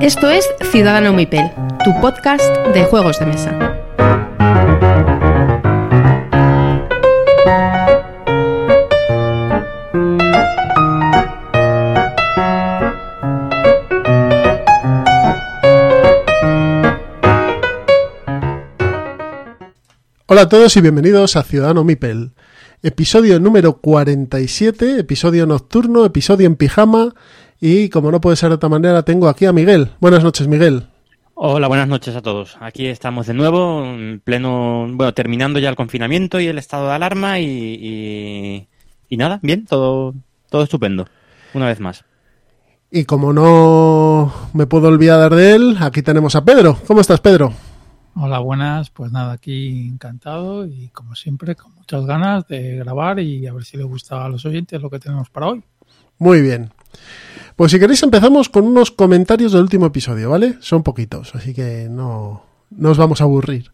Esto es Ciudadano Mipel, tu podcast de juegos de mesa. Hola a todos y bienvenidos a Ciudadano Mipel. Episodio número 47, episodio nocturno, episodio en pijama y como no puede ser de otra manera tengo aquí a Miguel. Buenas noches Miguel. Hola, buenas noches a todos. Aquí estamos de nuevo, en pleno, bueno, terminando ya el confinamiento y el estado de alarma y, y, y nada, bien, todo, todo estupendo, una vez más. Y como no me puedo olvidar de él, aquí tenemos a Pedro. ¿Cómo estás Pedro? Hola, buenas. Pues nada, aquí encantado y como siempre con muchas ganas de grabar y a ver si le gusta a los oyentes lo que tenemos para hoy. Muy bien. Pues si queréis empezamos con unos comentarios del último episodio, ¿vale? Son poquitos, así que no, no os vamos a aburrir.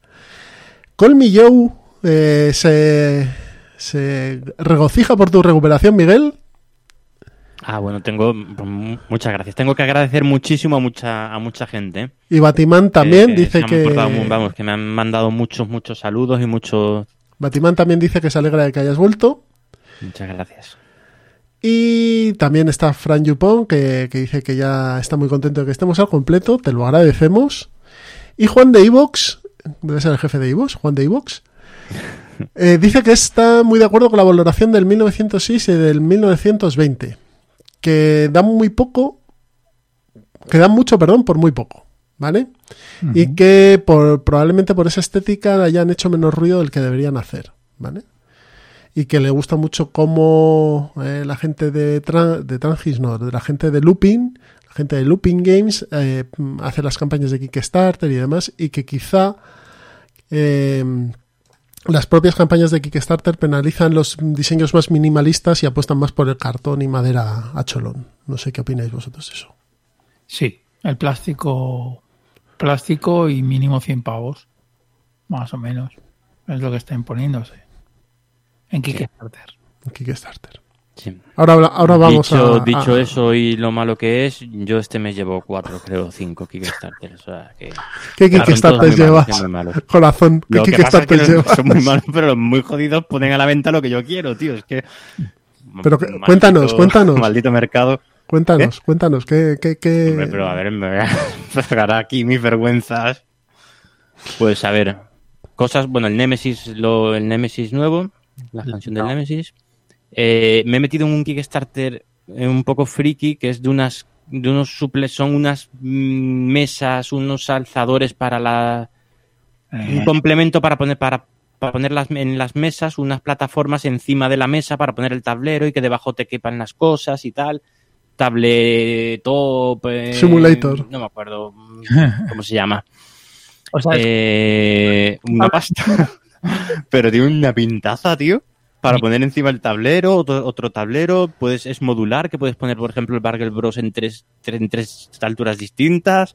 Colmy Joe eh, se, se regocija por tu recuperación, Miguel. Ah, bueno, tengo muchas gracias. Tengo que agradecer muchísimo a mucha a mucha gente. Y Batimán también Eh, dice que vamos, que me han mandado muchos muchos saludos y muchos Batimán también dice que se alegra de que hayas vuelto. muchas gracias. Y también está Fran Yupon, que, que dice que ya está muy contento de que estemos al completo, te lo agradecemos. Y Juan de Ivox, debe ser el jefe de Ivox, Juan de Ivox, eh, dice que está muy de acuerdo con la valoración del 1906 y del 1920, que dan muy poco, que dan mucho, perdón, por muy poco, ¿vale? Y que por, probablemente por esa estética hayan hecho menos ruido del que deberían hacer, ¿vale? y que le gusta mucho cómo eh, la gente de, Tran- de Trangis, no, de la gente de Looping, la gente de Looping Games eh, hace las campañas de Kickstarter y demás, y que quizá eh, las propias campañas de Kickstarter penalizan los diseños más minimalistas y apuestan más por el cartón y madera a cholón. No sé qué opináis vosotros de eso. Sí, el plástico, plástico y mínimo 100 pavos, más o menos, es lo que está imponiéndose en Kickstarter. en Kickstarter. Sí. Ahora, ahora vamos dicho, a, dicho a- eso y lo malo que es, yo este me llevo cuatro, creo, cinco Kickstarter. O sea, que... ¿Qué Kickstarter llevas? Corazón, ¿qué es Kickstarter que llevas? son muy malos, pero los muy jodidos ponen a la venta lo que yo quiero, tío. Es que. Pero que- Maldito- cuéntanos, cuéntanos. Maldito mercado. Cuéntanos, cuéntanos, ¿qué, qué, qué- Hombre, pero a ver, me voy a sacar aquí mis vergüenzas. Pues a ver, cosas, bueno, el Nemesis, lo, el Nemesis nuevo, la expansión del Nemesis. Eh, me he metido en un Kickstarter eh, un poco friki, que es de unas, de unos suples, son unas mm, mesas, unos alzadores para la, un complemento para poner, para, para poner las, en las mesas, unas plataformas encima de la mesa para poner el tablero y que debajo te quepan las cosas y tal. Tabletop. eh, Simulator. No me acuerdo mm, cómo se llama. O sea, es- Eh, una pasta. Pero tiene una pintaza, tío. Para poner encima el tablero, otro, otro tablero, puedes, es modular, que puedes poner, por ejemplo, el Bargel Bros en tres, tre- en tres alturas distintas.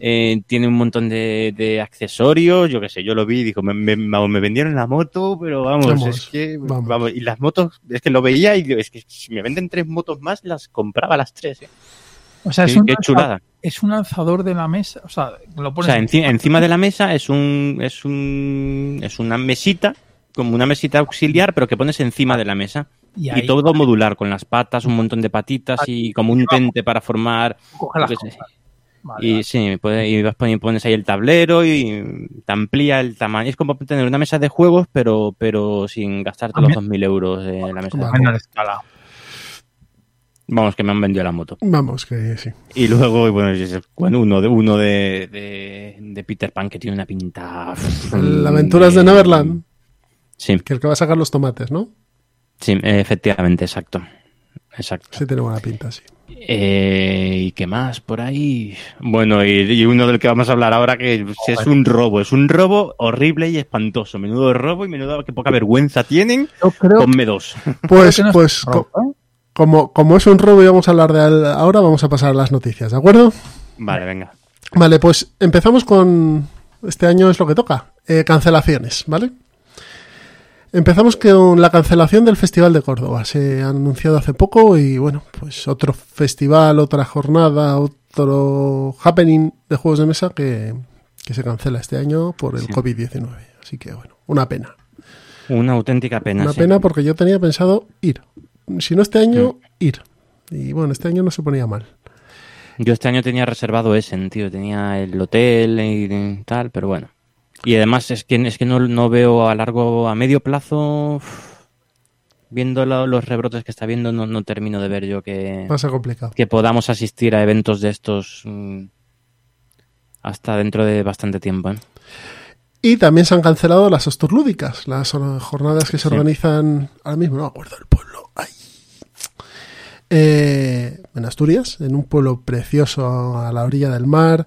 Eh, tiene un montón de, de accesorios, yo qué sé, yo lo vi y digo, me, me, vamos, me vendieron la moto, pero vamos, Vamos, es que, vamos. vamos. y las motos, es que lo veía y digo, es que si me venden tres motos más, las compraba las tres, eh. o sea, es, Qué- un qué chulada. es un alzador de la mesa. O sea, lo O pones sea, enci- encima de la mesa es un, es un, es una mesita, como una mesita auxiliar, pero que pones encima de la mesa. y todo modular, con las patas, un montón de patitas y como un tente para formar. coge las cosas. Vale, Y vale. sí, y vas poni- pones ahí el tablero y te amplía el tamaño. Es como tener una mesa de juegos, pero, pero sin gastarte los También- 2.000 euros de la mesa de juegos. Vamos, que me han vendido la moto. Vamos, que sí. Y luego, bueno, uno de uno de, de, de Peter Pan que tiene una pinta. El Aventuras de eh, Neverland, Sí, que el que va a sacar los tomates, ¿no? sí, efectivamente, exacto. Exacto. Sí tiene buena pinta, sí. Eh, ¿Y qué más por ahí? Bueno, y, y uno del que vamos a hablar ahora que es un robo. Es un robo horrible y espantoso. Menudo robo y menudo que poca vergüenza tienen. Yo creo Ponme dos. Pues, no pues un robo, co- ¿eh? como, como es un robo y vamos a hablar de al- ahora, vamos a pasar a las noticias, ¿de acuerdo? Vale, venga. Vale, pues empezamos con... Este año es lo que toca. eh, cancelaciones, ¿vale? Empezamos con la cancelación del Festival de Córdoba. Se ha anunciado hace poco y bueno, pues otro festival, otra jornada, otro happening de juegos de mesa que, que se cancela este año por el Sí. COVID-19. Así que bueno, una pena. Una auténtica pena. Una sí. pena porque yo tenía pensado ir. Si no este año, ir. Y bueno, este año no se ponía mal. Yo este año tenía reservado Essen, tío. Tenía el hotel y tal, pero bueno. Y además es que, es que no, no veo a largo, a medio plazo, viendo lo- los rebrotes que está viendo, no, no termino de ver yo que, Va a ser complicado. que podamos asistir a eventos de estos mm, hasta dentro de bastante tiempo. ¿eh? Y también se han cancelado las Osturlúdicas, las or- jornadas que se Sí. organizan ahora mismo, no me acuerdo del pueblo. Ay. Eh, en Asturias, en un pueblo precioso a la orilla del mar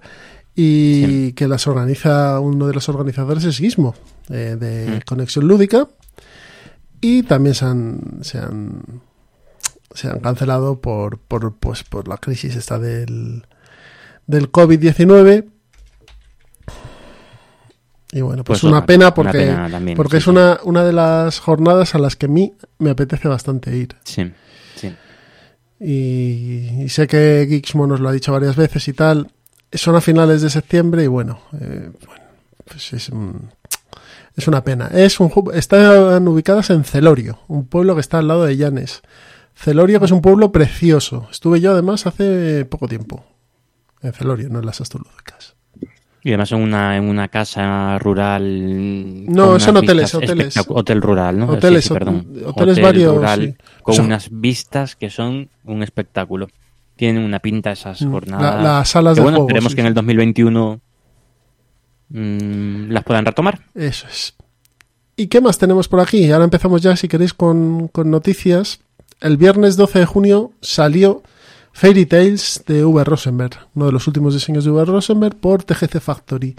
y Sí. que las organiza uno de los organizadores es Gizmo, eh, de Mm. Conexión Lúdica. Y también se han, se han, se han cancelado por, por, pues, por la crisis esta del, del COVID-19. Y bueno, pues, Pues una pena una porque, pena también, porque sí, es una, una de las jornadas a las que a mí me apetece bastante ir. Sí, sí. Y, y sé que Geeksmo nos lo ha dicho varias veces y tal. Son a finales de septiembre y bueno, eh, bueno, pues es, es una pena. Es un, están ubicadas en Celorio, un pueblo que está al lado de Llanes. Celorio que es un pueblo precioso. Estuve yo además hace poco tiempo en Celorio, no en las Astulúdicas. Y además en una, en una casa rural. No, son hoteles, hoteles. Hotel rural, ¿no? Hoteles, Sí, sí, hot- perdón. hoteles Hotel varios, rural sí. con unas vistas que son un espectáculo. Tienen una pinta esas Mm, jornadas. la- las salas que, de bueno, juegos, esperemos sí, que en el 2021 mm, las puedan retomar. Eso es. ¿Y qué más tenemos por aquí? Ahora empezamos ya, si queréis, con, con noticias. El viernes 12 de junio salió Fairy Tales de V. Rosenberg, uno de los últimos diseños de V. Rosenberg por TGC Factory.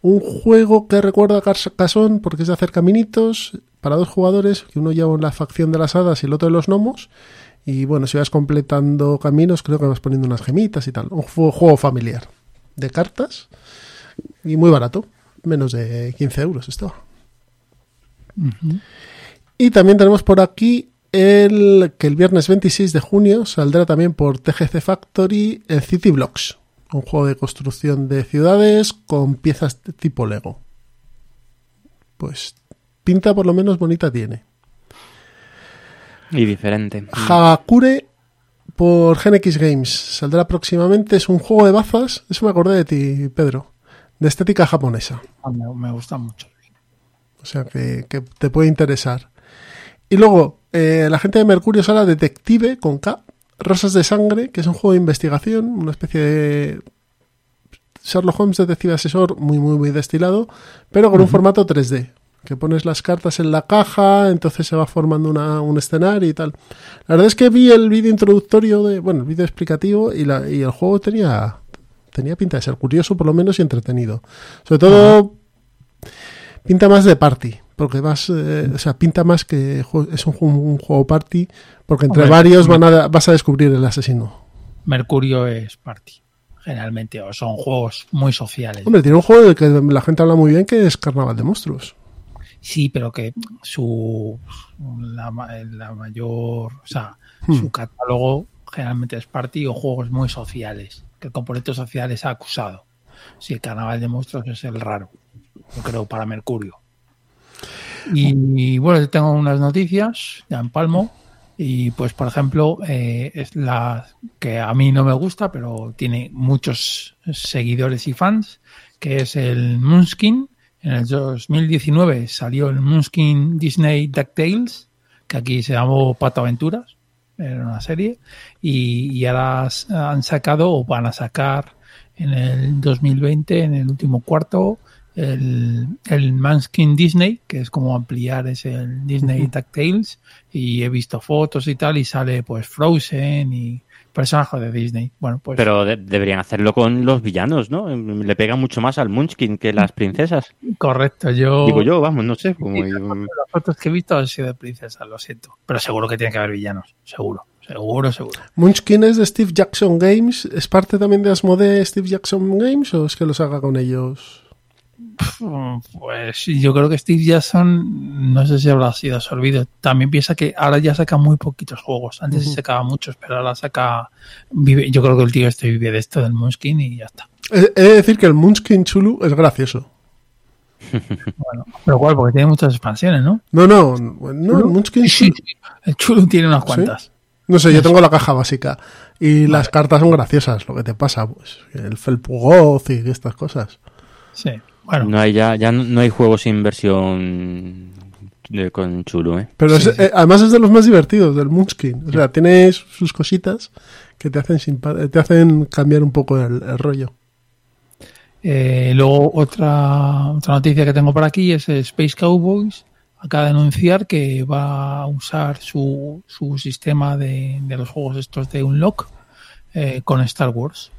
Un juego que recuerda a Carcassonne porque es de hacer caminitos para dos jugadores, que uno lleva la facción de las hadas y el otro de los gnomos. Y bueno, si vas completando caminos, creo que vas poniendo unas gemitas y tal. Un juego, familiar de cartas y muy barato, menos de 15 euros estaba. Y también tenemos por aquí el que el viernes 26 de junio saldrá también por TGC Factory el City Blocks, un juego de construcción de ciudades con piezas de tipo Lego. Pues pinta por lo menos bonita tiene. Y diferente. Hagakure por GenX Games saldrá próximamente. Es un juego de bazas. Eso me acordé de ti, Pedro. De estética japonesa. Ah, Me, gusta mucho. O sea que, que te puede interesar. Y luego, eh, la gente de Mercurio sala Detective con K, Rosas de Sangre, que es un juego de investigación, una especie de Sherlock Holmes Detective Asesor muy, muy, muy destilado, pero con un formato 3D. Que pones las cartas en la caja, entonces se va formando una- un escenario y tal. La verdad es que vi el vídeo introductorio, de, bueno, el vídeo explicativo y, la, y el juego tenía, tenía pinta de ser curioso, por lo menos, y entretenido. Sobre todo, pinta más de party, porque vas, eh, o sea, pinta más que es un, ju- un juego party, porque entre Hombre, varios hombre. van a, vas a descubrir el asesino. Mercurio es party, generalmente, o son juegos muy sociales. Hombre, tiene un juego del que la gente habla muy bien que es Carnaval de Monstruos. Sí, pero que su la, ma- la mayor, o sea, Hmm. su catálogo generalmente es party o juegos muy sociales, que el componente social es acusado. Si el carnaval de monstruos es el raro, yo creo, para Mercurio. Y, bueno, tengo unas noticias, ya en palmo. Y pues, por ejemplo, eh, es la que a mí no me gusta, pero tiene muchos seguidores y fans, que es el Moonskin. En el 2019 salió el Moonskin Disney DuckTales, que aquí se llamó Pato Aventuras, era una serie, y, y ahora han sacado o van a sacar en el 2020, en el último cuarto, el, el Manskin Disney, que es como ampliar ese el Disney DuckTales, y he visto fotos y tal, y sale pues Frozen y personajes de Disney. Bueno, pues Pero de- deberían hacerlo con los villanos, ¿no? Le pega mucho más al Munchkin que las princesas. correcto, yo... Digo yo, vamos, no sé. Como, Las fotos que he visto han sido de princesas, lo siento. Pero seguro que tiene que haber villanos, seguro, seguro, seguro. Munchkin es de Steve Jackson Games. ¿Es parte también de Asmodee Steve Jackson Games o es que los haga con ellos? Pues yo creo que Steve Jackson, no sé si habrá sido absorbido. También piensa que ahora ya saca muy poquitos juegos. Antes sí sacaba muchos, pero ahora saca. Vive, yo creo que el tío este vive de esto, del Moonskin, y ya está. He de decir que el Moonskin Chulu es gracioso. bueno, pero cuál, porque tiene muchas expansiones, ¿no? No, no, no, el Moonskin sí, sí, El Chulu tiene unas cuantas. No sé, yo tengo la caja básica y vale. las cartas son graciosas, lo que te pasa, pues el Felpugoth y estas cosas. Sí, bueno. No hay ya, ya no hay juegos sin versión de, con chulo, ¿eh? Pero sí, es, eh, además es de los más divertidos del Moonskin. O sea, tiene sus cositas que te hacen, te hacen cambiar un poco el, el rollo. Eh, luego otra, otra noticia que tengo por aquí es Space Cowboys acaba de anunciar que va a usar su, su sistema de, de, los juegos estos de Unlock eh, con Star Wars.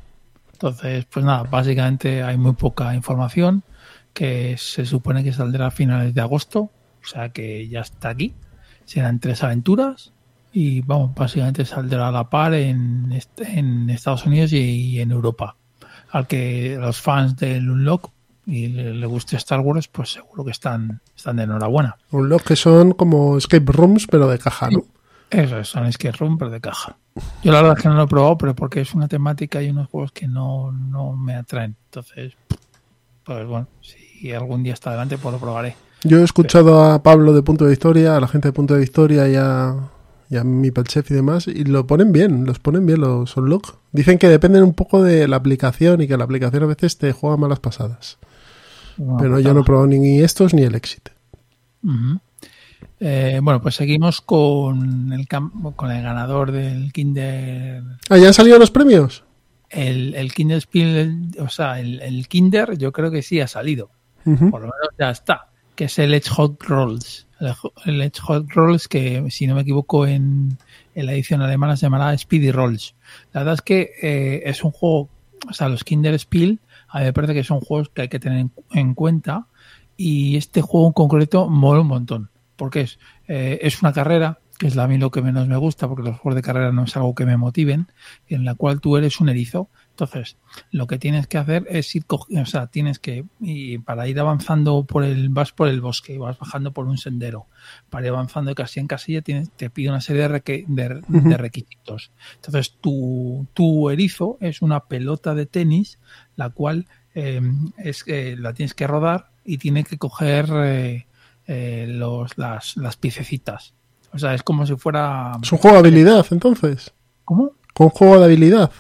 Entonces, pues nada, básicamente hay muy poca información que se supone que saldrá a finales de agosto, o sea que ya está aquí. Serán tres aventuras y vamos, básicamente saldrá a la par en, en Estados Unidos y, y en Europa. Al que los fans del Unlock y le, le, guste Star Wars, pues seguro que están, están de enhorabuena. Un lo que son como escape rooms, pero de caja, ¿no? Eso, son escape rooms, pero de caja. Yo la verdad es que no lo he probado, pero porque es una temática y unos juegos que no, no me atraen. Entonces, pues bueno, si algún día está adelante, pues lo probaré. Yo he escuchado pero... a Pablo de Punto de Historia, a la gente de Punto de Historia y a, y a mi Chef y demás, y lo ponen bien, los ponen bien los Unlock. Dicen que dependen un poco de la aplicación y que la aplicación a veces te juega malas pasadas. No, pero yo no he probado ni estos ni el Exit. Uh -huh. eh, bueno, pues seguimos con el, con el ganador del Kinder. ¿Ah, ya han salido los premios? El, el Kinder Spiel, o sea, el, el, Kinder, yo creo que sí ha salido. Por lo menos ya está. Que es el Hedgehog Rolls. El, Hedgehog Rolls, que si no me equivoco, en, en la edición alemana se llamará Speedy Rolls. La verdad es que eh, es un juego, o sea, los Kinder Spiel a mí me parece que son juegos que hay que tener en cuenta y este juego en concreto mola un montón porque es, eh, es una carrera que es a mí lo que menos me gusta porque los juegos de carrera no es algo que me motiven en la cual tú eres un erizo entonces lo que tienes que hacer es ir o sea tienes que y para ir avanzando por el vas por el bosque vas bajando por un sendero para ir avanzando de casilla en casilla tienes, te pide una serie de, requ de, uh -huh. de requisitos entonces tu, tu erizo es una pelota de tenis la cual eh, es que la tienes que rodar y tiene que coger eh, eh, los, las, las piececitas. O sea, es como si fuera. Es un juego de habilidad, entonces. ¿Cómo? Con juego de habilidad.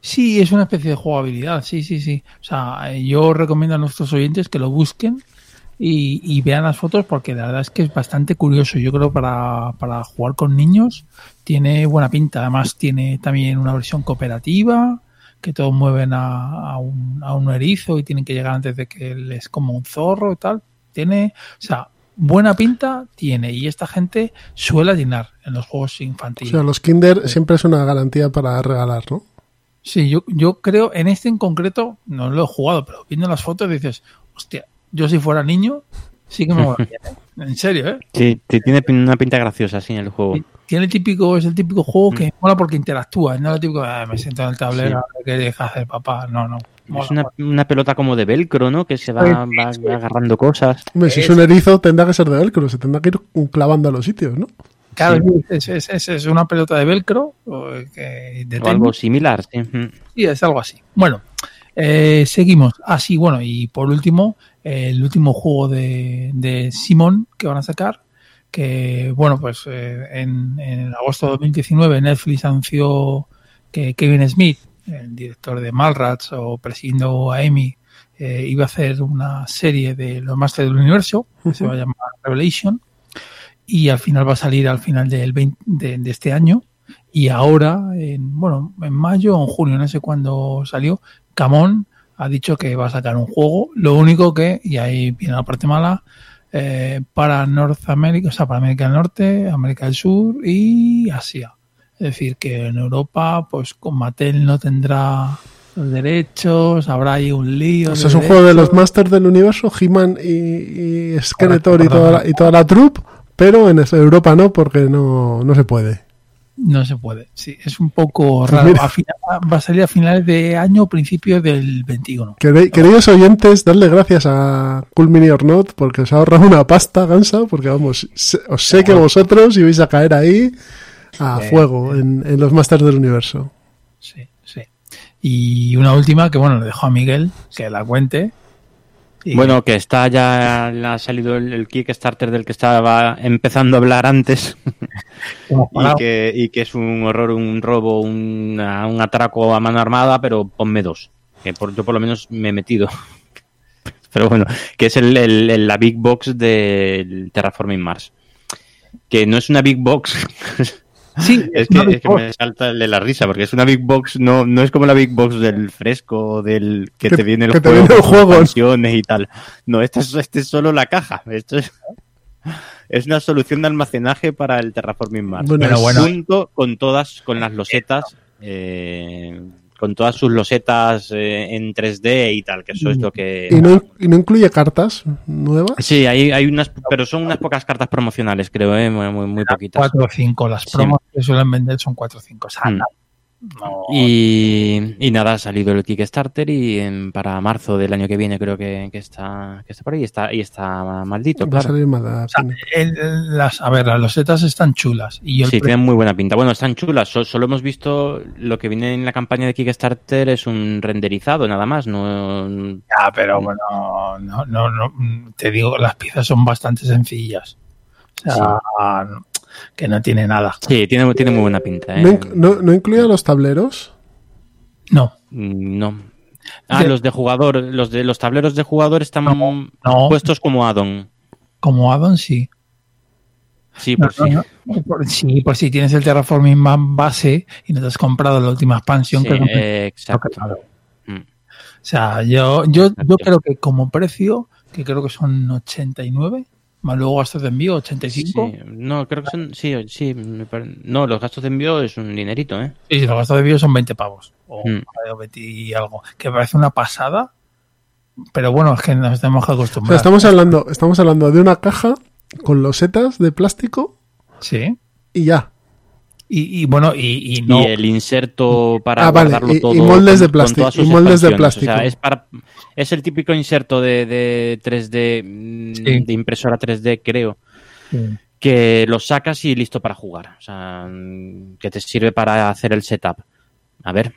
Sí, es una especie de jugabilidad, sí, sí, sí. O sea, yo recomiendo a nuestros oyentes que lo busquen y, y vean las fotos porque la verdad es que es bastante curioso. Yo creo para, para jugar con niños tiene buena pinta. Además, tiene también una versión cooperativa que todos mueven a, a, un, a, un, erizo y tienen que llegar antes de que les como un zorro y tal. Tiene, o sea, buena pinta tiene y esta gente suele llenar en los juegos infantiles. O sea, los Kinder siempre es una garantía para regalar, ¿no? Sí, yo, yo creo, en este en concreto, no lo he jugado, pero viendo las fotos dices, hostia, yo si fuera niño, sí que me voy bien, ¿eh? En serio, ¿eh? Sí, te tiene una pinta graciosa así en el juego. Tiene el típico, es el típico juego que mm. mola porque interactúa, no el típico, ah, me siento en el tablero, sí. ¿qué deja hacer papá? No, no. Mola, es una, una, pelota como de velcro, ¿no? Que se va, va, va agarrando cosas. Hombre, si es un erizo, tendrá que ser de velcro, se tendrá que ir clavando a los sitios, ¿no? Claro, sí. es, es, es, es, una pelota de velcro. Que de o algo similar, sí. Sí, es algo así. Bueno, eh, seguimos. Así, ah, bueno, y por último, eh, el último juego de, de Simon que van a sacar, que, bueno, pues eh, en, en, agosto de 2019 Netflix anunció que Kevin Smith, el director de Malrats o presidiendo a Amy, eh, iba a hacer una serie de los Masters del Universo, que uh -huh. se va a llamar Revelation, y al final va a salir al final del 20, de, de, este año. Y ahora, en, bueno, en mayo o en junio, no sé cuándo salió, Camón ha dicho que va a sacar un juego. Lo único que, y ahí viene la parte mala, eh, para o sea, para América del Norte, América del Sur y Asia. Es decir, que en Europa, pues con Mattel no tendrá los derechos, habrá ahí un lío. O sea, es un juego de los Masters del Universo, He-Man y, y Skeletor y toda, la, y toda la troupe, pero en Europa no, porque no, no se puede. No se puede. Sí, es un poco raro. A fina- va a salir a finales de año o principios del 21. Quere- Queridos oyentes, darle gracias a Cool Mini or Not porque os ha ahorrado una pasta, Gansa, porque vamos, os sé que vosotros ibais a caer ahí a fuego en, en los Masters del Universo. Sí, sí. Y una última que, bueno, le dejo a Miguel que la cuente. Y- Bueno, que está ya ha salido el, el Kickstarter del que estaba empezando a hablar antes y que, y que es un horror, un robo, una- un atraco a mano armada, pero ponme dos. Que por, yo por lo menos me he metido. Pero bueno, que es el, el- el- la Big Box del Terraforming Mars. Que no es una Big Box. Sí, es, que, es me salta el de la risa, porque es una Big Box, no, no es como la Big Box del fresco, del que, Que- te viene el que te juego, viene el con juego. expansiones y tal. No, esta es, este es solo la caja. Esto es, es una solución de almacenaje para el Terraforming Mars. Bueno, Pero bueno. Junto con todas, con las losetas, eh, con todas sus losetas eh, en 3D y tal, que eso es lo que... ¿Y no, y no incluye cartas nuevas? Sí, hay, hay unas, pero son unas pocas cartas promocionales, creo, ¿eh? muy, muy, muy poquitas. Cuatro o cinco. Las Sí. promos que suelen vender son cuatro o cinco. O sea, Mm. No- no- Y, y nada, ha salido el Kickstarter y para marzo del año que viene creo que, que está que está por ahí y está, y está maldito, Va a claro. salir o sea, el- las, a ver, las losetas están chulas. Y Sí, pre- tienen muy buena pinta. Bueno, están chulas. So- solo hemos visto lo que viene en la campaña de Kickstarter es un renderizado nada más. No, Ya, pero bueno, no, no, no, te digo, las piezas son bastante sencillas. O sea, que no tiene nada. sí, tiene, tiene muy buena pinta. ¿eh? ¿No, no- no incluye los tableros? No, Mm, No. Ah, De- los de jugador, los de los tableros de jugador están no. puestos como add-on. como addon sí. Sí, No, por sí. no, no, por- sí, por si tienes el Terraforming Map base y no te has comprado la última expansión Sí, que no- eh, exacto. claro. Mm. O sea, yo, yo, yo creo que como precio, que creo que son 89, más luego gastos de envío, 85. Sí, no, creo que son. Sí, sí. No, los gastos de envío es un dinerito, ¿eh? Y los gastos de envío son 20 pavos. O, Mm. o 20 y algo. Que parece una pasada. Pero bueno, es que nos tenemos que O sea, acostumbrar. estamos hablando, estamos hablando de una caja con losetas de plástico Sí. y ya. Y, y bueno, y, y no. Y el inserto para Ah, vale, guardarlo y- todo. moldes de plástico, y moldes de expansiones. O sea, plástico. es, para, es el típico inserto de, de 3D, mm, Sí. de impresora 3D, creo. Sí. Que lo sacas y listo para jugar. O sea, mm, que te sirve para hacer el setup. A ver,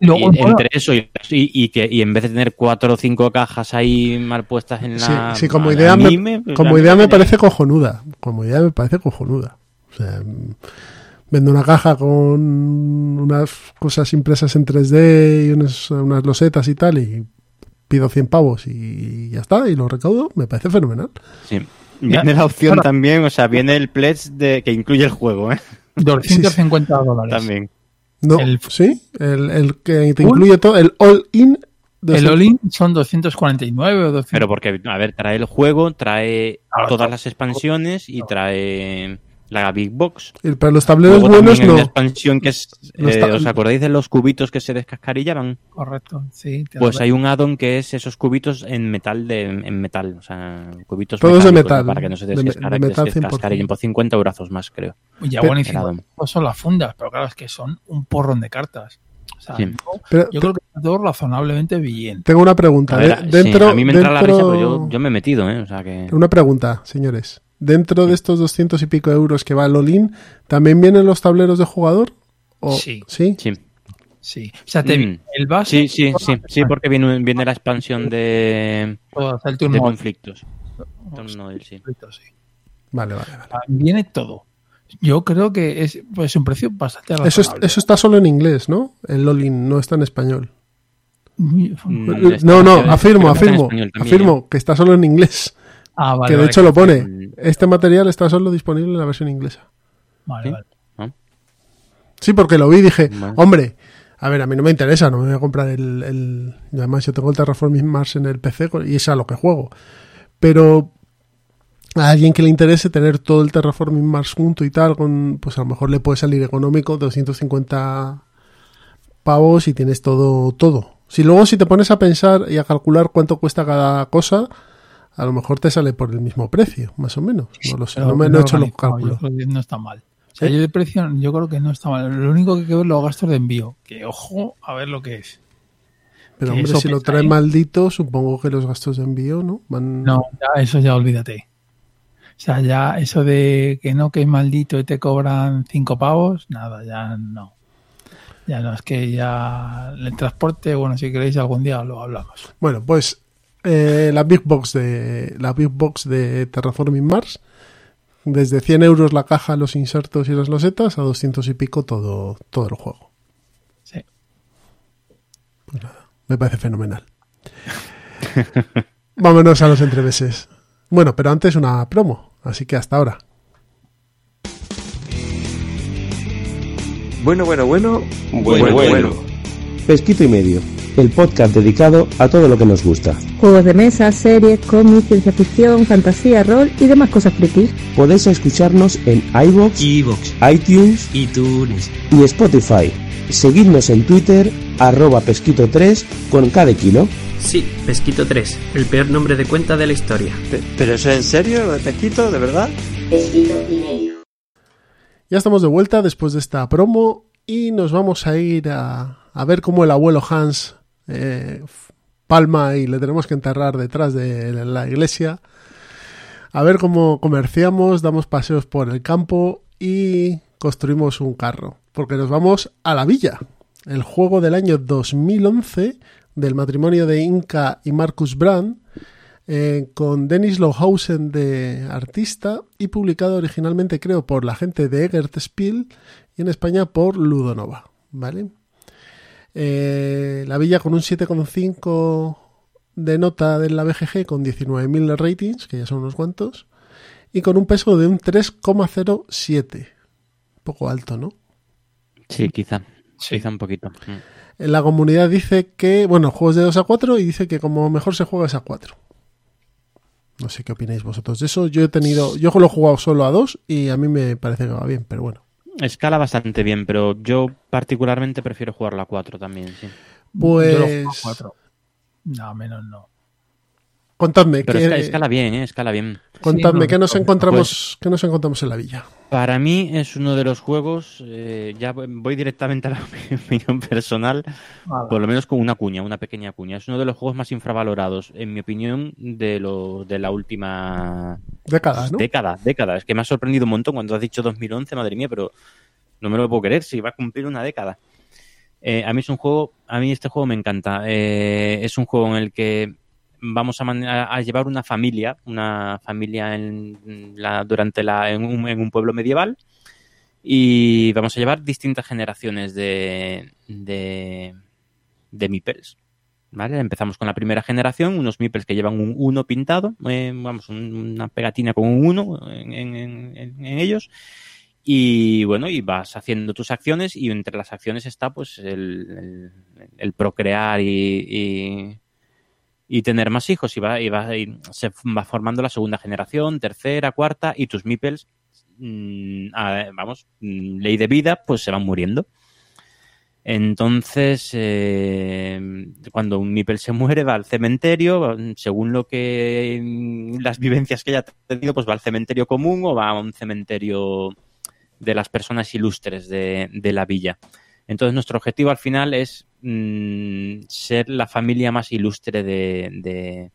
Luego, y bueno, entre eso y, y- y que y en vez de tener cuatro o cinco cajas ahí mal puestas en la sí, como idea, me, anime, pues, como idea me- parece cojonuda. Como idea me parece cojonuda. O sea, vendo una caja con unas cosas impresas en 3D y unas, unas losetas y tal y pido 100 pavos y ya está, y lo recaudo, me parece fenomenal. Sí. Viene la opción Ahora- también, o sea, viene el pledge de, que incluye el juego, ¿eh? 250 dólares. También. No, El- ¿Sí? El, el que te Uy. incluye todo, el all-in. El all-in son 249 o 200. Pero porque, a ver, trae el juego, trae todas las expansiones y trae la Big Box. el- Pero los tableros Luego buenos hay una no. expansión que es, No eh, ¿os acordáis de los cubitos que se descascarillaban? Correcto, sí. Pues hay un addon que es esos cubitos en metal de en metal, o sea, cubitos Todos de metal, Para que no se descascarillen 100%. por 50 euros más, creo. Ya buenísimo. No son las fundas, pero claro, es que son un porrón de cartas. O sea, Sí. no- Pero yo creo que está todo razonablemente bien. tengo una pregunta. A, ver, De- dentro, sí, a mí me entra la dentro- risa, pero yo, yo me he metido, ¿eh? O sea que... Una pregunta, señores. Dentro de estos 200 y pico euros que va el all-in, ¿también vienen los tableros de jugador? ¿O- Sí. ¿Sí? Sí, Sí. O sea, te, Mm. el base. sí, sí, sí, sí, porque viene, viene la expansión de, de turno. conflictos. Turno del sí. sí. Vale, vale, vale. Ah, Viene todo. Yo creo que es pues un precio bastante Eso, es- eso está solo en inglés, ¿no? El all-in no está en español. Mm, Eh, No, no, afirmo, afirmo. Afirmo que está solo en inglés. Ah, vale. que de vale, hecho lo pone. Este material está solo disponible en la versión inglesa. Vale, ¿Sí? vale. Sí, porque lo vi y dije, Vale. hombre, a ver, a mí no me interesa, no me voy a comprar el... el... Además, yo tengo el Terraforming Mars en el PC y es a lo que juego. Pero a alguien que le interese tener todo el Terraforming Mars junto y tal, con, pues a lo mejor le puede salir económico 250 pavos y tienes todo, todo. Si luego si te pones a pensar y a calcular cuánto cuesta cada cosa, a lo mejor te sale por el mismo precio, más o menos. No lo sé, no me no he hecho los yo cálculos. creo que no está mal. O sea, yo precio, yo creo que no está mal. Lo único que hay que ver los gastos de envío. Que ojo, a ver lo que es. Pero Que hombre, si lo trae ¿eh? maldito, supongo que los gastos de envío, ¿no? Van... No, ya, eso ya olvídate. O sea, ya eso de que no, que es maldito y te cobran cinco pavos, nada, ya no. Ya no, es que ya el transporte, bueno, si queréis algún día lo hablamos. Bueno, pues eh, la Big Box de la Big Box de Terraforming Mars, desde 100 euros la caja, los insertos y las losetas, a 200 y pico todo, todo el juego. Sí. Me parece fenomenal. Vámonos a los entremeses. Bueno, pero antes una promo, así que hasta ahora. Bueno, bueno, bueno. Bueno, bueno. Pesquito y medio. El podcast dedicado a todo lo que nos gusta. Juegos de mesa, series, cómics, ciencia ficción, fantasía, rol y demás cosas frikis. Podéis escucharnos en iVoox, iTunes iTunes. y Spotify. Seguidnos en Twitter, arroba pesquito3 con cada kilo. Sí, Pesquito 3, el peor nombre de cuenta de la historia. ¿Pero eso es en serio, de Pesquito, de verdad? Ya estamos de vuelta después de esta promo y nos vamos a ir a, a ver cómo el abuelo Hans eh, palma y le tenemos que enterrar detrás de la iglesia. A ver cómo comerciamos, damos paseos por el campo y construimos un carro. Porque nos vamos a la villa, el juego del año 2011 del matrimonio de Inca y Marcus Brand, eh, con Dennis Lohausen de artista y publicado originalmente creo por la gente de Egert Spiel y en España por Ludonova, ¿vale? Eh, la villa con un 7,5 de nota de la BGG con 19.000 ratings, que ya son unos cuantos, y con un peso de un 3,07. Poco alto, ¿no? Sí, quizá. Sí. Quizá un poquito. Mm. En la comunidad dice que, bueno, juegos de 2 a 4 y dice que como mejor se juega es a 4. No sé qué opináis vosotros de eso. Yo he tenido, yo lo he jugado solo a 2 y a mí me parece que va bien, pero bueno. Escala bastante bien, pero yo particularmente prefiero jugarlo a 4 también, sí. Pues Yo lo juego a cuatro. No, menos no. contadme, Pero ¿qué, esca- escala bien, ¿eh? Escala bien. contadme Sí, no, qué nos no, encontramos, qué nos encontramos en la villa. Para mí es uno de los juegos, eh, ya voy- directamente a la opinión personal, por lo menos con una cuña, una pequeña cuña. Es uno de los juegos más infravalorados, en mi opinión, de, lo, de la última Década, ¿no? década. Década. Es que me ha sorprendido un montón cuando has dicho 2011, madre mía, pero no me lo puedo creer, si va a cumplir una década. Eh, a mí es un juego, a mí este juego me encanta. Eh, es un juego en el que vamos a, llevar una familia, una familia en durante la, en, un, pueblo medieval y vamos a llevar distintas generaciones de, de, de meeples. ¿Vale? Empezamos con la primera generación, unos meeples que llevan un 1 pintado, eh, vamos, un- una pegatina con un 1 en, ellos. Y bueno, y vas haciendo tus acciones y entre las acciones está pues el, procrear y, y tener más hijos y, va, y, va, se va formando la segunda generación, tercera, cuarta y tus meeples, mm, vamos, mm, ley de vida, pues se van muriendo. Entonces, eh, cuando un Mipel se muere, va al cementerio, según lo que mm, las vivencias que haya tenido, pues va al cementerio común o va a un cementerio de las personas ilustres de, de la villa. Entonces, nuestro objetivo al final es mm, ser la familia más ilustre de, de-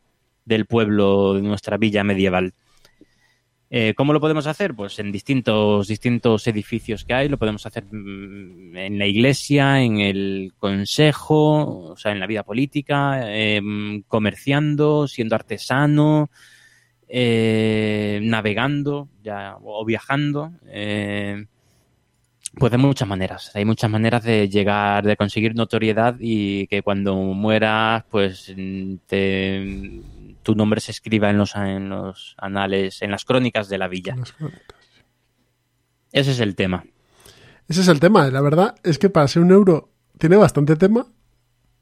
del pueblo, de nuestra villa medieval. Eh, ¿Cómo lo podemos hacer? Pues en distintos, distintos edificios que hay. Lo podemos hacer mm, en la iglesia, en el consejo, o sea, en la vida política, eh, comerciando, siendo artesano, eh, navegando ya, o viajando. Pues de muchas maneras. Hay muchas maneras de llegar, de conseguir notoriedad y que cuando mueras, pues mm, te- tu nombre se escriba en los, en los anales, en las crónicas de la villa. Las. Ese es el tema. Ese es el tema. La verdad es que para ser un euro tiene bastante tema.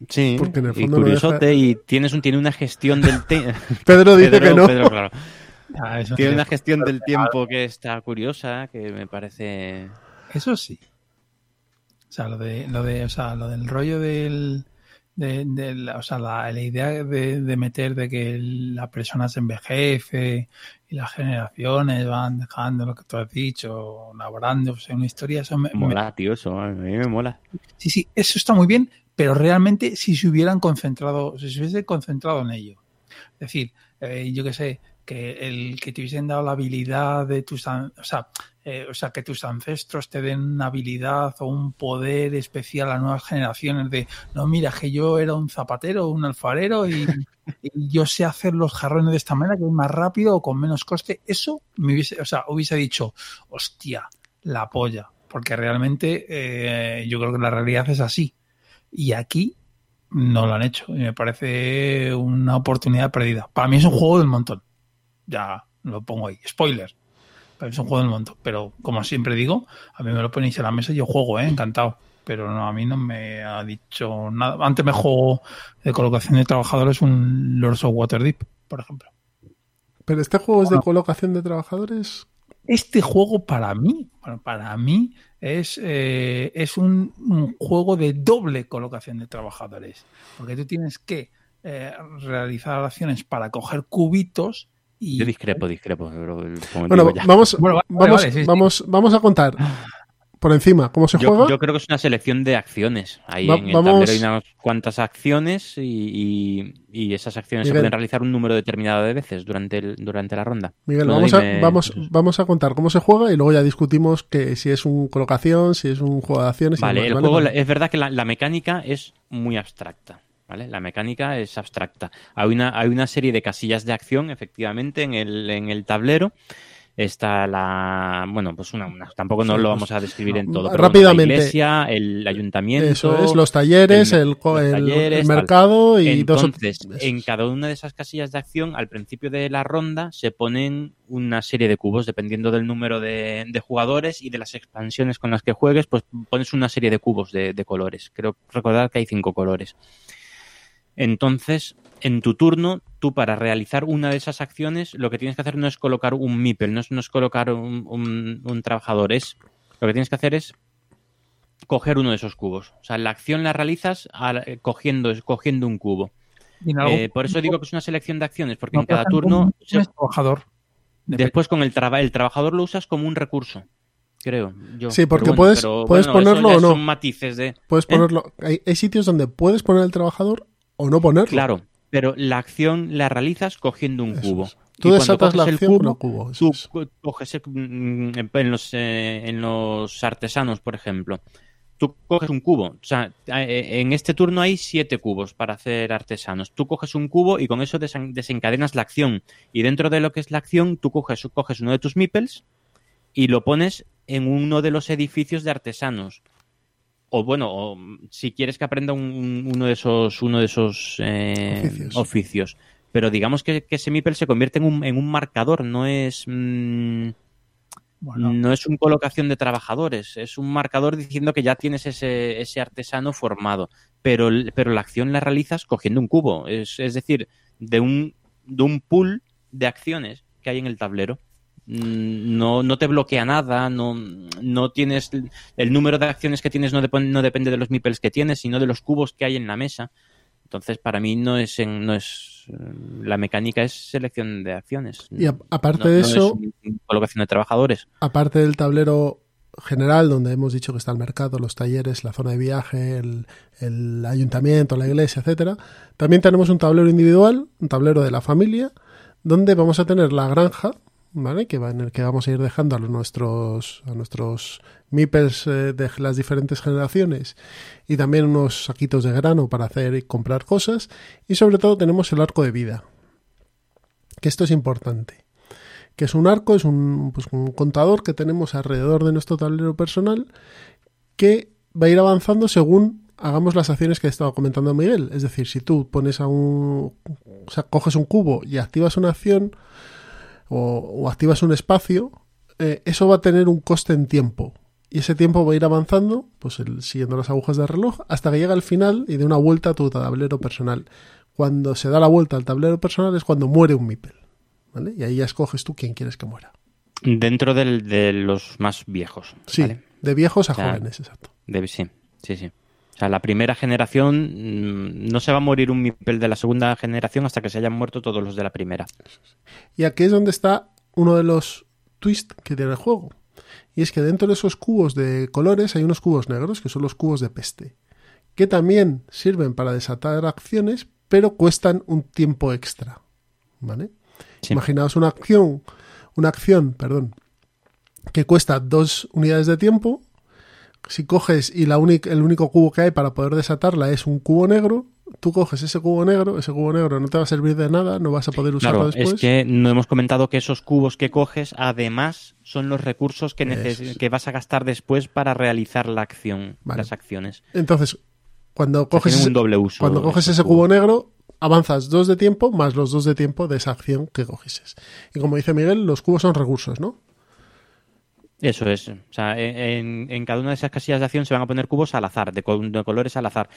Sí, Porque en el y fondo no curiosote deja- y tienes un, tiene una gestión del tiempo. Pedro dice que no. claro. Ah, eso, Tiene sí. una gestión del tiempo que está curiosa, que me parece... Eso sí. O sea, lo de, lo de, o sea, lo del rollo del, de, de la, o sea, la, la idea de, de meter de que la persona se envejece y las generaciones van dejando lo que tú has dicho, labrándose una historia, eso me, me- Mola, tío, eso. A mí me mola. Sí, sí, eso está muy bien, pero realmente si se hubieran concentrado, si se hubiese concentrado en ello. Es decir, eh, yo que sé, que el que te hubiesen dado la habilidad de tus, o sea, eh, o sea, que tus ancestros te den una habilidad o un poder especial a nuevas generaciones de, no, mira, que yo era un zapatero, un alfarero y, y yo sé hacer los jarrones de esta manera que es más rápido o con menos coste. Eso me hubiese, o sea, hubiese dicho, hostia, la polla, porque realmente eh, yo creo que la realidad es así. Y aquí no lo han hecho. Y me parece una oportunidad perdida. Para mí es un juego del montón. Ya lo pongo ahí. Spoiler. Pero es un juego del montón. Pero como siempre digo, a mí me lo ponéis en la mesa y yo juego, ¿eh? encantado. Pero no, a mí no me ha dicho nada. Antes me juego de colocación de trabajadores un Lords of Waterdeep, por ejemplo. Pero este juego es de colocación de trabajadores. Este juego para mí, bueno, para mí es, eh, es un, un juego de doble colocación de trabajadores. Porque tú tienes que eh, realizar acciones para coger cubitos y Yo discrepo, discrepo. Bueno, vamos, Bueno, vale, vamos, vale, sí, sí. vamos, a contar por encima cómo se Yo, juega. yo creo que es una selección de acciones. Ahí Va- en el vamos- tablero hay unas cuantas acciones y, y- y esas acciones Miguel. se pueden realizar un número determinado de veces durante, el, durante la ronda. Miguel, No, vamos, a, vamos, vamos a contar cómo se juega y luego ya discutimos que si es un colocación, si es un juego de acciones. y Vale, demás, el ¿vale? juego, Vale. es verdad que la, la mecánica es muy abstracta. ¿Vale? La mecánica es abstracta. Hay una, hay una serie de casillas de acción, efectivamente, en el, en el tablero. Está la. Bueno, pues una. una- tampoco nos lo pues, vamos a describir en todo. pero rápidamente. bueno, la iglesia, el ayuntamiento. Eso es, los talleres, el- el, los el- talleres, el tal. mercado y dos Entonces, eso en cada una de esas casillas de acción, al principio de la ronda, se ponen una serie de cubos, dependiendo del número de, de jugadores y de las expansiones con las que juegues, pues pones una serie de cubos de, de colores. Creo recordar que hay cinco colores. Entonces, en tu turno, tú para realizar una de esas acciones, lo que tienes que hacer no es colocar un meeple, no es, no es colocar un, un- un trabajador, es lo que tienes que hacer es coger uno de esos cubos. O sea, la acción la realizas al- eh, cogiendo, cogiendo un cubo. Eh, por eso digo que es una selección de acciones, porque no en cada turno, se- trabajador. después con el, traba- el trabajador lo usas como un recurso, creo. Yo. Sí, porque Pero puedes- pero puedes bueno, ponerlo o no. Son matices de. Puedes ¿Eh? ponerlo. Hay, hay sitios donde puedes poner el trabajador o no ponerlo. Claro, pero la acción la realizas cogiendo un Eso cubo. es. Tú desatas la acción el cubo, cubo. tú es. co- coges el- en los, eh, en los artesanos, por ejemplo. Tú coges un cubo. O sea, eh, en este turno hay siete cubos para hacer artesanos. Tú coges un cubo y con eso desen- desencadenas la acción. Y dentro de lo que es la acción, tú coges, coges uno de tus meeples y lo pones en uno de los edificios de artesanos. O bueno, o, si quieres que aprenda un- un- uno de esos, uno de esos eh, Oficios. oficios. Pero digamos que, que ese meeple se convierte en un, en un marcador, no es mm, Bueno, no es una colocación de trabajadores, es un marcador diciendo que ya tienes ese, ese artesano formado, pero, pero la acción la realizas cogiendo un cubo, es, es decir, de un, de un pool de acciones que hay en el tablero. Mm, No, no te bloquea nada, no, no tienes el número de acciones que tienes no, dep- no depende de los meeples que tienes, sino de los cubos que hay en la mesa. Entonces, para mí no es, en- no es eh, la mecánica es selección de acciones. Y a- aparte No- de no eso, colocación de trabajadores. aparte del tablero general donde hemos dicho que está el mercado, los talleres, la zona de viaje, el, el ayuntamiento, la iglesia, etcétera, también tenemos un tablero individual, un tablero de la familia, donde vamos a tener la granja, ¿vale? Que va en el que vamos a ir dejando a nuestros a nuestros meeples eh, de las diferentes generaciones y también unos saquitos de grano para hacer y comprar cosas y sobre todo tenemos el arco de vida. Que esto es importante que es un arco, es un, pues, un contador que tenemos alrededor de nuestro tablero personal que va a ir avanzando según hagamos las acciones que estaba comentando Miguel. Es decir, si tú pones a un. O sea, coges un cubo y activas una acción o, o activas un espacio, eh, eso va a tener un coste en tiempo. Y ese tiempo va a ir avanzando, pues el- siguiendo las agujas del reloj, hasta que llega al final y de una vuelta a tu tablero personal. Cuando se da la vuelta al tablero personal es cuando muere un Mipel. ¿vale? Y ahí ya escoges tú quién quieres que muera. Dentro del- de los más viejos. Sí, ¿vale? de viejos a O sea, jóvenes, exacto. De- sí, sí, sí. O sea, la primera generación mm, no se va a morir un Mipel de la segunda generación hasta que se hayan muerto todos los de la primera. Y aquí es donde está uno de los twists que tiene el juego. Y es que dentro de esos cubos de colores hay unos cubos negros, que son los cubos de peste, que también sirven para desatar acciones, pero cuestan un tiempo extra. ¿Vale? Sí. Imaginaos una acción, una acción, perdón, que cuesta dos unidades de tiempo. Si coges y la el único cubo que hay para poder desatarla es un cubo negro, tú coges ese cubo negro, ese cubo negro no te va a servir de nada, no vas a poder usarlo Claro, después. es que no hemos comentado que esos cubos que coges, además, son los recursos que, es. que vas a gastar después para realizar la acción, Vale. las acciones. Entonces, cuando coges, un doble uso. cuando coges ese cubo negro, avanzas dos de tiempo más los dos de tiempo de esa acción que cogises. Y como dice Miguel, los cubos son recursos, ¿no? Eso es. O sea, en, en cada una de esas casillas de acción se van a poner cubos al azar, de, co- de colores al azar.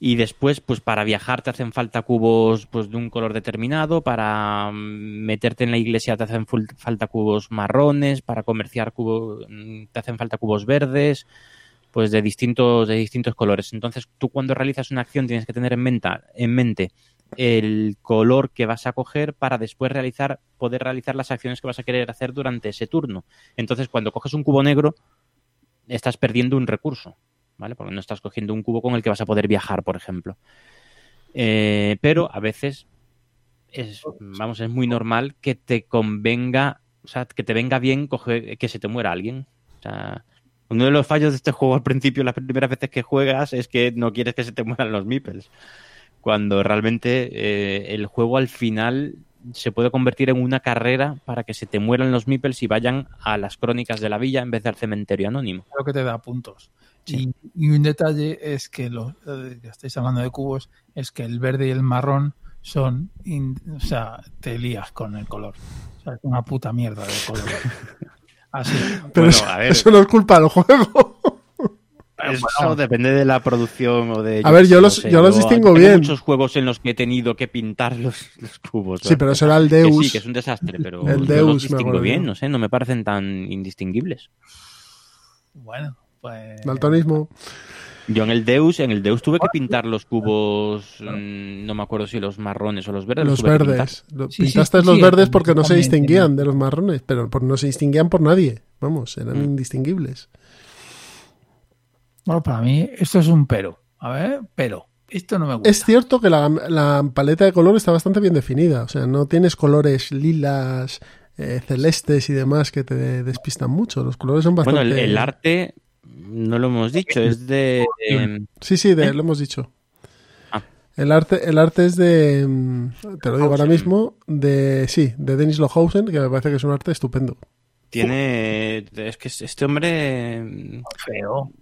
Y después, pues para viajar te hacen falta cubos pues de un color determinado, para mm, meterte en la iglesia te hacen falta cubos marrones, para comerciar cubos te hacen falta cubos verdes, pues de distintos, de distintos colores. Entonces, tú cuando realizas una acción tienes que tener en en mente el color que vas a coger para después realizar, poder realizar las acciones que vas a querer hacer durante ese turno. Entonces, cuando coges un cubo negro, estás perdiendo un recurso, ¿vale? Porque no estás cogiendo un cubo con el que vas a poder viajar, por ejemplo. Eh, pero a veces es, vamos, es muy normal que te convenga, o sea, que te venga bien que se te muera alguien. Uno de los fallos de este juego al principio, las primeras veces que juegas, es que no quieres que se te mueran los meeples. Cuando realmente eh, el juego al final se puede convertir en una carrera para que se te mueran los meeples y vayan a las crónicas de la villa en vez del cementerio anónimo. Creo que te da puntos. Sí. Y, y un detalle es que los eh, que estáis hablando de cubos es que el verde y el marrón son, in- o sea, te lías con el color. O sea, es una puta mierda de color. Así. Pero Bueno, eso, a ver. eso no es culpa del juego. Eso bueno. depende de la producción o de... A ver, yo los- no sé, yo los distingo bien. muchos juegos en los que he tenido que pintar los, los cubos. Sí, pero eso era el Que Deus. sí, que es un desastre, pero El yo Deus, los me distingo acuerdo bien, no sé, no me parecen tan indistinguibles. Bueno, pues. Daltonismo. Yo en el Deus, en el Deus tuve que pintar los cubos, mm, no me acuerdo si los marrones o los verdes. Los que pintar. verdes. Lo- Sí, Pintaste sí, los sí, verdes porque no se distinguían de los marrones, pero por- no se distinguían por nadie. Vamos, eran Mm. indistinguibles. Bueno, para mí esto es un pero. A ver, pero. Esto no me gusta. Es cierto que la, la paleta de color está bastante bien definida. O sea, no tienes colores lilas, eh, celestes y demás que te despistan mucho. Los colores son bastante. Bueno, el, el arte, no lo hemos dicho, es de... em, Sí, sí, de- ¿Eh? lo hemos dicho. Ah. El arte, el arte es de. mm, Te lo digo ahora mismo. De. Sí, de Dennis Lohausen, que me parece que es un arte estupendo. tiene... Es que este hombre... em, feo.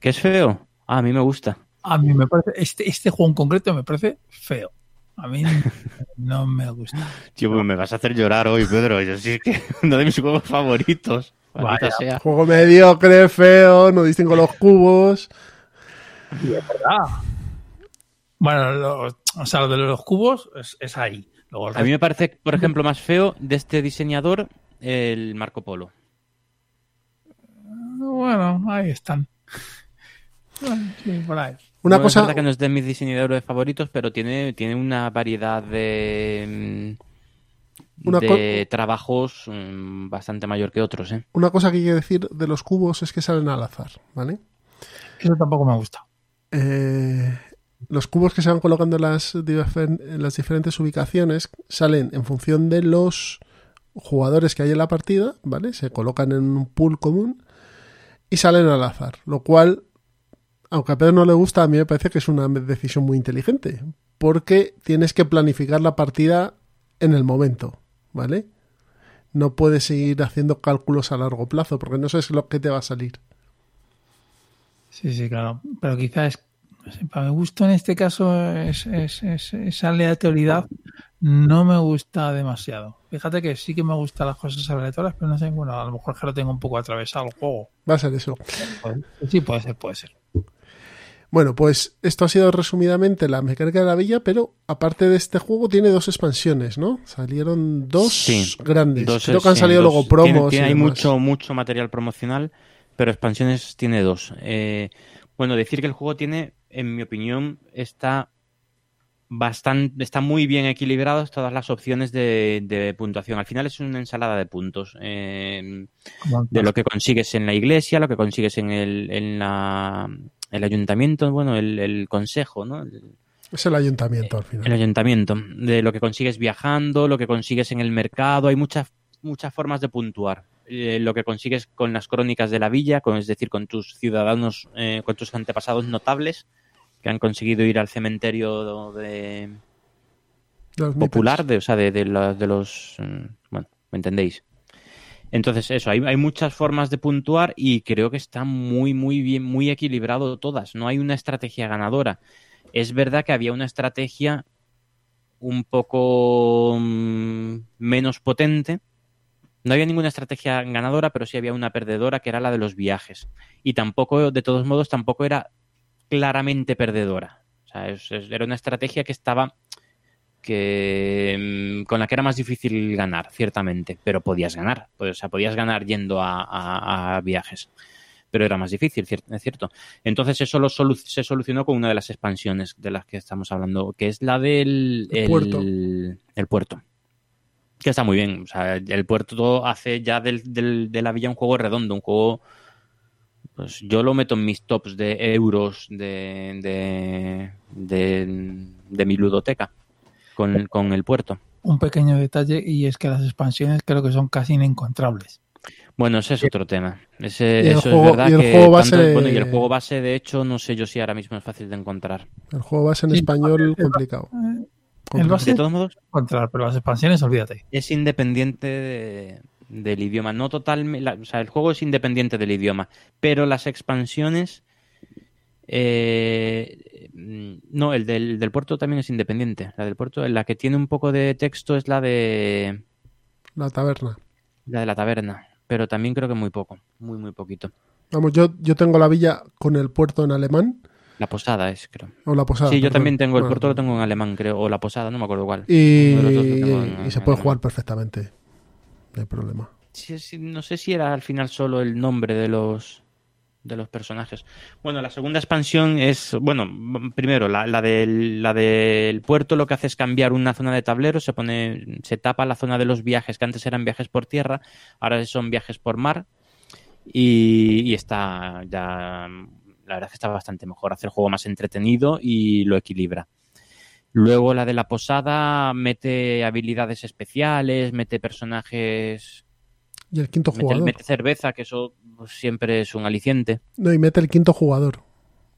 ¿Que es feo? Ah, a mí me gusta. A mí me parece. Este, este juego en concreto me parece feo. A mí no me gusta. Tío, pues me vas a hacer llorar hoy, Pedro. Yo sí que uno de mis juegos favoritos. Vaya. sea. Juego mediocre, feo, no distingo los cubos. Bueno, lo- o sea, lo de los cubos es, es ahí. Luego el A mí me parece, por ejemplo, más feo de este diseñador el Marco Polo. Bueno, ahí están. Sí, por ahí. Una No, cosa. Es verdad que no es de mis diseñadores favoritos, pero tiene, tiene una variedad de, mm, Una de trabajos mm, bastante mayor que otros. ¿eh? Una cosa que hay que decir de los cubos es que salen al azar, ¿vale? Eso tampoco me gusta. Eh, los cubos que se van colocando en las, en las diferentes ubicaciones salen en función de los jugadores que hay en la partida, ¿vale? Se colocan en un pool común y salen al azar, lo cual, aunque a Pedro no le gusta, a mí me parece que es una decisión muy inteligente, porque tienes que planificar la partida en el momento, ¿vale? No puedes seguir haciendo cálculos a largo plazo, porque no sabes lo que te va a salir. Sí, sí, claro. Pero quizás, para mi gusto en este caso, es, es- es- esa aleatoriedad no me gusta demasiado. Fíjate que sí que me gustan las cosas aleatorias, pero no sé, bueno, a lo mejor es que lo tengo un poco atravesado el juego. Va a ser eso. Sí, puede ser, puede ser. Bueno, pues esto ha sido resumidamente la mecánica de la villa, pero aparte de este juego tiene dos expansiones, ¿no? Salieron dos Sí, grandes. Dos, Creo que han sí, salido dos. luego promos. Tiene- tiene- y hay demás. mucho, mucho material promocional, pero expansiones tiene dos. Eh, bueno, decir que el juego tiene en mi opinión, está bastante, está muy bien equilibrados todas las opciones de, de puntuación. Al final es una ensalada de puntos. eh, de lo que consigues en la iglesia, lo que consigues en el, en la, el ayuntamiento, bueno, el, el consejo, ¿no? El, Es el ayuntamiento al final. el ayuntamiento, de lo que consigues viajando, lo que consigues en el mercado, hay muchas muchas formas de puntuar. Eh, lo que consigues con las crónicas de la villa, con, es decir, con tus ciudadanos, eh, con tus antepasados notables que han conseguido ir al cementerio de, los popular, de, o sea, de, de la- de los... mm, Bueno, ¿me entendéis? Entonces, eso, hay, hay muchas formas de puntuar y creo que está muy, muy bien, muy equilibrado todas. No hay una estrategia ganadora. Es verdad que había una estrategia un poco mm, menos potente. No había ninguna estrategia ganadora, pero sí había una perdedora, que era la de los viajes. Y tampoco, de todos modos, tampoco era claramente perdedora. O sea, es- es- era una estrategia que estaba que mm, con la que era más difícil ganar, ciertamente, pero podías ganar, o sea, podías ganar yendo a, a- a viajes, pero era más difícil, es cierto. Entonces eso lo solu- se solucionó con una de las expansiones de las que estamos hablando, que es la del El puerto. el puerto. Que está muy bien, o sea, el puerto hace ya del, del- de la villa un juego redondo, un juego pues yo lo meto en mis tops de euros de, de, de, de mi ludoteca con, con el puerto. Un pequeño detalle y es que las expansiones creo que son casi inencontrables. Bueno, ese es otro tema. Ese, Y el eso juego- es verdad y el que juego base tanto- de- bueno, y el juego base, de hecho, no sé yo si ahora mismo es fácil de encontrar. El juego base en Sí, español el- complicado. El base De todos modos, encontrar, pero las expansiones, olvídate. es independiente de- del idioma. No totalmente. O sea, el juego es independiente del idioma. Pero las expansiones. eh, no, el del, del puerto también es independiente. La del puerto, la que tiene un poco de texto es la de. La taberna. La de la taberna. Pero también creo que muy poco. Muy, muy poquito. Vamos, yo, yo tengo la villa con el puerto en alemán. La posada es, creo. O la posada. sí, yo perdón. también tengo el Bueno, puerto, lo tengo en alemán, creo. O la posada, no me acuerdo cuál. Y, se puede alemán. jugar perfectamente. No hay problema. No sé si era al final solo el nombre de los de los personajes. Bueno, la segunda expansión es, bueno, primero la, la del, la del puerto lo que hace es cambiar una zona de tablero, se pone, se tapa la zona de los viajes que antes eran viajes por tierra, ahora son viajes por mar y, y está ya, la verdad es que está bastante mejor, hace el juego más entretenido y lo equilibra. Luego la de la posada mete habilidades especiales, mete personajes Y el quinto Mete, jugador. mete cerveza, que eso siempre es un aliciente. No, y mete el quinto jugador.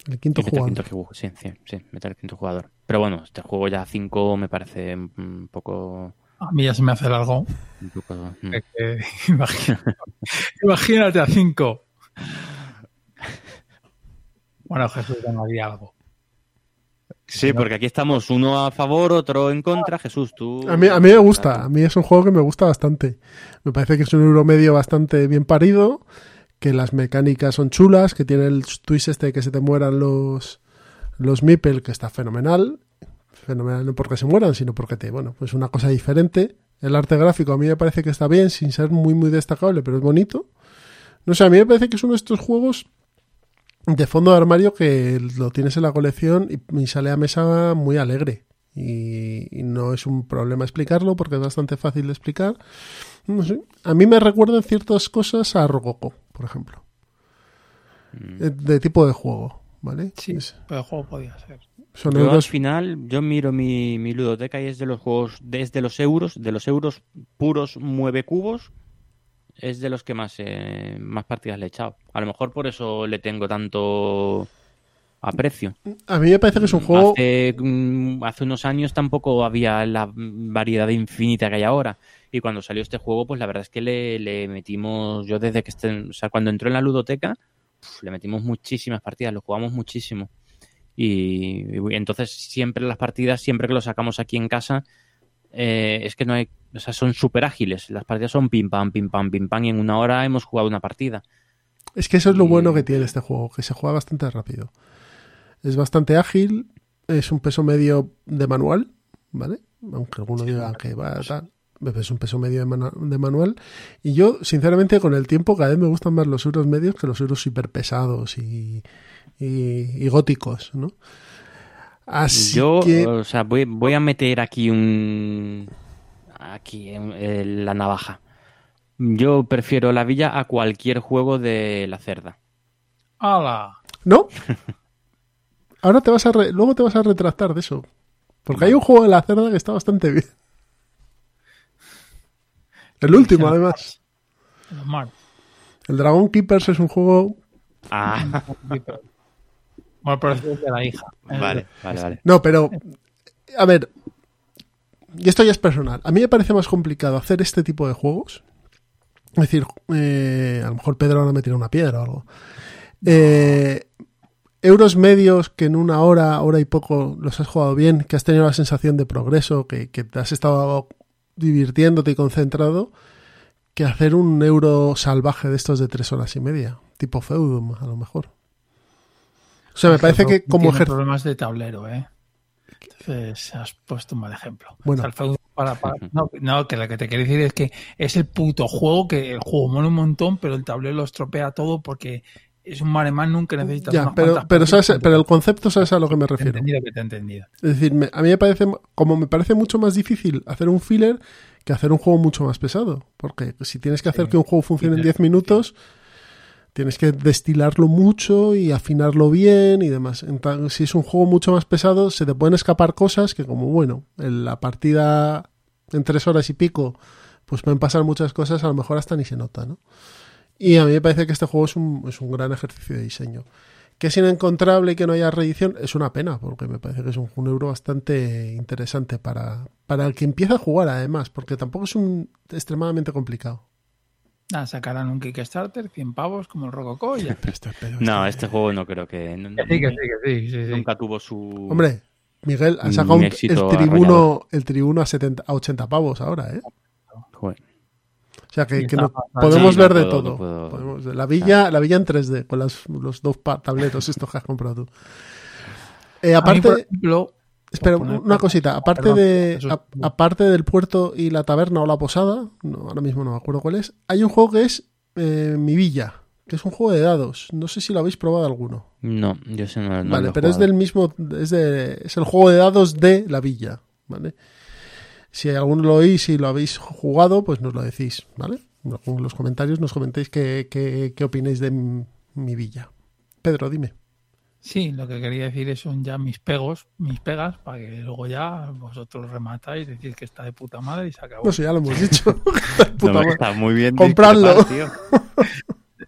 El quinto Y mete el jugador. quinto. Sí, sí, sí, mete el quinto jugador. Pero bueno, este juego ya 5 me parece un poco. A mí ya se me hace largo. Un poco mm. Eh, eh, imagínate a cinco. Bueno, Jesús, tengo aquí algo. Sí, porque aquí estamos uno a favor, otro en contra. Jesús, tú. A mí, a mí me gusta, a mí es un juego que me gusta bastante. Me parece que es un euro medio bastante bien parido, que las mecánicas son chulas, que tiene el twist este de que se te mueran los, los Meeple, que está fenomenal. Fenomenal no porque se mueran, sino porque te, bueno, pues una cosa diferente. El arte gráfico a mí me parece que está bien, sin ser muy, muy destacable, pero es bonito. No sé, a mí me parece que es uno de estos juegos de fondo de armario que lo tienes en la colección y, y sale a mesa muy alegre. Y, y no es un problema explicarlo porque es bastante fácil de explicar. No sé. A mí me recuerdan ciertas cosas a Rococo, por ejemplo. Eh, De tipo de juego, ¿vale? Sí, Es- pero el juego podía ser. son Yo al euros final, yo miro mi, mi ludoteca y es de los juegos, desde los euros, de los euros puros mueve cubos, es de los que más, eh, más partidas le he echado. A lo mejor por eso le tengo tanto aprecio. A mí me parece que es un juego... Hace, mm, hace unos años tampoco había la variedad infinita que hay ahora. Y cuando salió este juego, pues la verdad es que le, le metimos, yo desde que esté, o sea, cuando entró en la ludoteca, le metimos muchísimas partidas, lo jugamos muchísimo. Y, y entonces siempre las partidas, siempre que lo sacamos aquí en casa, eh, es que no hay, o sea, son súper ágiles. Las partidas son pim pam, pim pam, pim pam, y en una hora hemos jugado una partida. Es que eso es lo Y- bueno que tiene este juego, que se juega bastante rápido. Es bastante ágil, es un peso medio de manual, ¿vale? Aunque algunos digan que va tal. es un peso medio de, manu- de manual. Y yo, sinceramente, con el tiempo cada vez me gustan más los euros medios que los euros hiper pesados y, y, y góticos, ¿no? Así Yo, que... o sea, voy, voy a meter aquí un. Aquí eh, la navaja. Yo prefiero la villa a cualquier juego de la cerda. ¡Hala! ¿No? Ahora te vas a... re- Luego te vas a retractar de eso. Porque hay un juego de la cerda que está bastante bien. El último, además. El Dragon Keepers es un juego... Ah, Bueno, pero es de la hija. vale, vale, vale. No, pero... A ver... Y esto ya es personal. A mí me parece más complicado hacer este tipo de juegos. Es decir, eh, a lo mejor Pedro ahora me tira una piedra o algo. Eh, euros medios que en una hora, hora y poco los has jugado bien, que has tenido la sensación de progreso, que, que te has estado divirtiéndote y concentrado, que hacer un euro salvaje de estos de tres horas y media, tipo Feudum, a lo mejor. O sea, me parece que como ejercicio... problemas de tablero, ¿eh? Entonces has puesto un mal ejemplo. Bueno. O sea, para- para- no, no, que lo que te quiero decir es que es el puto juego que el juego mola un montón, pero el tablero lo estropea todo porque es un mare magnum que necesitas Ya, unas pero, pero, sabes, pero el concepto sabes a lo que me Te he refiero. entendido que te he entendido. Es decir, me- a mí me parece, como me parece mucho más difícil hacer un filler que hacer un juego mucho más pesado. Porque si tienes que hacer Sí. que un juego funcione en Filler, 10 minutos, tienes que destilarlo mucho y afinarlo bien y demás. Entonces, si es un juego mucho más pesado, se te pueden escapar cosas que como, bueno, en la partida en tres horas y pico, pues pueden pasar muchas cosas, a lo mejor hasta ni se nota, ¿no? Y a mí me parece que este juego es un, es un gran ejercicio de diseño. Que es inencontrable y que no haya reedición es una pena, porque me parece que es un, un euro bastante interesante para, para el que empieza a jugar, además, porque tampoco es un extremadamente complicado. Nada, sacarán un Kickstarter, 100 pavos como el Rococó y ya. Este pedo, No, este- este juego no creo que. sí, que sí, que sí, sí, sí. Nunca tuvo su. Hombre, Miguel ha Un sacado un- el tribuno, el tribuno a, 70, a 80 pavos ahora, ¿eh? Joder. O sea que, que no- podemos Sí, ver no de puedo, todo. no puedo. Podemos- la villa, la villa en 3D, con las- los dos tableros estos que has comprado tú. Eh, A mí, por aparte, ejemplo, espera, poner- una cosita. Aparte Perdón, de, eso es- a- aparte del puerto y la taberna o la posada, no, ahora mismo no me acuerdo cuál es, hay un juego que es eh, Mi Villa, que es un juego de dados. No sé si lo habéis probado alguno. No, yo sé, no. no vale, lo he pero es del mismo, es, de, es el juego de dados de la villa, ¿vale? Si alguno lo oís y lo habéis jugado, pues nos lo decís, ¿vale? En los comentarios nos comentéis qué, qué, qué opináis de mi villa. Pedro, dime. Sí, lo que quería decir es son ya mis pegos, mis pegas, para que luego ya vosotros rematáis, decís que está de puta madre y se acabó. No sé, ya lo hemos dicho. Puta No, me madre. está muy bien. Tío.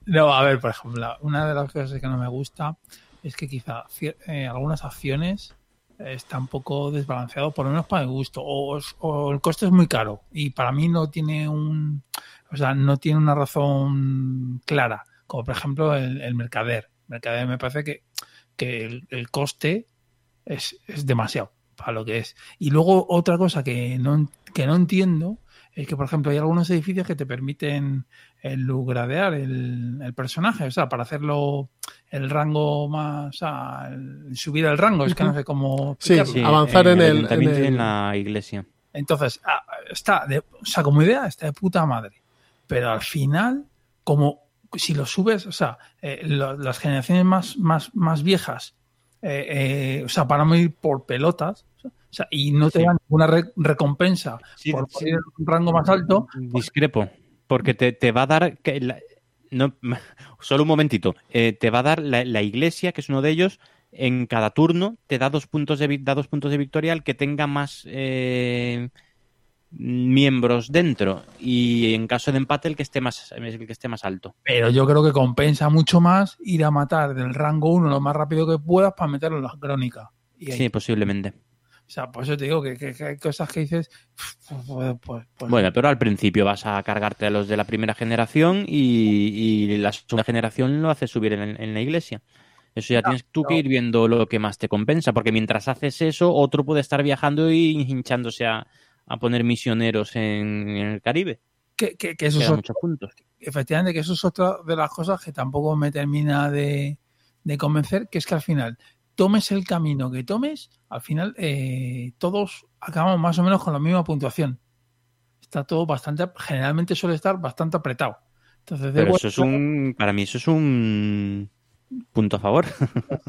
No, a ver, por ejemplo, una de las cosas que no me gusta es que quizá cier- eh, algunas acciones están un poco desbalanceado, por lo menos para mi gusto, o el coste es muy caro y para mí no tiene un, o sea, no tiene una razón clara, como por ejemplo el, el mercader. Mercader me parece que, que el, el coste es, es demasiado para lo que es. Y luego otra cosa que no, que no entiendo es que, por ejemplo, hay algunos edificios que te permiten el lugradear el, el personaje, o sea, para hacerlo el rango más, o sea, el- subir el rango, es que no sé cómo. Sí, Avanzar en el- en la iglesia. Entonces, ah, está, de, o sea, como idea está de puta madre. Pero al final, como si lo subes, o sea, eh, lo- las generaciones más, más, más viejas, eh, eh, o sea, para no ir por pelotas, o sea, y no te Sí. dan ninguna re- recompensa Sí, por sí. un rango más alto, Discrepo, porque te, te va a dar... Que la- no, solo un momentito. Eh, te va a dar la, la iglesia, que es uno de ellos, en cada turno te da dos puntos de, da dos puntos de victoria al que tenga más eh, miembros dentro. Y en caso de empate, el que esté más, el que esté más alto. pero yo creo que compensa mucho más ir a matar del rango 1 lo más rápido que puedas para meterlo en la crónica. Y ahí- Sí, posiblemente. O sea, por eso te digo que, que- que hay cosas que dices, pues, pues- pues- Bueno, pero al principio vas a cargarte a los de la primera generación y, y la segunda generación lo haces subir en, en la iglesia. Eso ya tienes tú que ir viendo lo que más te compensa, porque mientras haces eso, otro puede estar viajando y hinchándose a, a poner misioneros en, en el Caribe. que, que- que eso Que es da otro- muchos puntos. efectivamente, que eso es otra de las cosas que tampoco me termina de, de convencer, que es que al final, tomes el camino que tomes, al final eh, todos acabamos más o menos con la misma puntuación. está todo bastante, generalmente suele estar bastante apretado. Entonces, Pero eso es un, para mí eso es un punto a favor.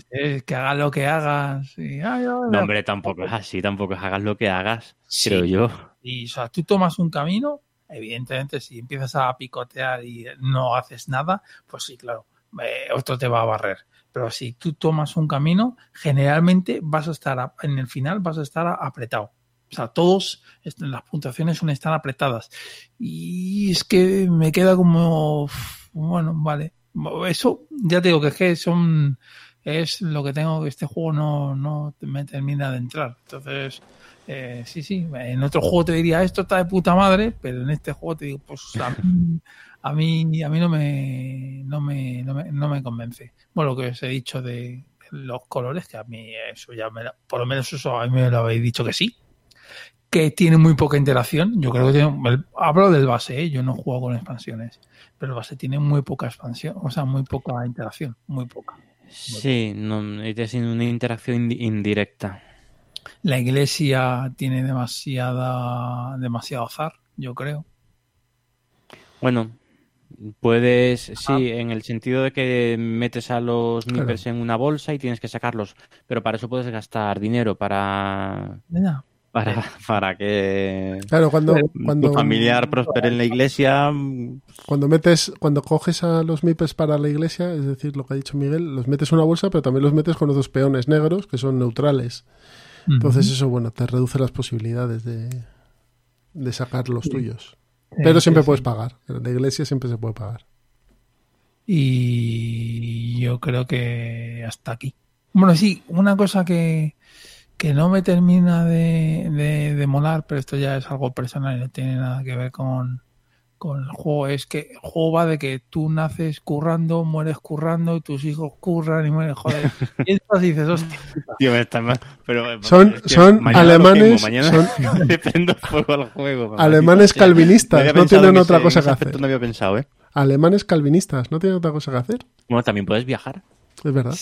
es que hagas lo que hagas. Y, ay, ay, No, hombre, tampoco es así, tampoco es hagas lo que hagas, Sí. creo yo. Y, o sea, tú tomas un camino, evidentemente, si empiezas a picotear y no haces nada, pues sí, claro, eh, otro te va a barrer. Pero si tú tomas un camino, generalmente vas a estar, a- en el final vas a estar a- apretado. O sea, todos, las puntuaciones son están apretadas. Y es que me queda como, bueno, vale. Eso, ya te digo que es que son, es lo que tengo, que este juego no, no me termina de entrar. Entonces, eh, sí, sí, en otro juego te diría esto está de puta madre, pero en este juego te digo, pues a mí, a mí, no, me, no, me, no, me, no me convence. Bueno, lo que os he dicho de los colores, que a mí eso ya me por lo menos eso a mí me lo habéis dicho que sí. Que tiene muy poca interacción. Yo creo que tiene, hablo del base, ¿eh? yo no juego con expansiones, pero el base tiene muy poca expansión, o sea, muy poca interacción, muy poca. Sí, no, es una interacción indi- indirecta. La iglesia tiene demasiada, demasiado azar, yo creo. Bueno, puedes, sí, en el sentido de que metes a los Claro. meeples en una bolsa y tienes que sacarlos, pero para eso puedes gastar dinero para. Para, para que Claro, cuando, tu cuando, familiar prospere en la iglesia. cuando metes, cuando coges a los MIPES para la iglesia, es decir, lo que ha dicho Miguel, los metes en una bolsa, pero también los metes con los dos peones negros que son neutrales. Entonces eso, bueno, te reduce las posibilidades de, de sacar los tuyos. Pero siempre sí. puedes pagar. En la iglesia siempre se puede pagar. Y yo creo que hasta aquí. Bueno, sí, una cosa que, que no me termina de, de, de molar, pero esto ya es algo personal y no tiene nada que ver con, con el juego, es que el juego va de que tú naces currando, mueres currando, y tus hijos curran y mueren, joder. Y entonces dices, hostia, Tío, me está mal, pero, Son- es que son alemanes, mañana le prendo fuego al juego. mamá. Alemanes Tío, calvinistas, no tienen en otra ese- cosa que hacer. No había pensado, ¿eh? Alemanes calvinistas, no tienen otra cosa que hacer. Bueno, también puedes viajar. Es verdad.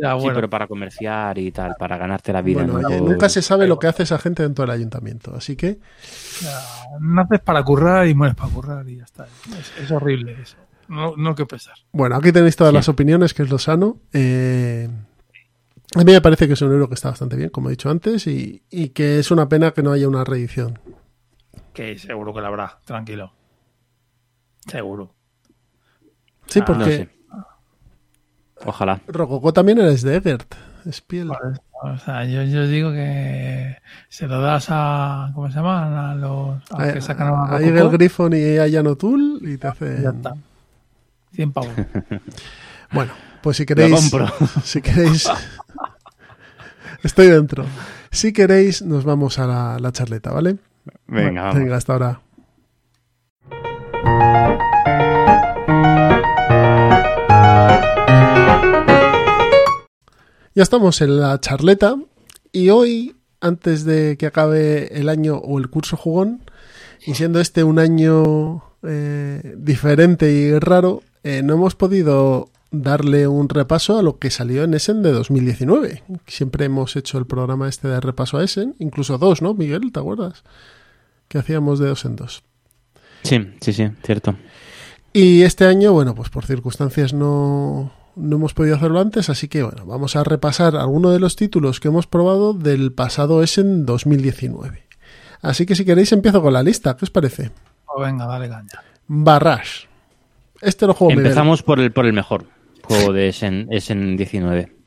Ya Sí, pero para comerciar y tal, para ganarte la vida. Bueno, ¿no? oye, Todo- nunca se sabe lo que hace esa gente dentro del ayuntamiento. Así que, Ya, naces para currar y mueres para currar y ya está. Es, es horrible eso. No, no que pesar. bueno, aquí tenéis todas Sí. las opiniones, que es lo sano. Eh, a mí me parece que es un euro que está bastante bien, como he dicho antes, y, y que es una pena que no haya una reedición. Que seguro que la habrá, tranquilo. Seguro. Sí, Ah, No porque sé. Ojalá. Rococó también eres de Egert. Es piel. O sea, yo, yo digo que se lo das a. ¿Cómo se llaman? A los. A los que sacan a a Eagle Griffon y a Jan O'Toole y te hace. Ya está. 100 pavos. Bueno, pues si Lo queréis. compro. Si queréis. Estoy dentro. Si queréis, nos vamos a la, la charleta, ¿vale? Venga, vamos. Venga, hasta ahora. Ya estamos en la charleta y hoy, antes de que acabe el año o el curso jugón, y siendo este un año eh, diferente y raro, eh, no hemos podido darle un repaso a lo que salió en Essen de 2019. Siempre hemos hecho el programa este de repaso a Essen, incluso dos, ¿no, Miguel? ¿Te acuerdas? Que hacíamos de dos en dos. Sí, sí, sí, cierto. Y este año, bueno, pues por circunstancias no, no hemos podido hacerlo antes, así que bueno, vamos a repasar algunos de los títulos que hemos probado del pasado Essen 2019. Así que si queréis empiezo con la lista, ¿qué os parece? Pues venga, dale caña. Barrage. Este lo juego. Empezamos por el, por el mejor juego de Essen, Essen 19.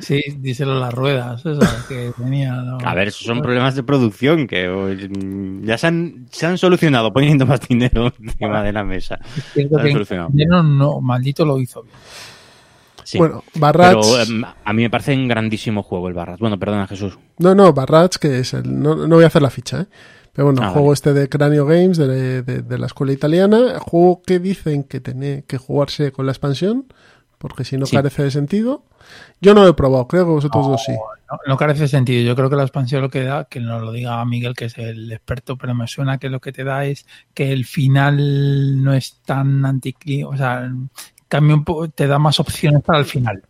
Sí, díselo las ruedas, esas que tenía. ¿no? A ver, esos son problemas de producción que pues, ya se han, se han solucionado poniendo más dinero encima de la mesa. Es que no, no, maldito lo hizo bien. Sí. Bueno, Barrage. Pero em, a mí me parece un grandísimo juego el Barras. Bueno, perdona, Jesús. No, no, Barrage, que es el. No, no voy a hacer la ficha, ¿eh? Pero bueno, Ah, juego vale. este de Cranio Games, de, de- de la escuela italiana. Juego que dicen que tiene que jugarse con la expansión, porque si no Sí. carece de sentido. Yo no lo he probado, creo que vosotros dos sí. No, no carece sentido. Yo creo que la expansión lo que da, que nos lo diga Miguel, que es el experto, pero me suena que lo que te da es que el final no es tan anti o sea, cambia un poco, te da más opciones para el final.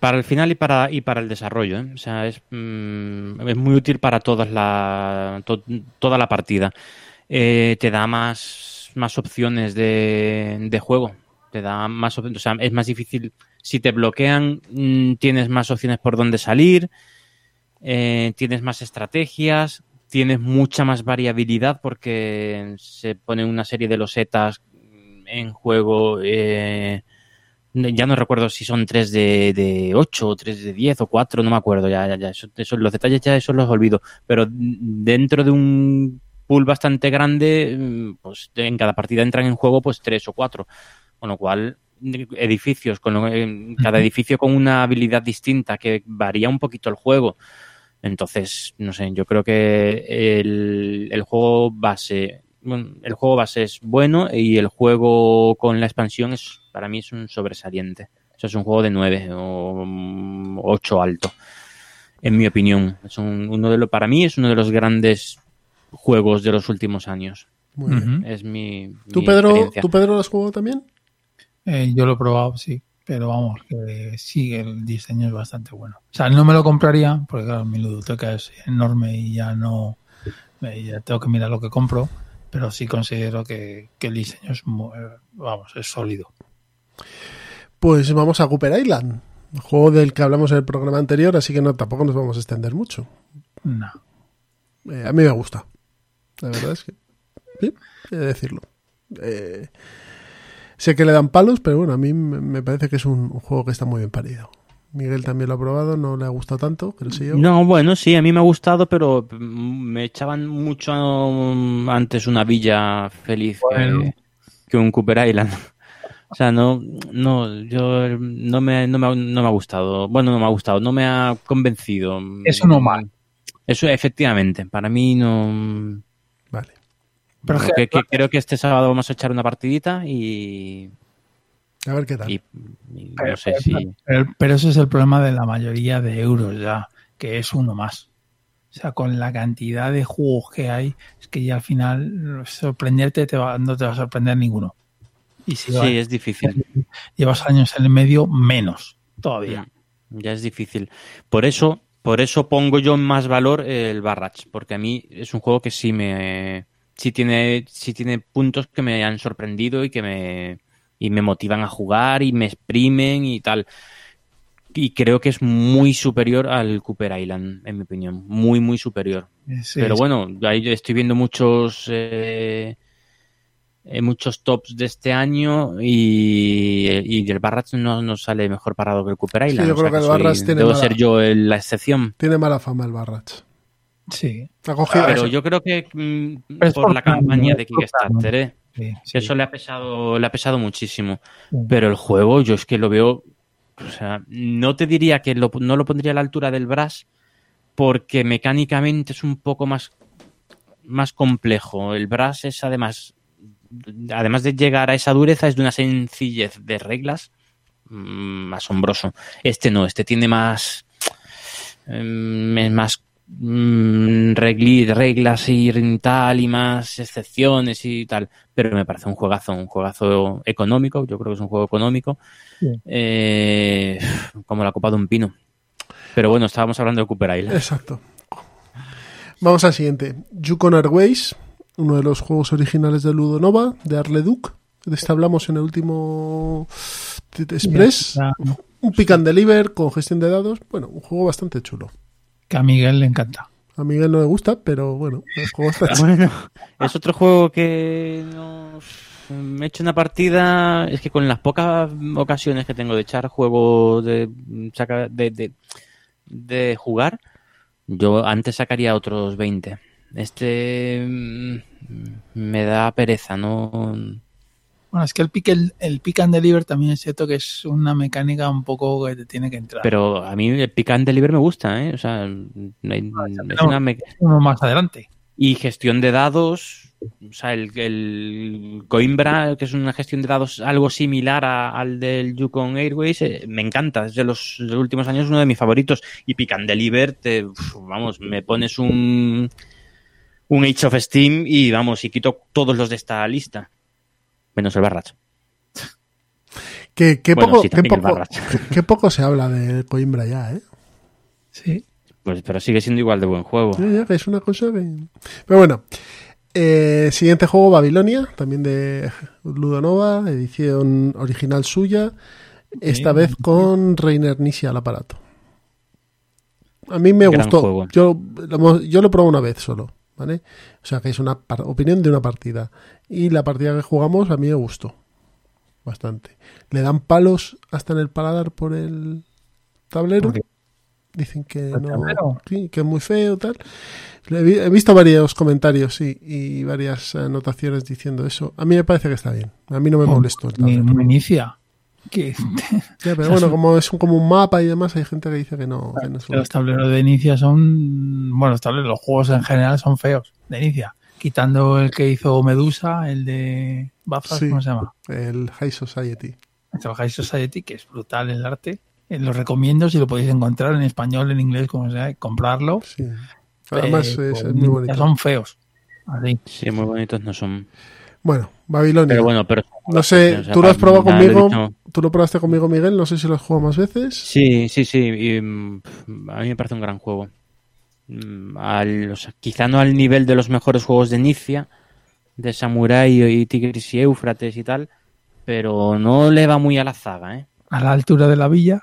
Para el final y para, y para el desarrollo. ¿eh? O sea, es, mm, es muy útil para todas la, to- toda la partida. eh, te da más, más opciones de, de juego. Te da más opciones. O sea, es más difícil. Si te bloquean, mm, tienes más opciones por dónde salir. eh, tienes más estrategias. Tienes mucha más variabilidad porque se ponen una serie de losetas en juego. eh, ya no recuerdo si son 3 de, de 8 o 3 de 10 o 4, no me acuerdo. Ya, ya, ya. Los detalles ya eso los olvido. Pero dentro de un pool bastante grande, mm, pues en cada partida entran en juego pues 3 o 4. Con lo cual, edificios, con lo- en cada edificio con una habilidad distinta que varía un poquito el juego. Entonces, no sé, yo creo que el, el juego base, bueno, el juego base es bueno y el juego con la expansión es, para mí es un sobresaliente. O sea, es un juego de 9 o 8 alto, en mi opinión. Es un- uno de lo, para mí es uno de los grandes juegos de los últimos años. Muy bien. Ujú. Es mi, ¿Tú, mi Pedro. ¿Tú, Pedro, lo has jugado también? Eh, yo lo he probado, sí. Pero vamos, que sí, el diseño es bastante bueno. O sea, no me lo compraría, porque claro, mi ludoteca es enorme y ya no. eh, Ya tengo que mirar lo que compro. Pero sí considero que, que el diseño es, eh, vamos, es sólido. Pues vamos a Cooper Island, juego del que hablamos en el programa anterior, así que no tampoco nos vamos a extender mucho. No. Eh, a mí me gusta. La verdad es que. Sí, he de decirlo. Eh, sé que le dan palos, pero bueno, a mí me parece que es un, juego que está muy bien parido. Miguel también lo ha probado, no le ha gustado tanto, creo yo. No, bueno, sí, a mí me ha gustado, pero mm, me echaban mucho mm, antes una villa feliz que- Bueno. que, un Cooper Island. O sea, no, no, yo no me, no, me, ha- no me ha gustado. Bueno, no me ha gustado, no me ha convencido. Es uno mal. Eso, efectivamente, para mí no. Pero que- que- creo que este sábado vamos a echar una partidita y, A ver qué tal. y- y Pero, no sé si. pero, pero ese es el problema de la mayoría de euros ya, que es uno más. O sea, con la cantidad de juegos que hay, es que ya al final sorprenderte te va- no te va a sorprender ninguno. Y si Sí, es difícil. llevas años en el medio, menos todavía. Mm, Ya es difícil. Por eso, por eso pongo yo en más valor el Barrage, porque a mí es un juego que sí me sí tiene sí tiene puntos que me han sorprendido y que me y me motivan a jugar y me exprimen y tal. Y creo que es muy superior al Cooper Island, en mi opinión. Muy, muy superior. Sí, Pero sí. bueno, ahí yo estoy viendo muchos eh, eh, muchos tops de este año y, y el Barrage no, no sale mejor parado que el Cooper Sí, Island. yo o creo sea que el soy- tiene debo mala- ser yo el- la excepción. Tiene mala fama el Barrach. Sí, Ha cogido. Pero yo creo que mm, por por la campaña ¿no? de Kickstarter, ¿eh? sí, sí. Eso le ha pesado, le ha pesado muchísimo. Sí. Pero el juego, yo es que lo veo. O sea, no te diría que lo- no lo pondría a la altura del Brass, porque mecánicamente es un poco más, más complejo. El Brass es además. Además de llegar a esa dureza, es de una sencillez de reglas mm, asombroso. Este no, este tiene más. es más mm, reglas y tal y más excepciones y tal pero me parece un juegazo un juegazo económico yo creo que es un juego económico Sí. eh, como la copa de un pino pero bueno estábamos hablando de Cooper Island Exacto. Vamos al siguiente. Yukon Airways, uno de los juegos originales de Ludonova, de Arleduc. De este hablamos en el último Express. Un pick and deliver con gestión de dados. Bueno, un juego bastante chulo. Que a Miguel le encanta. A Miguel no le gusta, pero bueno, el juego está. Bueno es otro juego que no me he hecho una partida es que con las pocas ocasiones que tengo de echar juegos de saca- de, de, de jugar yo antes sacaría otros 20 este mm, me da pereza no Bueno, es que el pick, el, el pick and deliver también es cierto que es una mecánica un poco que te tiene que entrar. pero a mí el pick and deliver me gusta ¿eh? o sea hay- es una Uno más adelante. y gestión de dados o sea el, el Coimbra que es una gestión de dados algo similar a- al del Yukon Airways eh, me encanta es de los, de los últimos años uno de mis favoritos y Pick and Deliver te, uf, vamos me pones un un Age of Steam y vamos y quito todos los de esta lista menos el Barrach Que, que Bueno, poco, sí, que también el poco, que- se habla de Coimbra ya, ¿eh? Sí. pues pero sigue siendo igual de buen juego Ya, ya, que es una cosa que... Pero bueno, Eh, siguiente juego, Babilonia, también de Ludonova, edición original suya. Esta Sí. vez con Reiner Nishi al aparato. A mí me Gran gustó. juego. Yo, yo lo he probado una vez solo, ¿vale? O sea que es una par- opinión de una partida. Y la partida que jugamos a mí me gustó. Bastante. Le dan palos hasta en el paladar por el tablero. Dicen que ¿El no, sí, que es muy feo tal. Le He vi- he visto varios comentarios sí, y varias anotaciones diciendo eso. A mí me parece que está bien. A mí no me molestó el tablero. muy inicia. Que Ya, pero bueno, como es un- como un mapa y demás, hay gente que dice que no. que no es un- los tableros de inicia son. Bueno, los tableros, los juegos en general son feos de inicia. Quitando el que hizo Medusa, el de Bazas, Sí. ¿cómo se llama? El High Society. El High Society, que es brutal el arte. Eh, Lo recomiendo si lo podéis encontrar en español, en inglés, como sea, comprarlo. Sí. Además, Eh, es, es muy bonito. Son feos. Así. Sí, muy bonitos no son. Bueno, Babilonia. Pero bueno, pero... no sé, o sea, tú lo has probado conmigo. dicho. Tú lo probaste conmigo, Miguel. No sé si lo has jugado más veces. Sí, sí, sí. y, mm, a mí me parece un gran juego. Mm, al- o sea, quizá no al nivel de los mejores juegos de Inicia, de Samurai y Tigris y Éufrates y tal, pero no le va muy a la zaga, ¿eh? A la altura de la villa.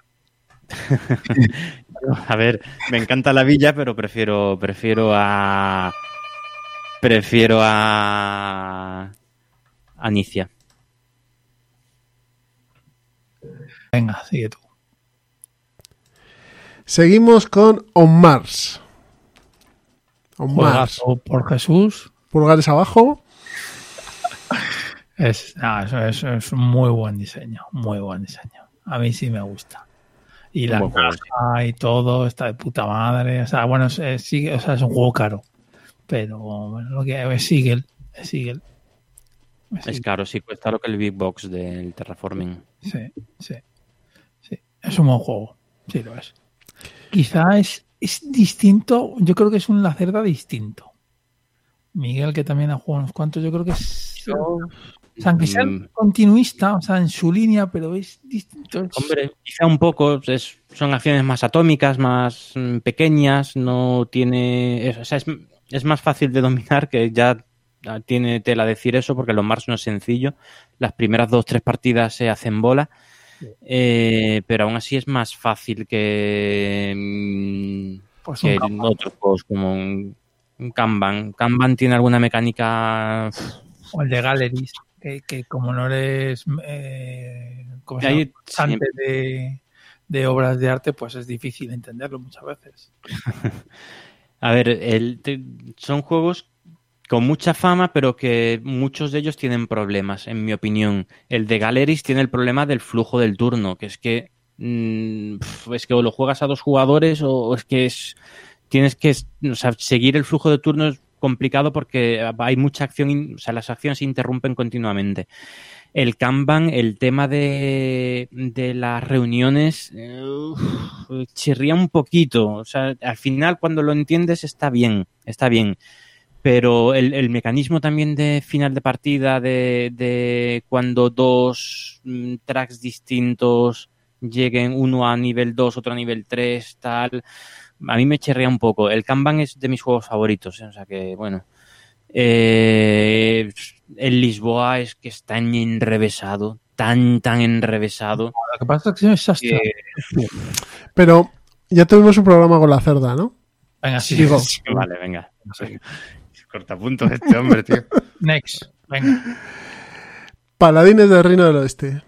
A ver, me encanta la villa, pero prefiero, prefiero a. Prefiero a. a Nicia. Venga, sigue tú. Seguimos con On Mars. On Mars. Por Jesús. Pulgares abajo. Es, no, eso, eso es un muy buen diseño, muy buen diseño. A mí sí me gusta. Y la caja y todo está de puta madre. O sea, bueno, es, es- sigue- o sea, es un juego caro. Pero bueno, lo que es Sigel. Es caro, sí, cuesta lo que el Big Box del Terraforming. Sí, sí, sí. Es un buen juego. Sí, lo es. Quizá es, es distinto. Yo creo que es un Lacerda distinto. Miguel, que también ha jugado unos cuantos, yo creo que es. O sea, aunque sea Mm. continuista, o sea, en su línea, pero es distinto. Hombre, quizá un poco, es- son acciones más atómicas, más mm, pequeñas, no tiene. Es, o sea, es, es más fácil de dominar que ya tiene tela decir eso, porque los Mars no es sencillo. Las primeras dos, tres partidas se hacen bola. eh, pero aún así es más fácil que, mm, pues que otros juegos como un, un Kanban. Kanban tiene alguna mecánica. o el de Galleries, que, que como no eres eh, ¿cómo se Ahí llama? Pasante de, de obras de arte, pues es difícil entenderlo muchas veces. A ver, el- te- son juegos con mucha fama, pero que muchos de ellos tienen problemas, en mi opinión. El de Galeris tiene el problema del flujo del turno, que es que mm, es que o lo juegas a dos jugadores o, es que es tienes que seguir el flujo de turno es complicado porque hay mucha acción, o sea, las acciones se interrumpen continuamente. El Kanban, el tema de, de las reuniones, uf, chirría un poquito. O sea, al final cuando lo entiendes está bien, está bien. Pero el, el mecanismo también de final de partida, de, de cuando dos mm, tracks distintos lleguen, uno a nivel 2, otro a nivel 3, tal, a mí me chirría un poco. El Kanban es de mis juegos favoritos, ¿eh? o sea que, bueno. Eh, el Lisboa es que está en- enrevesado, tan, tan enrevesado. Lo que pasa es que es sastre. que- Pero ya tuvimos un programa con la cerda, ¿no? Venga, sigo. Vale, venga. Cortapuntos este hombre, tío. Next. Venga. Paladines del Reino del Oeste.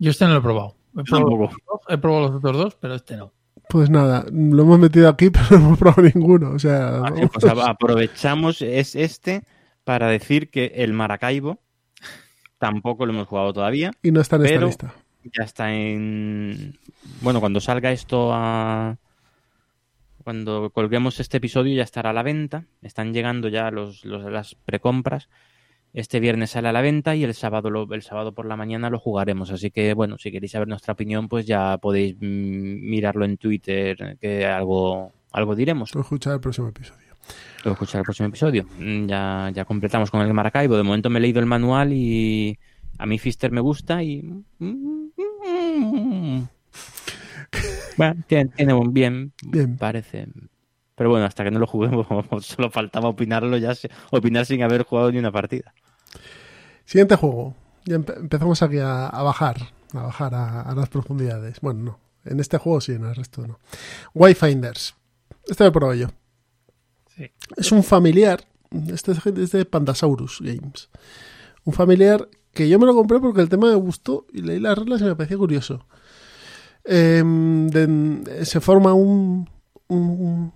Yo este no lo he probado. He probado, Tampoco. los otros dos, he probado los otros dos, pero este no. Pues nada, lo hemos metido aquí, pero no hemos probado ninguno. O sea, Vale, pues aprovechamos es este para decir que el Maracaibo tampoco lo hemos jugado todavía. y no está en esta lista. Ya está en. Bueno, cuando salga esto a. Cuando colguemos este episodio ya estará a la venta. Están llegando ya los, los- las precompras. Este viernes sale a la venta y el sábado, lo- el sábado por la mañana lo jugaremos. Así que, bueno, si queréis saber nuestra opinión, pues ya podéis mm, mirarlo en Twitter, que algo, algo diremos. Lo escuchar el próximo episodio. Lo escuchar el próximo episodio. Mm, Ya, ya completamos con el Maracaibo. De momento me he leído el manual y a mí Fister me gusta y... Bueno, tiene, tiene un bien, Bien. parece. Pero bueno, hasta que no lo juguemos, solo faltaba opinarlo ya, opinar sin haber jugado ni una partida. Siguiente juego. Ya empe- empezamos aquí a, a bajar, a bajar a, a las profundidades. Bueno, no. En este juego sí, en el resto no. Wayfinders. Este lo he probado yo. Sí. Es un familiar. Este es es de Pandasaurus Games. Un familiar que yo me lo compré porque el tema me gustó y leí las reglas y me pareció curioso. Em, se forma un,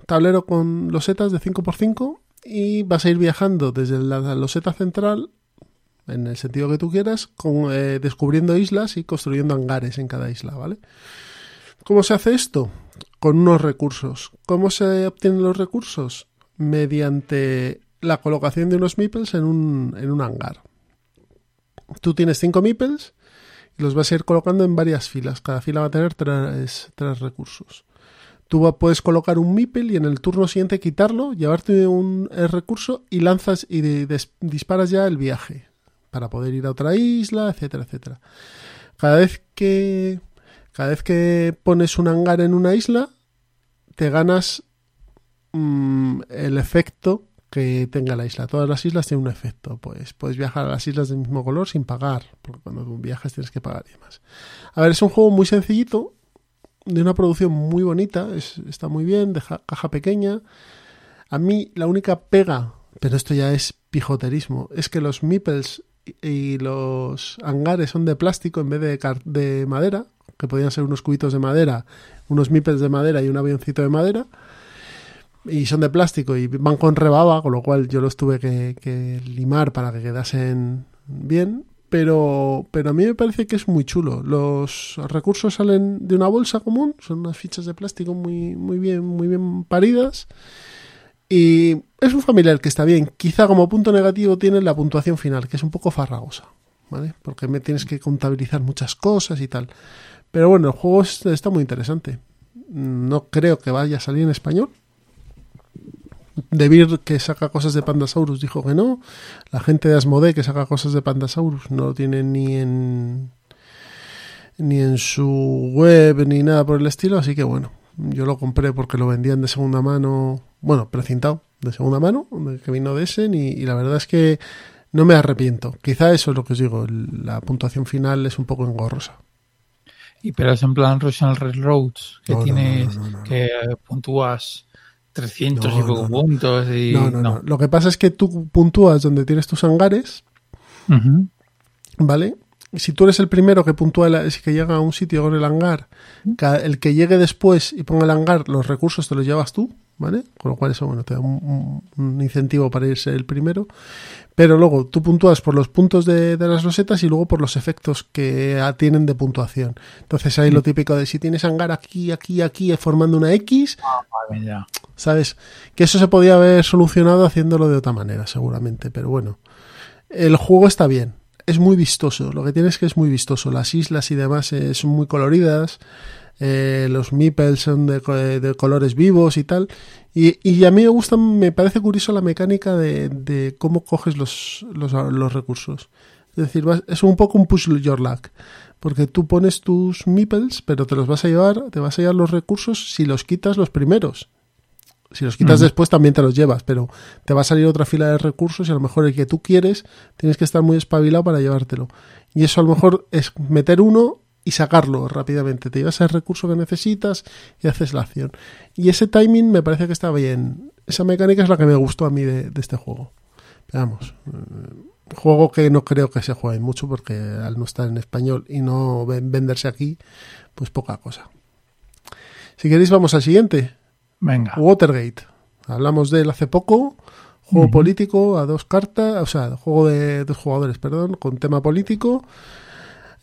tablero con losetas de 5x5 y vas a ir viajando desde la, loseta central, en el sentido que tú quieras, con, eh, descubriendo islas y construyendo hangares en cada isla, ¿vale? ¿Cómo se hace esto? Con unos recursos. ¿Cómo se obtienen los recursos? Mediante la colocación de unos meeples en un, en un hangar. Tú tienes cinco meeples y los vas a ir colocando en varias filas. Cada fila va a tener tres, tres recursos. Tú puedes colocar un meeple y en el turno siguiente quitarlo, llevarte un recurso y lanzas y de- des- disparas ya el viaje para poder ir a otra isla, etcétera, etcétera. Cada vez que cada vez que pones un hangar en una isla, te ganas mm, el efecto que tenga la isla. Todas las islas tienen un efecto. Pues puedes viajar a las islas del mismo color sin pagar, porque cuando viajas tienes que pagar y demás. A ver, es un juego muy sencillito, de una producción muy bonita, es- está muy bien, de ja- caja pequeña. A mí la única pega, pero esto ya es pijoterismo, es que los meeples y- los hangares son de plástico en vez de, de madera, que podían ser unos cubitos de madera, unos meeples de madera y un avioncito de madera. Y son de plástico y van con rebaba, con lo cual yo los tuve que, que limar para que quedasen bien. Pero, pero a mí me parece que es muy chulo. Los recursos salen de una bolsa común, son unas fichas de plástico muy, muy bien, muy bien paridas. Y es un familiar que está bien. Quizá como punto negativo tiene la puntuación final, que es un poco farragosa, ¿vale? Porque me tienes que contabilizar muchas cosas y tal. Pero bueno, el juego es- está muy interesante. No creo que vaya a salir en español. Debir que saca cosas de Pandasaurus dijo que no. La gente de Asmodee que saca cosas de Pandasaurus no lo tiene ni en ni en su web ni nada por el estilo, así que bueno, yo lo compré porque lo vendían de segunda mano, bueno, precintado de segunda mano, que vino de Essen y, y la verdad es que no me arrepiento. Quizá eso es lo que os digo, la puntuación final es un poco engorrosa. Y pero es en plan Russian Railroads, que No, tienes, no, no. que puntúas 300 No, y poco no, puntos y No, no, no. Lo que pasa es que tú puntúas donde tienes tus hangares. ¿vale? Si tú eres el primero que puntúa, el- es que llega a un sitio con el hangar, el que llegue después y ponga el hangar, los recursos te los llevas tú, ¿vale? Con lo cual eso, bueno, te da un, un- un incentivo para irse el primero. Pero luego tú puntúas por los puntos de, de las losetas y luego por los efectos que ah, tienen de puntuación. Entonces hay lo típico de si tienes hangar aquí, aquí, aquí, formando una X, Vale, ya. ¿sabes? Que eso se podía haber solucionado haciéndolo de otra manera, seguramente, pero bueno. El juego está bien, es muy vistoso, lo que tiene es que es muy vistoso. Las islas y demás son muy coloridas, eh, los meeples son de, de colores vivos y tal. Y, y a mí me gusta, me parece curioso la mecánica de, de cómo coges los, los, los recursos. Es decir, vas- es un poco un push your luck. Porque tú pones tus meeples, pero te los vas a llevar, te vas a llevar los recursos si los quitas los primeros. Si los quitas después también te los llevas, pero te va a salir otra fila de recursos y a lo mejor el que tú quieres tienes que estar muy espabilado para llevártelo. Y eso a lo mejor es meter uno y sacarlo rápidamente. Te llevas el recurso que necesitas y haces la acción. Y ese timing me parece que está bien. Esa mecánica es la que me gustó a mí de, de este juego. Veamos. eh, Juego que no creo que se juegue mucho porque al no estar en español y no ven- venderse aquí, pues poca cosa. Si queréis vamos al siguiente. Venga. Watergate. Hablamos de él hace poco. Juego político a dos cartas, o sea, juego de dos jugadores, perdón, con tema político.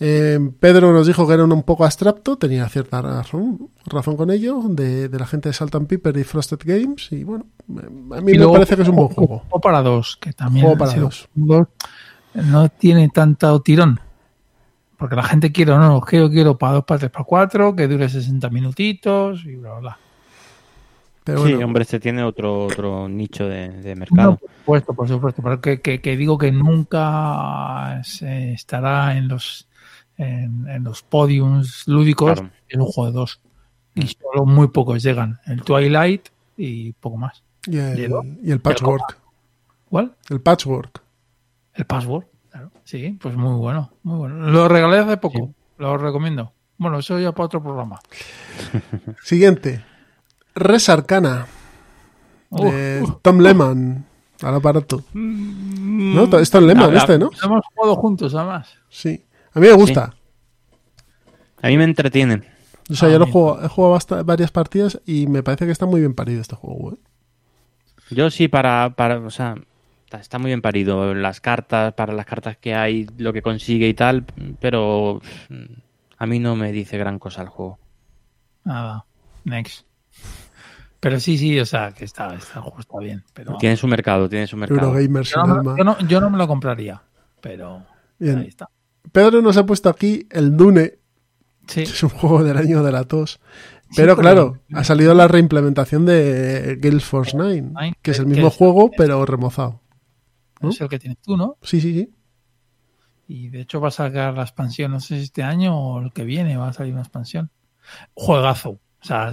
Eh, Pedro nos dijo que era un, un poco abstracto, tenía cierta razón, razón con ello, de, de la gente de Salt and Pepper y Frosted Games. Y bueno, eh, a mí Y me parece que es un buen juego. Juego para dos, que también Juego para dos. no tiene tanto tirón. Porque la gente quiere, no, que yo quiero para dos, para tres, para cuatro, que dure 60 minutitos y bla, bla, bla. Pero Sí, hombre, este tiene otro, otro nicho de, de No, mercado. por supuesto, por supuesto. Pero que, que- que digo que nunca se estará en los en, en los podiums lúdicos. Claro. Es un juego de dos. Y solo muy pocos llegan. El Twilight y poco más. Y el, Llegó. y el patchwork. ¿Cuál? El patchwork. El password, claro. Sí, pues muy bueno, muy bueno. Lo regalé hace poco, lo recomiendo. Bueno, eso ya para otro programa. Siguiente. Res Arcana. De Uf. Tom Lehman. Al aparato. ¿No? Es Tom Lehman este, ¿no? Hemos jugado juntos, además. Sí. A mí me gusta. A mí me entretiene. O sea, Ah, yo lo bien. juego, he jugado varias partidas y me parece que está muy bien parido este juego. ¿eh? Yo sí, para, para, o sea, está- muy bien parido. Las cartas, para las cartas que hay, lo que consigue y tal, pero mm, a mí no me dice gran cosa el juego. Nada. Next. Pero sí, sí, o sea, que está, está, está bien. Pero Tiene su mercado, tiene su mercado. Eurogamers yo, no, yo, no, yo no me lo compraría, pero Bien. ahí está. Pedro nos ha puesto aquí el Dune, Sí, que es un juego del año de la tos. Pero Sí, claro, pero- ha salido la reimplementación de Guild Force 9, Nine, que es el mismo es- juego, pero remozado. ¿no? es el que tienes tú, ¿no? Sí, sí, sí. Y de hecho va a sacar la expansión, no sé si este año o el que viene va a salir una expansión. Juegazo, o sea,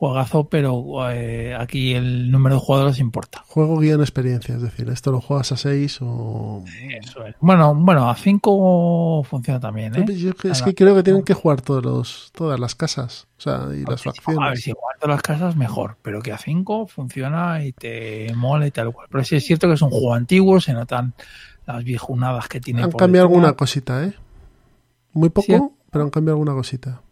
juegazo, pero eh, aquí el número de jugadores importa. Juego guía en experiencia, es decir, esto lo juegas a 6 o... Eso es. Bueno, bueno, a 5 funciona también, ¿eh? Yo es que creo que tienen que jugar todos los, todas las casas, o sea, y las A ver, facciones. si guardo las casas, mejor. Pero que a 5 funciona y te mola y tal cual. Pero sí es cierto que es un juego antiguo, se notan las viejunadas que tiene. Han por cambiado alguna cosita, ¿eh? Muy poco, Sí. pero han cambiado alguna cosita.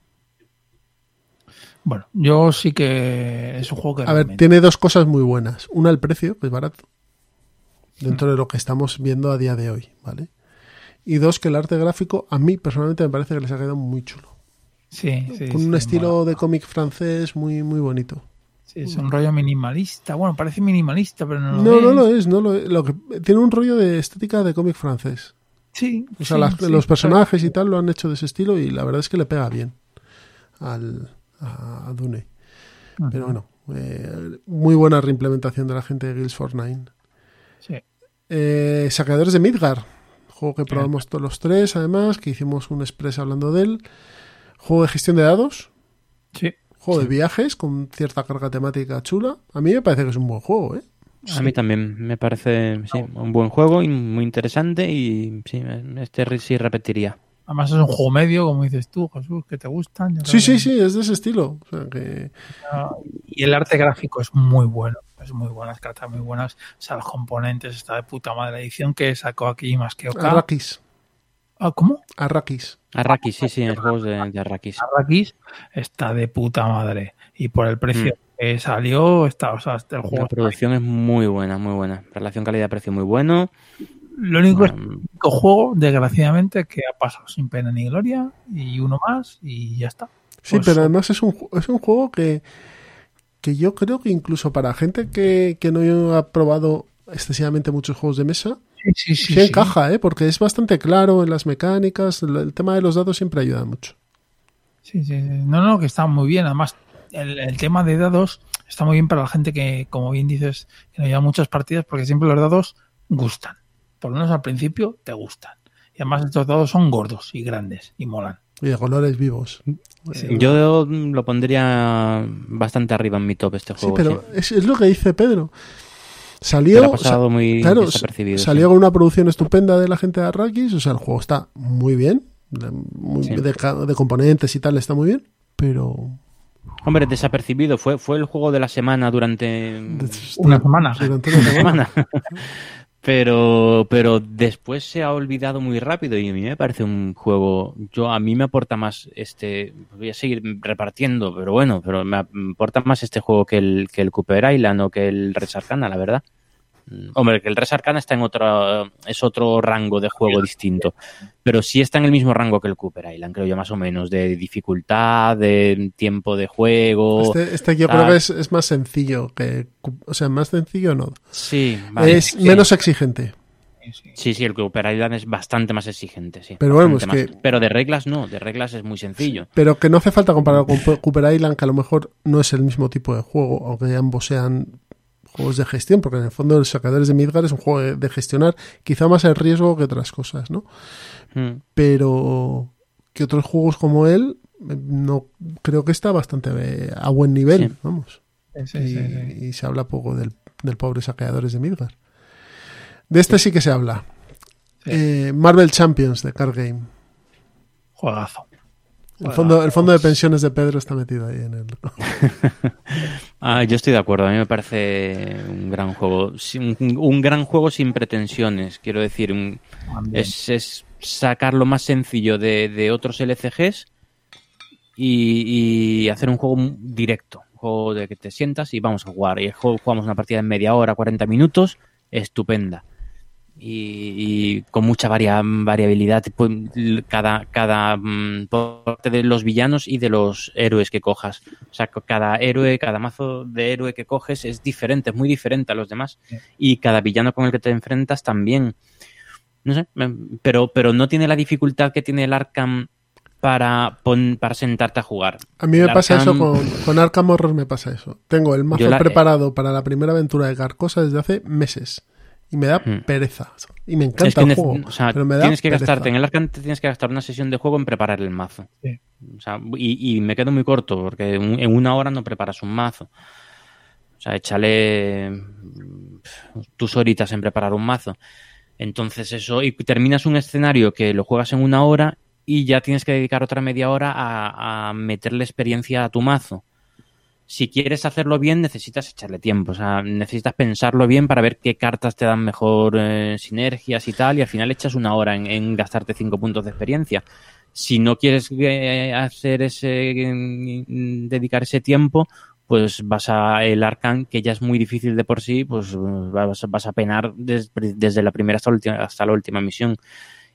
Bueno, yo sí que es un juego que. A ver, tiene dos cosas muy buenas. Una, el precio, que es barato. Dentro de lo que estamos viendo a día de hoy, ¿vale? Y dos, que el arte gráfico a mí personalmente me parece que les ha quedado muy chulo. Sí, sí. Con sí, un estilo mola. de cómic francés muy, muy bonito. Sí, es un rollo minimalista. Bueno, parece minimalista, pero no lo No, no es. lo es, no lo es. Lo que, tiene un rollo de estética de cómic francés. Sí. O sea, sí, las- sí, los personajes y tal lo han hecho de ese estilo y la verdad es que le pega bien al, a, a Dune. Pero bueno, eh, muy buena reimplementación de la gente de Guilds for Nine. Sí. Eh, Saqueadores de Midgar, juego que probamos todos los tres, además, que hicimos un express hablando de él. Juego de gestión de dados, Sí. juego de viajes con cierta carga temática chula. A mí me parece que es un buen juego, ¿eh? A mí también me parece sí, un buen juego y muy interesante y sí, este sí repetiría. Además es un juego medio, como dices tú, Jesús, que te gustan. yo Sí, sí, que- sí, es de ese estilo. O sea, que Y el arte gráfico es muy bueno. Es muy bueno, las cartas muy buenas. O sea, los componentes está de puta madre. La edición que sacó aquí más que Oka. Arrakis, Ah, ¿Cómo? Arrakis. Arrakis, sí, sí, el juego de Arrakis. Arrakis está de puta madre. Y por el precio Mm. que salió, está, o sea, el juego. La producción es muy buena, muy buena. Relación calidad-precio muy bueno. Lo único es juego, desgraciadamente, que ha pasado sin pena ni gloria. Y uno más, y ya está. Sí, Pues, pero además es un, es un juego que, que yo creo que incluso para gente que, que no ha probado excesivamente muchos juegos de mesa, Sí, sí, sí. sí, sí. encaja, ¿eh? porque es bastante claro en las mecánicas, el, el tema de los dados siempre ayuda mucho. Sí, sí, sí. No, no, que está muy bien. Además, el, el tema de dados está muy bien para la gente que, como bien dices, que no lleva muchas partidas, porque siempre los dados gustan. Por lo menos al principio te gustan. Y además estos dados son gordos y grandes y molan. Y de colores vivos. Yo lo pondría bastante arriba en mi top este Sí, juego. pero sí. es, es lo que dice Pedro. Pero Salió, ha pasado muy claro, desapercibido. salió sí. con una producción estupenda de la gente de Arrakis, o sea, el juego está muy bien, de, muy- Sí. de de componentes y tal está muy bien, pero Hombre, desapercibido. Fue, fue el juego de la semana durante Una semana. durante una semana. pero, pero después se ha olvidado muy rápido y a mí me parece un juego. Yo a mí me aporta más este. Voy a seguir repartiendo, pero bueno, pero me aporta más este juego que el que el Cooper Island o que el Res Arcana, la verdad. Mm, Hombre, que el Res Arcana está en otro, es otro rango de juego distinto, pero sí está en el mismo rango que el Cooper Island, creo yo, más o menos, de dificultad, de tiempo de juego. Este, este yo creo que es, es más sencillo que, o sea, más sencillo no. Sí, vale. es Sí. menos exigente. Sí, sí, el Cooper Island es bastante más exigente, sí. Pero bueno, que- Pero de reglas no, de reglas es muy sencillo. Pero que no hace falta comparar con Cooper Island, que a lo mejor no es el mismo tipo de juego, aunque ambos sean juegos de gestión, porque en el fondo los sacadores de Midgar es un juego de, de gestionar, quizá más el riesgo que otras cosas, ¿no? Mm. Pero que otros juegos como él, no creo que está bastante eh, a buen nivel, Sí. vamos. Sí, sí, y, sí, sí. y se habla poco del, del pobre saqueadores de Midgar. De este sí que se habla. Sí. Eh, Marvel Champions de Card Game. Juegazo. El fondo, el fondo de pensiones de Pedro está metido ahí en el. Ah, yo estoy de acuerdo. A mí me parece un gran juego. Un, un gran juego sin pretensiones. Quiero decir, un- es, es sacar lo más sencillo de, de otros LCGs y, y hacer un juego directo. Un juego de que te sientas y vamos a jugar. Y el juego jugamos una partida en media hora, 40 minutos. Estupenda. Y, y con mucha varia- variabilidad. Pues, Cada, cada mm, parte de los villanos y de los héroes que cojas. O sea, cada héroe, cada mazo de héroe que coges es diferente, es muy diferente a los demás. Y cada villano con el que te enfrentas también. No sé, pero, pero no tiene la dificultad que tiene el Arkham para, pon- para sentarte a jugar. A mí me El pasa eso con, con Arkham Horror, me pasa eso. Tengo el mazo la- preparado para la primera aventura de Carcosa desde hace meses. Y me da Hmm. pereza. Y me encanta Es que el juego. o sea, pero me da tienes que pereza. gastarte en el Arkham te tienes que gastar una sesión de juego en preparar el mazo. Sí. O sea, y, y me quedo muy corto porque en una hora no preparas un mazo. O sea, échale mm, tus horitas en preparar un mazo. Entonces eso, y terminas un escenario que lo juegas en una hora y ya tienes que dedicar otra media hora a, a meterle experiencia a tu mazo. Si quieres hacerlo bien, necesitas echarle tiempo. O sea, necesitas pensarlo bien para ver qué cartas te dan mejor eh, sinergias y tal. Y al final echas una hora en, gastarte cinco puntos de experiencia. Si no quieres eh, hacer ese, mm, dedicar ese tiempo, pues vas a el Arcan, que ya es muy difícil de por sí, pues vas, vas a penar des- desde la primera hasta la, última, hasta la última misión.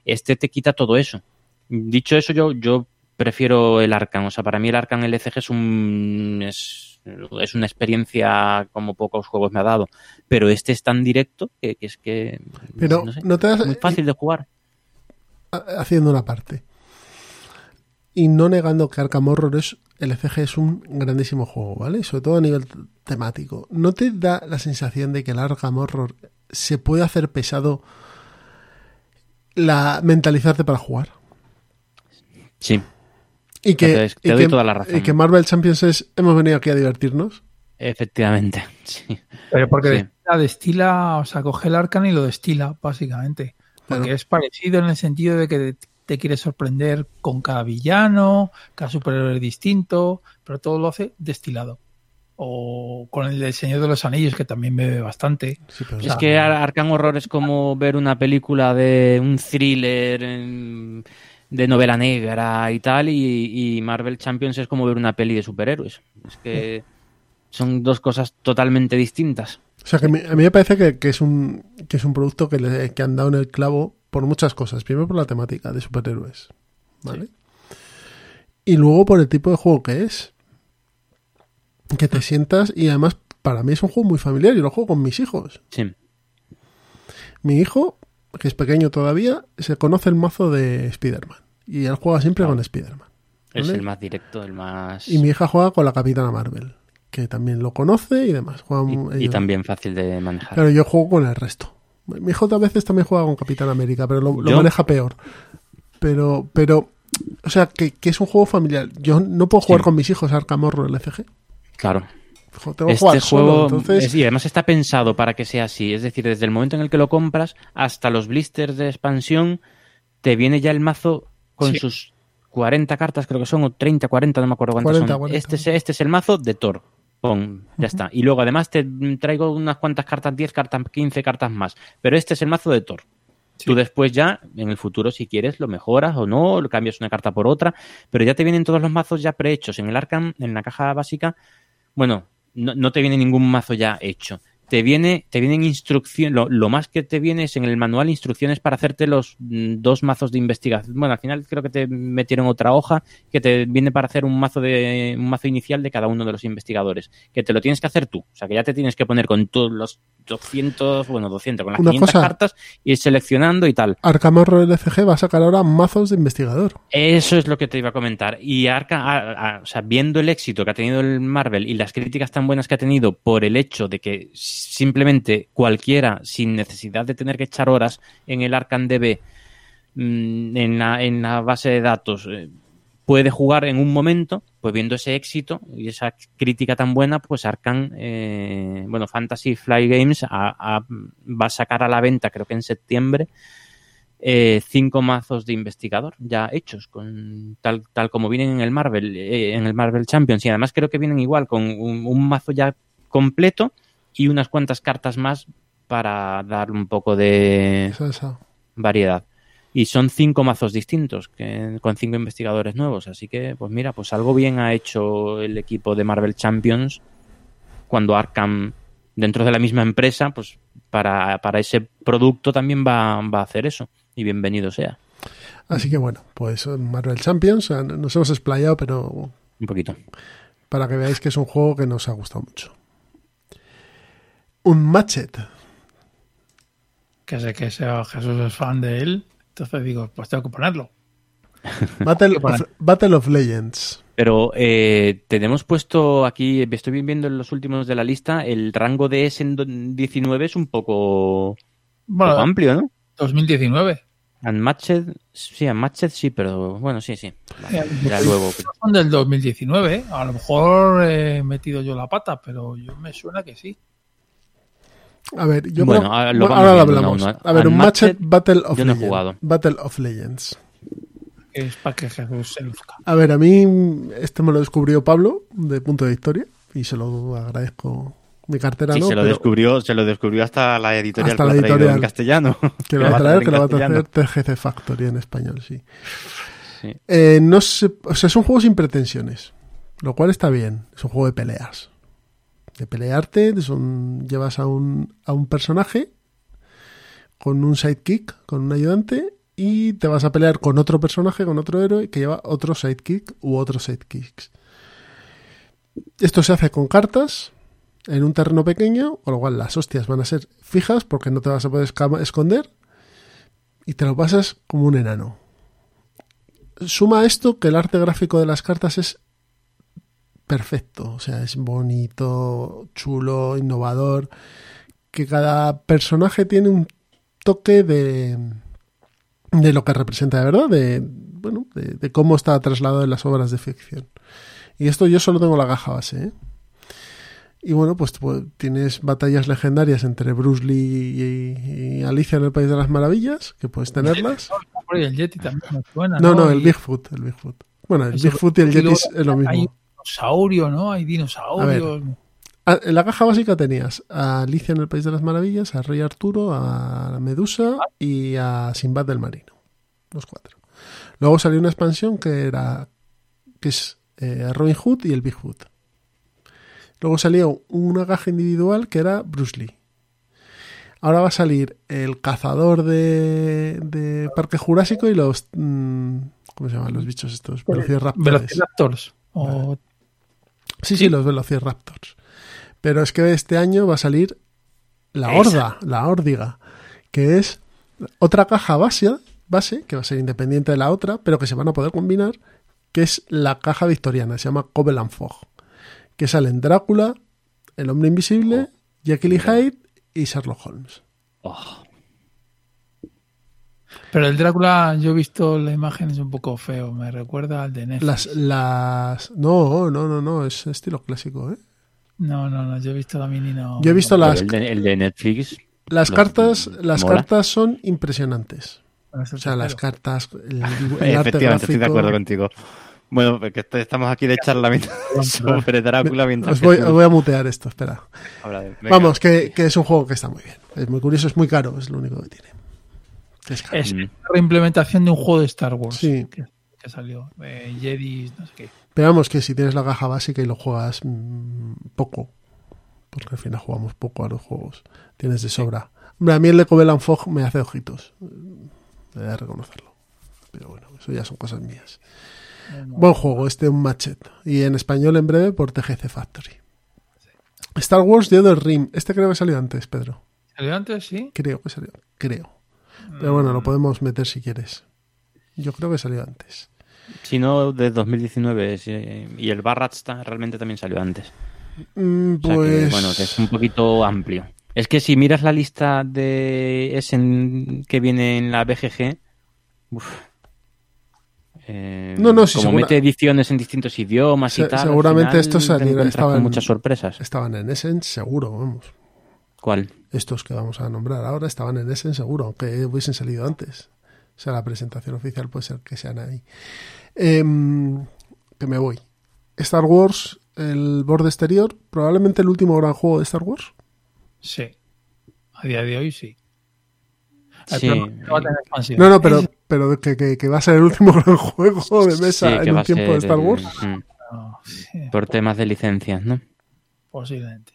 Este te quita todo eso. Dicho eso, yo, yo prefiero el Arcan. O sea, para mí el Arcan LCG es un es, es una experiencia como pocos juegos me ha dado. Pero este es tan directo que, que es que Pero no sé, no te das- es muy fácil de jugar. ha- haciendo una parte. Y no negando que Arkham Horror es, el ECG es un grandísimo juego, ¿vale? Sobre todo a nivel temático. ¿No te da la sensación de que el Arkham Horror se puede hacer pesado la mentalizarte para jugar? Sí, Y que, te y doy que- toda la razón. y que Marvel Champions es hemos venido aquí a divertirnos. efectivamente. Sí. Pero porque Sí. destila, destila, o sea, coge el Arcan y lo destila, básicamente. Porque Claro. es parecido en el sentido de que te, te quiere sorprender con cada villano, cada superhéroe distinto, pero todo lo hace destilado. O con el del Señor de los Anillos, que también bebe bastante. Sí, pero- Es que Ar- Arkham Horror es como ver una película de un thriller em, de novela negra y tal, y, y Marvel Champions es como ver una peli de superhéroes. Es que son dos cosas totalmente distintas. O sea, que me- a mí me parece que, que es un que es un producto que, le, que han dado en el clavo por muchas cosas. Primero por la temática de superhéroes, ¿vale? Y luego por el tipo de juego que es. Que te sientas y además para mí es un juego muy familiar. Yo lo juego con mis hijos. Sí. Mi hijo, que es pequeño todavía, se conoce el mazo de Spider-Man. Y él juega siempre Claro. con Spider-Man. Es el más directo, el más... Y mi hija juega con la Capitana Marvel, que también lo conoce y demás. Juegan y- también fácil de manejar. Claro, yo juego con el resto. Mi hijo a veces también juega con Capitán América, pero lo, maneja peor. Pero, pero, o sea, que, que es un juego familiar. Yo no puedo jugar Sí. con mis hijos a Arkham Horror LCG. Claro. Tengo Este jugar solo, juego entonces... es- y además está pensado para que sea así. Es decir, desde el momento en el que lo compras hasta los blisters de expansión, te viene ya el mazo con Sí. sus 40 cartas, creo que son, o 30, 40, no me acuerdo cuántas 40, son. 40. Este, es, este es el mazo de Thor. Ya está. Y luego además te traigo unas cuantas cartas, 10 cartas, 15 cartas más. Pero este es el mazo de Thor. Tú después ya, en el futuro, si quieres, lo mejoras o no, lo cambias una carta por otra, pero ya te vienen todos los mazos ya prehechos. En el Arkham, en la caja básica, bueno, no, no te viene ningún mazo ya hecho. Te viene, te vienen instrucciones, lo, más que te viene es en el manual instrucciones para hacerte los mm, dos mazos de investigación. Bueno, al final creo que te metieron otra hoja que te viene para hacer un mazo de un mazo inicial de cada uno de los investigadores, que te lo tienes que hacer tú, o sea, que ya te tienes que poner con todos los 200, bueno, 200 con las Una 500 cosa- cartas ir seleccionando y tal. Arkham Horror LCG va a sacar ahora mazos de investigador. Eso es lo que te iba a comentar. Y Arca, a- a- o sea, viendo el éxito que ha tenido el Marvel y las críticas tan buenas que ha tenido por el hecho de que simplemente cualquiera, sin necesidad de tener que echar horas en el Arcan DB, mm, en la, en la base de datos, eh, puede jugar en un momento, pues viendo ese éxito y esa crítica tan buena, pues Arcan, eh, bueno, Fantasy Fly Games a- a- va a sacar a la venta, creo que en septiembre, eh, cinco mazos de investigador ya hechos, con tal, tal como vienen en el Marvel, eh, en el Marvel Champions. Y además creo que vienen igual, con un, un mazo ya completo y unas cuantas cartas más para dar un poco de variedad. Y son cinco mazos distintos, que, con cinco investigadores nuevos. Así que, pues mira, pues algo bien ha hecho el equipo de Marvel Champions cuando Arkham, dentro de la misma empresa, pues para, para ese producto también va, va a hacer eso. Y bienvenido sea, Así que bueno, pues Marvel Champions, sea, nos hemos explayado, pero un poquito. para que veáis que es un juego que nos ha gustado mucho. Un Matchet. Que sé que sea Jesús es fan de él. Entonces digo, pues tengo que ponerlo. Battle, of, Battle of Legends. Pero eh, tenemos puesto aquí, estoy viendo en los últimos de la lista, el rango de S en do- 19 es un poco, Bueno, poco amplio, ¿no? 2019. Unmatched, sí, Unmatched sí, pero bueno, sí, sí. Vale, Ya, ya luego. Son del 2019. ¿eh? A lo mejor he metido yo la pata, pero yo me suena que sí. A ver, yo Bueno, creo- ahora lo bueno, ahora lo viendo hablamos. uno a uno. A ver, un Matchet Battle of yo no he Legends. jugado. Battle of Legends. Es para que Jesús se luzca. A ver, a mí este me lo descubrió Pablo de Punto de Victoria y se lo agradezco. Mi cartera Sí, no, se lo pero descubrió, se lo descubrió hasta la editorial Hasta que la editorial. en castellano. que lo va a traer, que lo va a traer TGC Factory en español, sí. Sí. Eh, no sé, o sea, es un juego sin pretensiones, lo cual está bien. Es un juego de peleas. De pelearte, llevas a un, a un personaje con un sidekick, con un ayudante, y te vas a pelear con otro personaje, con otro héroe que lleva otro sidekick u otros sidekicks. Esto se hace con cartas en un terreno pequeño, con lo cual las hostias van a ser fijas porque no te vas a poder esconder y te lo pasas como un enano. Suma esto que el arte gráfico de las cartas es perfecto, o sea, es bonito, chulo, innovador, que cada personaje tiene un toque de de lo que representa de verdad, de bueno, de, de cómo está trasladado en las obras de ficción. Y esto yo solo tengo la caja base, ¿eh? Y bueno, pues, pues, tienes batallas legendarias entre Bruce Lee y, y Alicia en el País de las Maravillas, que puedes tenerlas. El Yeti también me suena. No, no, el Y- Bigfoot, el Bigfoot. Bueno, el Bigfoot y el Yeti es lo Hay mismo. Dinosaurio, ¿no? Hay dinosaurios. Ah, En la caja básica tenías a Alicia en el País de las Maravillas, a Rey Arturo, a Medusa y a Sinbad del Marino. Los cuatro. Luego salió una expansión que era que es eh, Robin Hood y el Bigfoot. Luego salió una caja individual que era Bruce Lee. Ahora va a salir el cazador de, de Parque Jurásico y los... mm, ¿Cómo se llaman los bichos estos? Velociraptores. Velociraptors. O Sí, sí, los Velociraptors. Pero es que este año va a salir la Esa. Horda, la Órdiga, que es otra caja base, base, que va a ser independiente de la otra, pero que se van a poder combinar, que es la caja victoriana, se llama Covenant Fog, que salen Drácula, El Hombre Invisible, Jekyll y Hyde y Sherlock Holmes. Oh, Pero el Drácula, yo he visto la imagen, es un poco feo. Me recuerda al de Netflix. Las, las... No, no, no, no, es estilo clásico, ¿eh? No, no, no. Yo he visto también y no. Yo he visto no, las, el, de, el de Netflix. las cartas, las mola. cartas son impresionantes. es O sea, las cartas, el, el arte Efectivamente, estoy de acuerdo contigo. Bueno, porque est- estamos aquí de charla sobre Drácula mientras Os voy, que os tú voy a mutear esto, espera. Vamos, que, que es un juego que está muy bien. Es muy curioso, es muy caro, es lo único que tiene. Es Mm. la reimplementación de un juego de Star Wars. Sí. Que, que salió. Eh, Jedi, no sé qué. Pero vamos, que si tienes la caja básica y lo juegas mm, poco, porque al final jugamos poco a los juegos, tienes de sobra. Hombre, a mí el de Covenant Fog me hace ojitos. He de reconocerlo. Pero bueno, eso ya son cosas mías. Buen juego, este un matchet. Y en español en breve por TGC Factory. Star Wars The Other Rim. Este creo que salió antes, Pedro. ¿Salió antes? Sí. Creo que salió. Creo. Pero bueno, lo podemos meter si quieres. Yo creo que salió antes. Si no, de 2019. sí, y el Barrats realmente también salió antes. Mm, O sea pues. que, bueno, que es un poquito amplio. Es que si miras la lista de Essen que viene en la BGG, uf, Eh, No, no, sí, como segura- mete ediciones en distintos idiomas y Se- tal. al seguramente estos salieron- estaban- muchas sorpresas. Estaban en Essen, seguro, vamos. ¿Cuál? Estos que vamos a nombrar ahora estaban en Essen, seguro, aunque hubiesen salido antes. O sea, la presentación oficial puede ser que sean ahí. Em, que me voy. Star Wars, el borde exterior, probablemente el último gran juego de Star Wars. Sí. A día de hoy sí. Sí. no. No, pero, pero que, que- que va a ser el último gran juego de mesa Sí, en un tiempo de Star Wars. mm, no, sí, por temas de licencias, ¿no? posiblemente.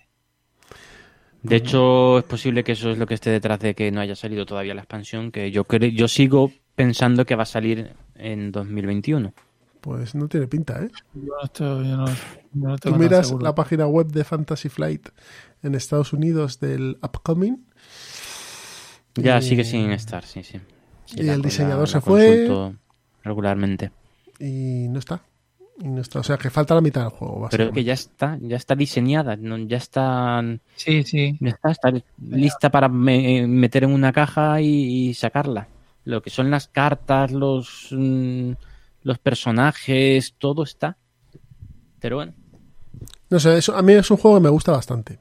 De hecho, es posible que eso es lo que esté detrás de que no haya salido todavía la expansión, que yo creo, yo sigo pensando que va a salir en 2021. Pues no tiene pinta, ¿eh? Yo no, estoy, yo no, yo no Tú miras seguro. la página web de Fantasy Flight en Estados Unidos del Upcoming Ya Y- sigue sin estar, sí, sí. Sí, y la- el la- diseñador la se fue. consulto regularmente. y no está. Y no está. O sea, que falta la mitad del juego. Pero es que ya está, ya está diseñada, no- ya está, Sí, sí. ya está, está lista para me- meter en una caja y, y sacarla. Lo que son las cartas, los, mm, los personajes, todo está. Pero bueno, No sé, eso, a mí es un juego que me gusta bastante.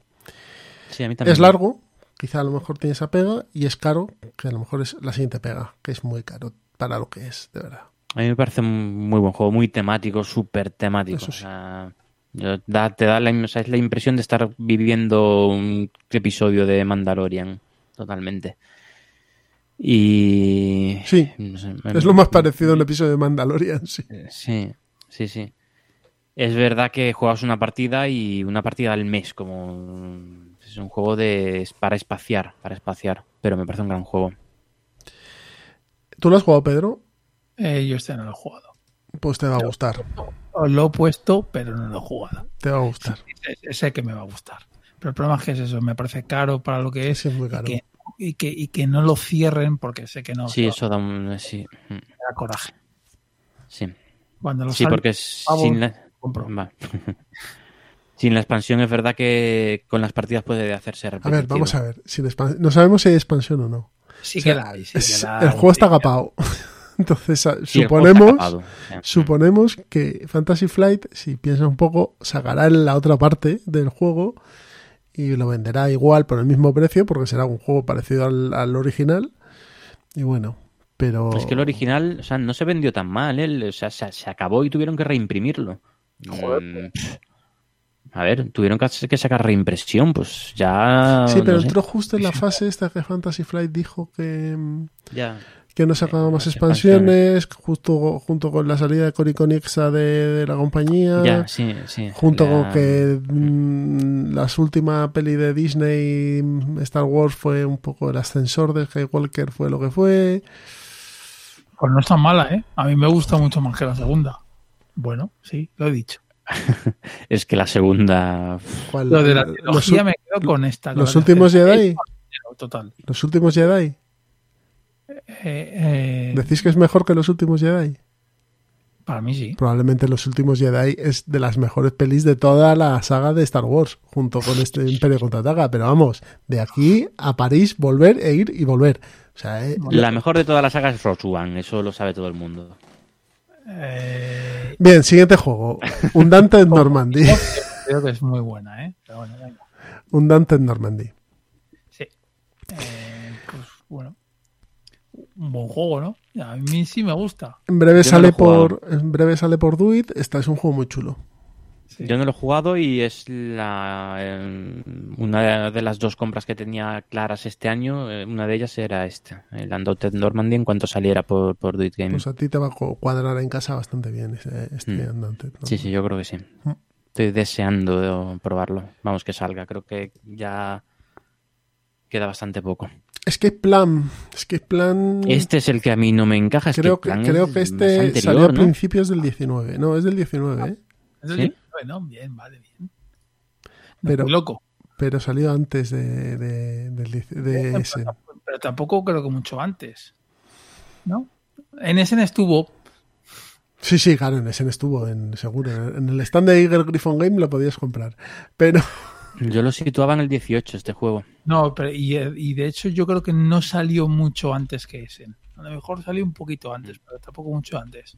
sí, a mí también. Es largo, quizá a lo mejor tiene esa pega, y es caro, que a lo mejor es la siguiente pega, que es muy caro para lo que es, de verdad. A mí me parece un muy buen juego, muy temático, súper temático. Eso sí. O sea, da- te da la, o sea, es la impresión de estar viviendo un episodio de Mandalorian, totalmente. Y... Sí, no sé, Es lo más parecido a un episodio de Mandalorian, sí. Sí, sí, sí. Es verdad que juegas una partida y una partida al mes, como es un juego de para espaciar, para espaciar, pero me parece un gran juego. ¿Tú lo has jugado, Pedro? Eh, yo este no lo he jugado. Pues te va a gustar. Os lo he puesto, pero no lo he jugado. Te va a gustar. Sé, sé que me va a gustar. Pero el problema es que es eso, me parece caro para lo que es. Sí, es muy y caro. que, y, que, y que no lo cierren porque sé que no Sí, eso da un sí, me da coraje. sí. Cuando lo Sí, sal- porque pavo, sin la compro. va. sin la expansión es verdad que con las partidas puede hacerse A repetitivo. ver, vamos a ver. Sin no sabemos si hay expansión o no. Sí O sea, que la hay. sí que la el juego está agapado. Entonces, suponemos, suponemos que Fantasy Flight, si piensa un poco, sacará la otra parte del juego y lo venderá igual por el mismo precio, porque será un juego parecido al, al original. Y bueno, pero. Es que el original, o sea, no se vendió tan mal, ¿eh? o sea, se, se acabó y tuvieron que reimprimirlo. Mm. A ver, tuvieron que, que sacar reimpresión, pues ya. Sí, pero no sé. entró justo en la fase esta que Fantasy Flight dijo que, mm, Ya. Que no sacaba Eh, más las expansiones, justo junto con la salida de Cory Conixa de, de la compañía. Ya, sí, sí. Junto con que mm, la última peli de Disney, mm, Star Wars, fue un poco el ascensor de Skywalker, fue lo que fue. Pues no es tan mala, ¿eh? A mí me gusta mucho más que la segunda. Bueno, sí, lo he dicho. Es que la segunda. ¿Cuál? Lo de la los, trilogía me quedo con esta. los últimos. Jedi. Total. los últimos Jedi. Eh, eh, ¿Decís que es mejor que los últimos Jedi? para mí sí. Probablemente los últimos Jedi es de las mejores pelis de toda la saga de Star Wars, junto con este Imperio Contraataca. Pero vamos, de aquí a París, volver e ir y volver. O sea, eh, La mejor de todas las sagas es Rogue One, eso lo sabe todo el mundo. Eh, Bien, siguiente juego. Un Dante en Normandy. creo que es muy buena, ¿eh? Pero bueno, venga. Un Dante en Normandy. Sí. Eh, pues bueno. Un buen juego, ¿no? A mí sí me gusta. En breve Yo sale por en breve sale por Duit. Esta es un juego muy chulo. Sí. Yo no lo he jugado y es la eh, una de las dos compras que tenía claras este año. eh, Una de ellas era esta, el Undaunted Normandy, en cuanto saliera por, por Do It Game. Pues a ti te va a cu- cuadrar en casa bastante bien ese, este Mm. ¿no? Sí, sí, yo creo que sí. Mm. Estoy deseando probarlo. Vamos que salga. Creo que ya queda bastante poco. Escape Plan. Escape Plan. Este es el que a mí no me encaja. Es creo que, que, el plan creo es que este anterior, salió a ¿no? principios del 19. No, es del 19, ¿eh? Es el ¿Sí? 19, ¿no? Bien, vale, bien. Pero- muy loco. Pero salió antes de, de, del dieci- de ese. Pero tampoco creo que mucho antes. ¿No? En Essen estuvo. Sí, sí, claro, en ese estuvo, en, seguro. En el stand de Eagle Griffon Game lo podías comprar. Pero Yo lo situaba en el 18, este juego. No, pero y, y de hecho yo creo que no salió mucho antes que Essen. A lo mejor salió un poquito antes, pero tampoco mucho antes.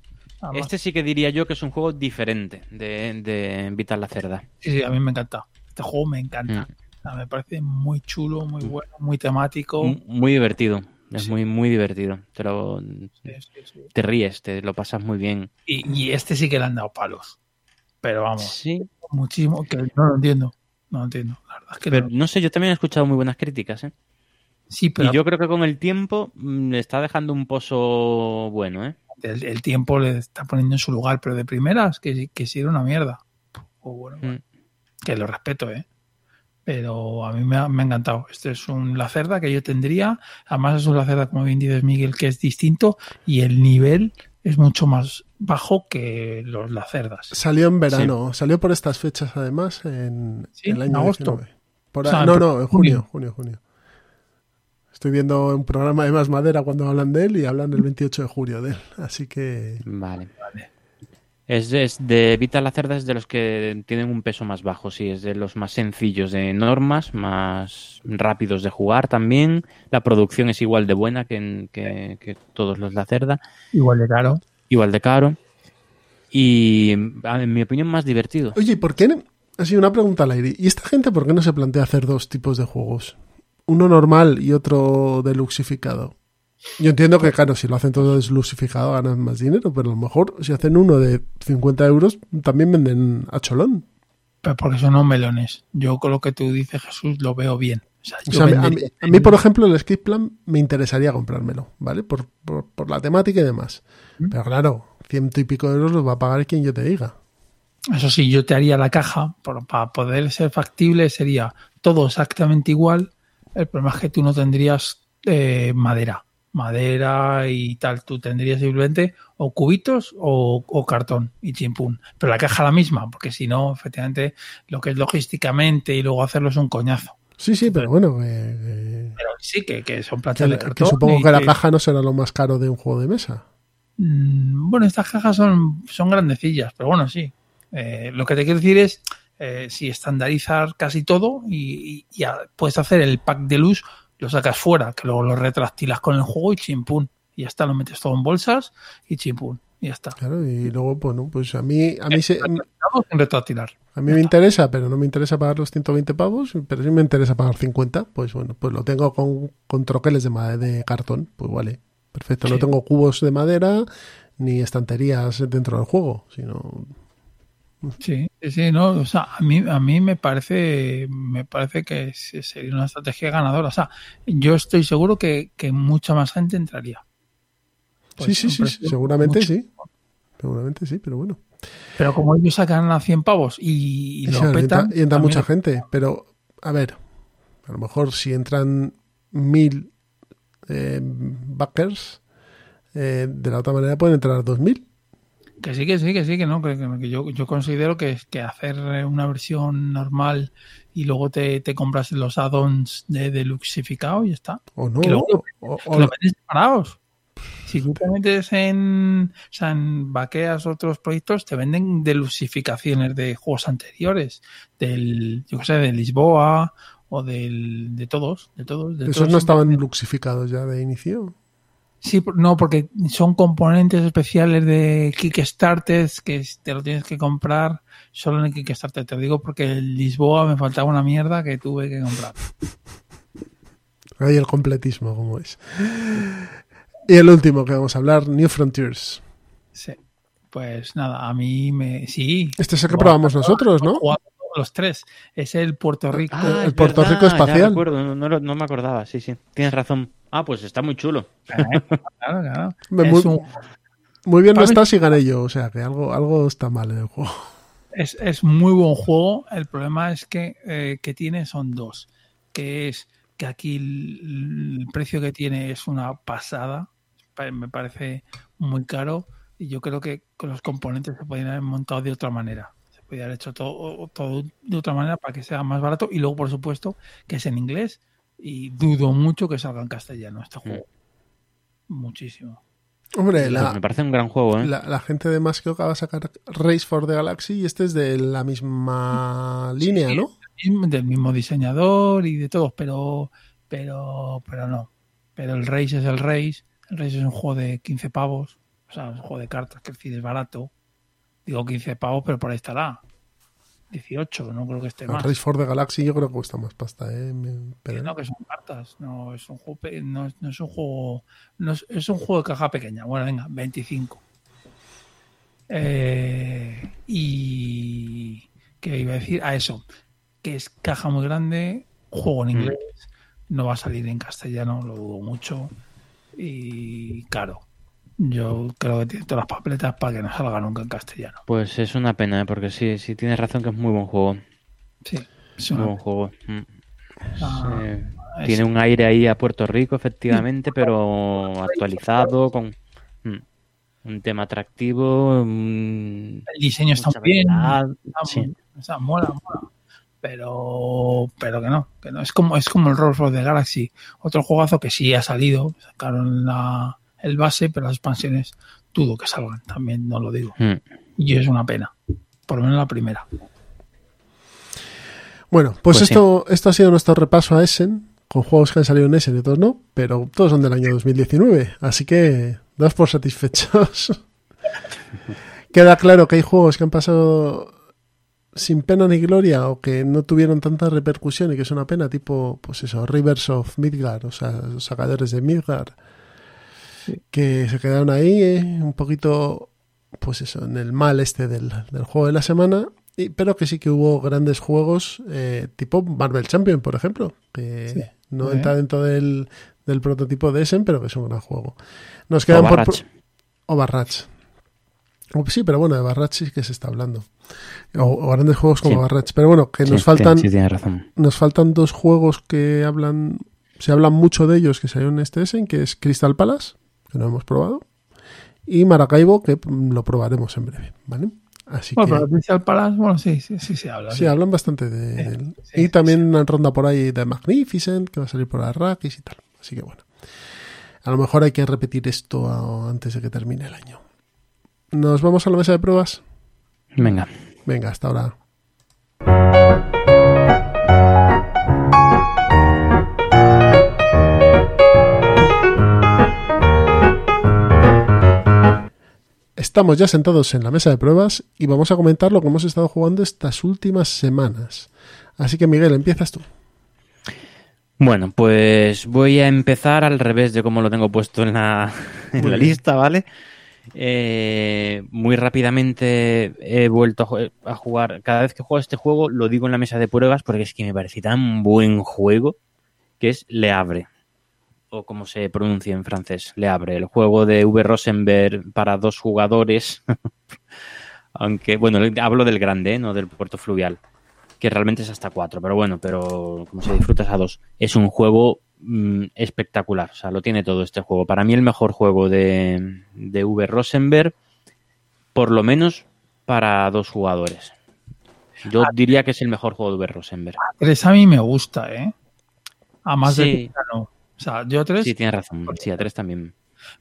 Este sí que diría yo que es un juego diferente de, de Vital la Cerda. Sí, sí, a mí me encanta. Este juego me encanta. Mm. O sea, me parece muy chulo, muy bueno, muy temático. Muy divertido. Es Sí. muy, muy divertido. Te, lo, Sí, sí, sí. te ríes, te lo pasas muy bien. Y, y este sí que le han dado palos. Pero vamos, Sí, muchísimo, que no lo entiendo. No entiendo. La verdad es que pero no. no sé, yo también he escuchado muy buenas críticas. ¿eh? Sí, pero Y yo creo que con el tiempo mm, le está dejando un pozo bueno. ¿eh? el, el tiempo le está poniendo en su lugar, pero de primeras, que, que sí era una mierda. O bueno, Mm. que lo respeto, ¿eh? Pero a mí me ha, me ha encantado. Este es un Lacerda que yo tendría. Además es un Lacerda, como bien dices, Miguel, que es distinto y el nivel es mucho más bajo que los Lacerdas. Salió en verano, salió por estas fechas además, en Sí, el en año agosto. 19. Por O sea, ahí- no, en no, en junio. junio, junio, junio. Estoy viendo un programa de Más Madera cuando hablan de él y hablan del 28 de julio de él. Así que Vale. Es, es de Vital la Cerda es de los que tienen un peso más bajo, sí, es de los más sencillos de normas, más rápidos de jugar también. La producción es igual de buena que, en- que, que todos los La Cerda, Igual de caro. igual de caro. Y en mi opinión más divertido. Oye, ¿y por qué? no- Así, una pregunta al aire. ¿Y esta gente por qué no se plantea hacer dos tipos de juegos? Uno normal y otro deluxificado. Yo entiendo que, claro, si lo hacen todo desluxificado ganan más dinero, pero a lo mejor si hacen uno de 50 euros también venden a cholón. Pero porque son no melones. Yo con lo que tú dices, Jesús, lo veo bien. O sea, O yo sea, a mí- a, por ejemplo, el Escape Plan me interesaría comprármelo, ¿vale? Por, por, por la temática y demás. Pero claro, ciento y pico de euros los va a pagar quien yo te diga. Eso sí, yo te haría la caja por- para poder ser factible, sería todo exactamente igual. El problema es que tú no tendrías eh, madera, madera y tal. Tú tendrías simplemente o cubitos o, o cartón y chimpún. Pero la caja la misma, porque si no, efectivamente, lo que es logísticamente y luego hacerlo es un coñazo. Sí, sí, pero bueno, eh, Pero sí, que, que son que, planchas de que cartón. supongo que la caja no será lo más caro de un juego de mesa. Mm, Bueno, estas cajas son, son grandecillas, pero bueno, sí. Eh, lo que te quiero decir es, eh, si estandarizar casi todo y, y- y a- puedes hacer el pack de luz, lo sacas fuera, que luego lo retractilas con el juego y chimpún. Y ya está, lo metes todo en bolsas y chimpún. Y ya está. Claro, y luego, bueno, pues a mí, a mí, se- sin retractilar. a mí me interesa, pero no me interesa pagar los 120 pavos, pero sí me interesa pagar 50, pues bueno, pues lo tengo con, con troqueles de, de cartón, pues vale, perfecto. No tengo cubos de madera ni estanterías dentro del juego, sino Sí, sí, no, o sea, a mí, a mí me parece, me parece que se- sería una estrategia ganadora. O sea, yo estoy seguro que, que mucha más gente entraría. sí, Pues sí, sí, seguramente mucho sí, seguramente sí, pero bueno. Pero como ellos sacan a 100 pavos y, y lo claro, y entra, y mucha gente, pero a ver, a lo mejor si entran mil eh, backers, eh, de la otra manera pueden entrar dos mil. Que sí, que sí, que sí, que no. Que, yo, yo considero que, que hacer eh, una versión normal y luego te, te compras los add-ons de deluxificado y ya está. O no, Que luego- o- Que o- lo vendes separados. Si tú te metes en, o sea, en vaqueas otros proyectos, te venden deluxificaciones de juegos anteriores, del, yo qué sé, de Lisboa o del, de todos, de todos. De esos todos no estaban luxificados ya de inicio. Sí, no, porque son componentes especiales de Kickstarter que te lo tienes que comprar solo en el Kickstarter. Te lo digo porque en Lisboa me faltaba una mierda que tuve que comprar. Ahí el completismo, como es. Y el último que vamos a hablar, New Frontiers. Sí. Pues nada, a mí me. Sí. Este es el que probamos nosotros, ¿no? Los tres. Es el Puerto Rico. Ah, el Puerto verdad, Rico espacial. ya recuerdo, no, no me acordaba, sí, sí. Tienes razón. Ah, pues está muy chulo. Claro, claro. Muy, un- muy bien no está si gané yo, o sea que algo, algo está mal en el juego. es, es muy buen juego. El problema es que, eh, que tiene son dos. Que es que aquí el, el precio que tiene es una pasada. Pa- Me parece muy caro. Y yo creo que con los componentes se podrían haber montado de otra manera. Se podría haber hecho todo, todo de otra manera para que sea más barato. Y luego, por supuesto, que es en inglés. Y dudo mucho que salga en castellano este juego. Muchísimo. Hombre, Pues la, me parece un gran juego, ¿eh? la, la gente de más que va a sacar Race for the Galaxy y este es de la misma línea, ¿no? del mismo diseñador y de todos, pero pero pero no. Pero el Race es el Race, El Rage es un juego de 15 pavos. O sea, es un juego de cartas que es barato. Digo 15 pavos, pero por ahí estará. 18, no creo que esté El más. Race for the Galaxy yo creo que cuesta más pasta, ¿eh? Pero- no, que son cartas. No es un juego, pe- no, es- no es un juego, no es, es un juego de caja pequeña. Bueno, venga, 25. Eh, y que iba a decir a eso, que es caja muy grande, juego en inglés, no va a salir en castellano, lo dudo mucho y caro. Yo creo que tiene todas las papeletas para que no salga nunca en castellano. Pues es una pena, ¿eh? porque sí, sí tienes razón que es muy buen juego. Sí, es Muy una- buen juego. Mm. Ah, Eh, es- tiene un aire ahí a Puerto Rico, efectivamente, pero actualizado, con mm, un tema atractivo. mm, el diseño está muy bien. Está sí. muy- o sea, mola, mola. Pero, pero que no, que no. Es como, es como el Rolls Royce de Galaxy. Otro juegazo que sí ha salido. Sacaron la, el base, pero las expansiones dudo que salgan. También no lo digo. Mm. Y es una pena. Por lo menos la primera. Bueno, pues, Pues sí. esto, esto ha sido nuestro repaso a Essen, con juegos que han salido en Essen y otros no, pero todos son del año 2019, así que daos por satisfechos. Queda claro que hay juegos que han pasado sin pena ni gloria o que no tuvieron tanta repercusión y que es una pena, tipo, pues eso, Rivers of Midgard, o sea, los sacadores de Midgard, que se quedaron ahí eh, un poquito, pues eso, en el mal este del, del juego de la semana, y- pero que sí que hubo grandes juegos eh, tipo Marvel Champion, por ejemplo, que Sí. no entra dentro del, del prototipo de Essen, pero que es un gran juego. Nos O quedan por... Barrach. O Barrach. Sí, pero bueno, de Barrach sí que se está hablando. O, o grandes juegos como Sí. Barrach. Pero bueno, que Sí, nos faltan Sí, tienes razón. nos faltan dos juegos que hablan, se hablan mucho de ellos que salieron en este Essen, que es Crystal Palace, que no hemos probado, y Maracaibo, que lo probaremos en breve, ¿vale? Así Bueno, que pero Crystal Palace, bueno, sí, sí, sí se habla. sí, sí. hablan bastante de Sí, él. sí, y también sí. una ronda por ahí de Magnificent, que va a salir por Arrakis y tal. Así que bueno, a lo mejor hay que repetir esto a- antes de que termine el año. ¿Nos vamos a la mesa de pruebas? Venga. Venga, hasta ahora. Estamos ya sentados en la mesa de pruebas y vamos a comentar lo que hemos estado jugando estas últimas semanas. Así que Miguel, empiezas tú. Bueno, pues voy a empezar al revés de cómo lo tengo puesto en la, en la lista, ¿vale? Eh, muy rápidamente he vuelto a jugar. Cada vez que juego este juego lo digo en la mesa de pruebas porque es que me parece tan buen juego que es Le Havre. O como se pronuncia en francés, Le Havre. El juego de V. Rosenberg para dos jugadores. Aunque, bueno, hablo del grande, ¿eh? no del puerto fluvial que realmente es hasta cuatro, pero bueno, pero como se disfrutas a dos, es un juego mm, espectacular, o sea, lo tiene todo este juego. Para mí el mejor juego de, de V. Rosenberg, por lo menos para dos jugadores. Yo diría que es el mejor juego de V. Rosenberg. Tres a mí me gusta, ¿eh? A más de Sí. no. O sea, yo tres, Sí, tienes razón, sí, a tres también.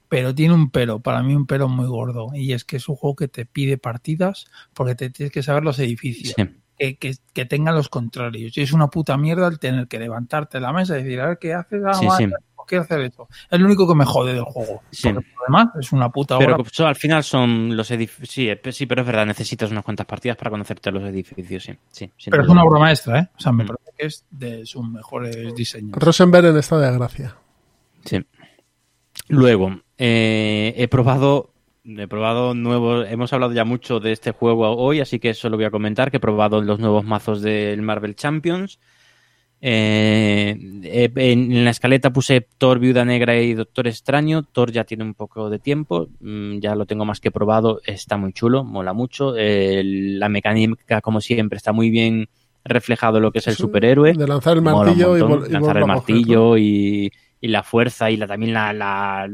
pero tiene un pero, para mí un pero muy gordo. Y es que es un juego que te pide partidas porque te tienes que saber los edificios. Sí. Que, que, que tengan los contrarios. Y es una puta mierda el tener que levantarte de la mesa y decir, a ver qué haces, ah, Sí, sí. Quiero hacer eso. Es lo único que me jode del juego. Sí. Porque por lo demás es una puta Pero hora. so- al final son los edificios. Sí, eh, sí, pero es verdad, necesitas unas cuantas partidas para conocerte los edificios, sí. sí Pero es una obra maestra, ¿eh? O sea, me Mm. parece que es de sus mejores diseños. Rosenberg en estado de gracia. Sí. Luego, eh, he probado, he probado nuevos, hemos hablado ya mucho de este juego hoy, así que solo voy a comentar que he probado los nuevos mazos del Marvel Champions. Eh, eh, en, la escaleta puse Thor, Viuda Negra y Doctor Extraño. Thor ya tiene un poco de tiempo, mm, ya lo tengo más que probado, está muy chulo, mola mucho. Eh, la mecánica, como siempre, está muy bien reflejado lo que es el superhéroe. De lanzar el martillo y, vol- y lanzar el martillo y, y la fuerza y la también la, la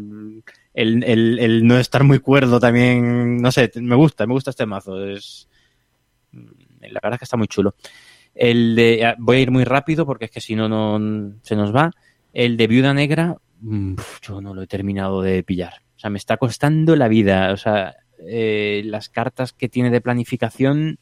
el, el, el no estar muy cuerdo también no sé me gusta me gusta este mazo es la verdad es que está muy chulo el de ah, voy a ir muy rápido porque es que si no no se nos va el de viuda negra mm, yo no lo he terminado de pillar o sea me está costando la vida o sea eh, las cartas que tiene de planificación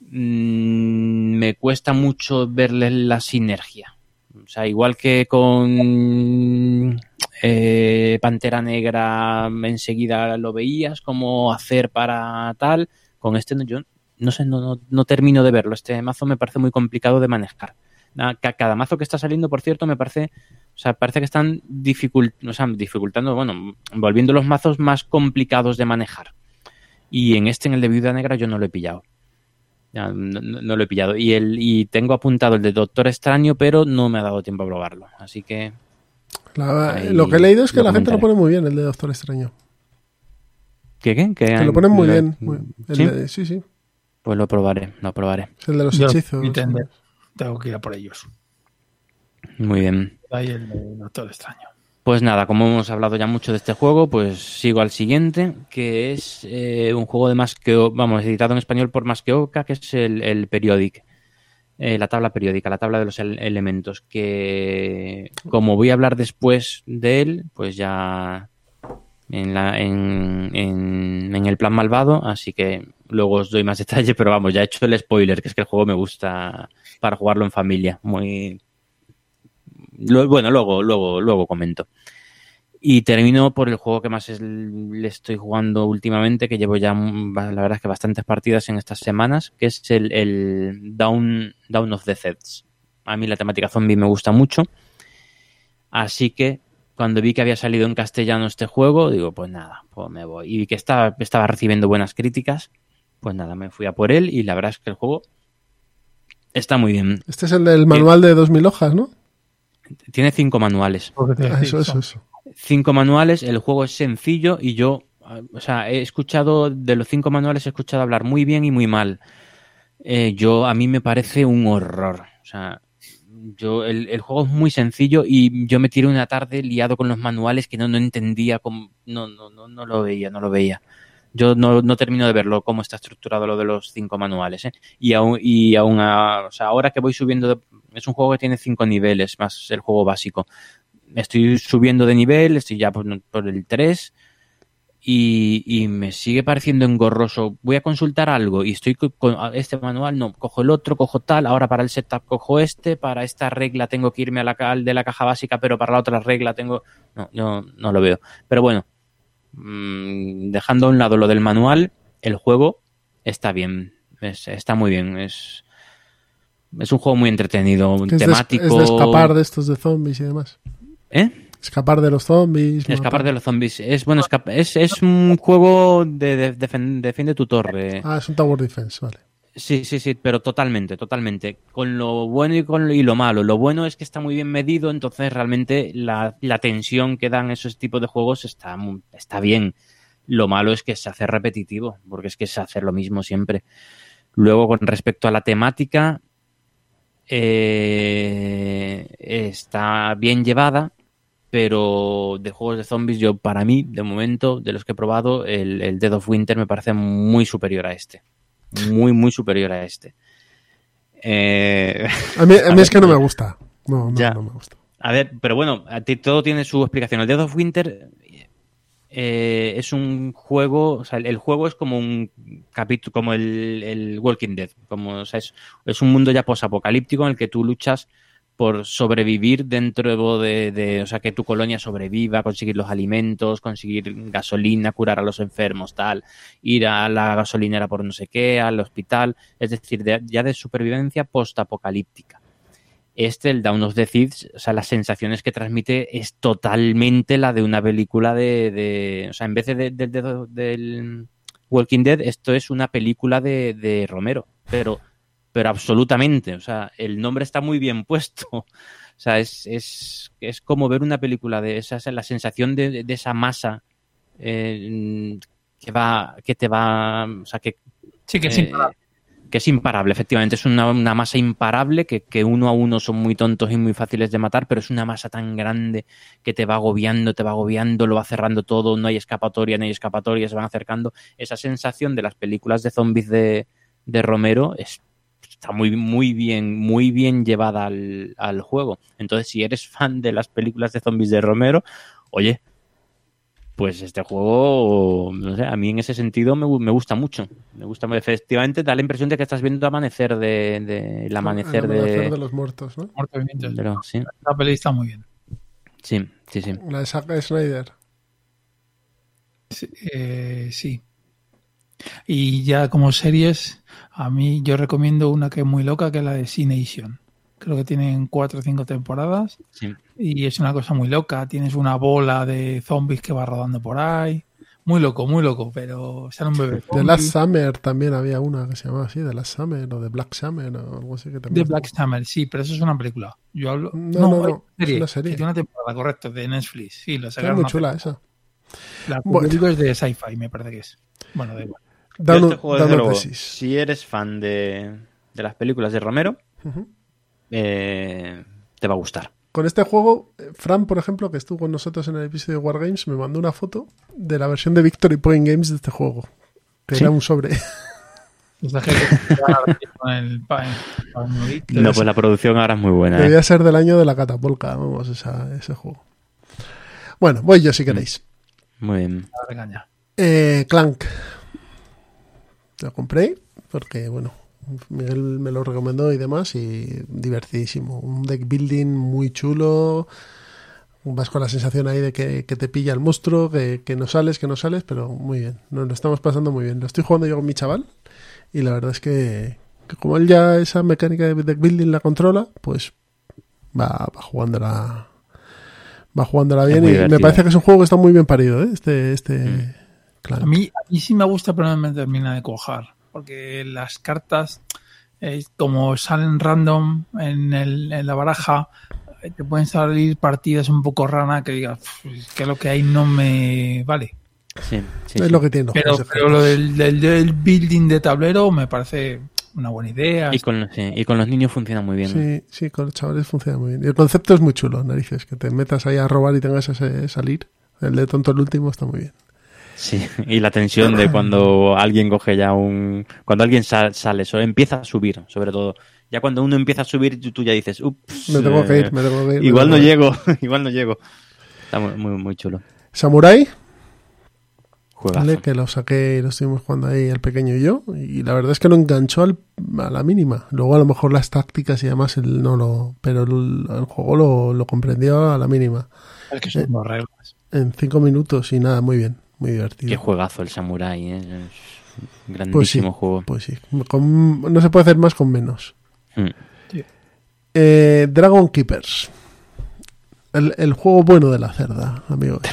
mm, me cuesta mucho verle la sinergia. O sea, igual que con eh, Pantera Negra enseguida lo veías, cómo hacer para tal. Con este yo no sé, no, no, no termino de verlo. Este mazo me parece muy complicado de manejar. Cada mazo que está saliendo, por cierto, me parece, o sea, parece que están dificult, o sea, dificultando, bueno, volviendo los mazos más complicados de manejar. Y en este, en el de Viuda Negra, yo no lo he pillado. No, lo he pillado. Y, el, y tengo apuntado el de Doctor Extraño, pero no me ha dado tiempo a probarlo. Así que La- lo que he leído es que la gente lo pone muy bien, el de Doctor Extraño. ¿Qué, qué? Que, Que lo ponen muy bien. sí, sí. Pues lo probaré, lo probaré. Es el de los Yo, hechizos. Nintendo, tengo que ir a por ellos. Muy bien. Ahí el de Doctor Extraño. Pues nada, como hemos hablado ya mucho de este juego, pues sigo al siguiente, que es eh, un juego de más que, vamos, editado en español por más que Oca, que es el, el Periodic. Eh, la tabla periódica, la tabla de los el- elementos, que como voy a hablar después de él, pues ya en, la, en, en, en el plan malvado, así que luego os doy más detalle, pero vamos, ya he hecho el spoiler, que es que el juego me gusta para jugarlo en familia, muy... Bueno, luego, luego, luego comento. Y termino por el juego que más le estoy jugando últimamente, que llevo ya, la verdad es que bastantes partidas en estas semanas, que es el, el Down, Down of the Zeds. A mí la temática zombie me gusta mucho. Así que cuando vi que había salido en castellano este juego, digo, pues nada, pues me voy. Y vi que estaba, estaba recibiendo buenas críticas, pues nada, me fui a por él y la verdad es que el juego está muy bien. Este es el del manual de 2000 hojas, ¿no? Tiene cinco manuales. Te Ah, eso, eso, eso. cinco manuales, el juego es sencillo y yo, o sea, he escuchado, de los cinco manuales he escuchado hablar muy bien y muy mal. Eh, yo, a mí me parece un horror. O sea, yo, el, el juego es muy sencillo y yo me tiré una tarde liado con los manuales que no, no entendía, cómo, no, no, no, no lo veía, no lo veía. Yo no, no termino de verlo, cómo está estructurado lo de los cinco manuales. ¿eh? Y aún, y aún a- o sea, ahora que voy subiendo, de- es un juego que tiene cinco niveles, más el juego básico estoy subiendo de nivel, estoy ya por, el 3 y, y me sigue pareciendo engorroso. Voy a consultar algo y estoy co- con este manual, no, cojo el otro, cojo tal, ahora para el setup cojo este, para esta regla tengo que irme a la, de la caja básica, pero para la otra regla tengo... No, yo no lo veo. Pero bueno, dejando a un lado lo del manual, el juego está bien, es- está muy bien, es... Es un juego muy entretenido, de, temático. es de escapar de estos de zombies y demás. ¿Eh? Escapar de los zombies. Escapar matar. de los zombies. Es bueno, escapa- es, es un juego de, de- defen- defiende tu torre. Ah, es un Tower Defense, vale. Sí, sí, sí, pero totalmente, totalmente. Con lo bueno y con lo, y lo malo. Lo bueno es que está muy bien medido, entonces realmente la, la tensión que dan esos tipos de juegos está, está bien. Lo malo es que se hace repetitivo, porque es que es hacer lo mismo siempre. Luego, con respecto a la temática, eh, está bien llevada, pero de juegos de zombies, yo para mí, de momento, de los que he probado, el, el Dead of Winter me parece muy superior a este. Muy, muy superior a este. Eh, A mí, a mí A es que no me gusta. No, no, Ya. no me gusta. a ver, pero bueno, a ti todo tiene su explicación. El Dead of Winter eh, es un juego, o sea, el, el juego es como un capítulo, como el, el Walking Dead, como, o sea, es, es un mundo ya posapocalíptico en el que tú luchas por sobrevivir dentro de, o sea, que tu colonia sobreviva, conseguir los alimentos, conseguir gasolina, curar a los enfermos, tal, ir a la gasolinera por no sé qué, al hospital, es decir, de- ya de supervivencia postapocalíptica. Este, el Down of the Thieves, o sea, las sensaciones que transmite es totalmente la de una película de, o sea, en vez de- del Walking Dead, esto es una película de, de Romero, pero, pero absolutamente, o sea, el nombre está muy bien puesto, o sea, es, es, es como ver una película de esa, la sensación de, de esa masa eh, que va, que te va, o sea, que Sí, que eh, sí. que es imparable, efectivamente. Es una, una masa imparable que, que uno a uno son muy tontos y muy fáciles de matar, pero es una masa tan grande que te va agobiando, te va agobiando, lo va cerrando todo, no hay escapatoria, no hay escapatoria, se van acercando. Esa sensación de las películas de zombies de, de Romero es, está muy, muy bien, muy bien llevada al, al juego. Entonces, si eres fan de las películas de zombies de Romero, oye, pues este juego, no sé, a mí en ese sentido me, me gusta mucho. Me gusta efectivamente, da la impresión de que estás viendo amanecer de, de- el amanecer El amanecer de, de los muertos, ¿no? Muertos lo- sí. La peli está muy bien. Sí, sí, sí. La de Zack Snyder. Sí, eh, sí. Y ya como series, a mí yo recomiendo una que es muy loca, que es la de Sea Nation. Creo que tienen cuatro o cinco temporadas sí. y es una cosa muy loca. Tienes una bola de zombies que va rodando por ahí. Muy loco, muy loco, pero sale un bebé. The zombie. Last Summer también había una que se llamaba así, The Last Summer o The Black Summer o algo así que The también. Black Summer, sí, pero eso es una película. Yo hablo. No, no, no, es es una serie. que tiene una temporada, correcto, de Netflix. Sí, lo sacaron muy hace chula poco. esa. La Bueno. es de sci-fi, me parece que es. Bueno, da igual. Down, este juego, desde luego, si eres fan de, de las películas de Romero, eh, te va a gustar. Con este juego, eh, Fran, por ejemplo, que estuvo con nosotros en el episodio de Wargames, me mandó una foto de la versión de Victory Point Games de este juego. Que ¿Sí? era un sobre. El. No, pues la producción ahora es muy buena. ¿eh? Debía ser del año de la catapulca, vamos, esa- ese juego. Bueno, voy yo si queréis. Muy bien. Eh, Clank. Lo compré porque, bueno, Miguel me lo recomendó y demás y divertidísimo. Un deck building muy chulo. Vas con la sensación ahí de que, que te pilla el monstruo, que, que no sales, que no sales, pero muy bien. Nos lo estamos pasando muy bien. Lo estoy jugando yo con mi chaval y la verdad es que, que como él ya esa mecánica de deck building la controla, pues va, va jugándola va jugándola bien y me parece que es un juego que está muy bien parido, ¿eh? este, este A mí, a mí sí me gusta, pero no me termina de cuajar. Porque las cartas, eh, como salen random en, el, en la baraja, eh, te pueden salir partidas un poco rana que digas "Pff, es que lo que hay no me vale. Sí, sí, es sí. lo que tiene Pero, lo del, del, del building de tablero me parece una buena idea. Y con, sí, y con los niños funciona muy bien. Sí, sí, con los chavales funciona muy bien. Y el concepto es muy chulo, narices, que te metas ahí a robar y tengas ese salir. El de tonto el último está muy bien. Sí, y la tensión de cuando alguien coge ya un... Cuando alguien sal- sale, so- empieza a subir, sobre todo. Ya cuando uno empieza a subir, tú, ya dices, ups, Me tengo que eh, ir, me tengo que ir. igual no ir. llego, igual no llego. Está muy, muy, muy chulo. Samurai. ¿vale? que lo saqué y lo estuvimos jugando ahí el pequeño y yo. Y la verdad es que lo enganchó al- a la mínima. Luego a lo mejor las tácticas y demás él no lo... Pero el, el juego lo, lo comprendió a la mínima. Es que son dos reglas. En cinco minutos y nada, muy bien, muy divertido. Qué juegazo el Samurai, ¿eh? Es un Pues sí, grandísimo juego. pues sí. Con- no se puede hacer más con menos. Mm. Eh, Dragon Keepers. El, el juego bueno de la cerda, amigos.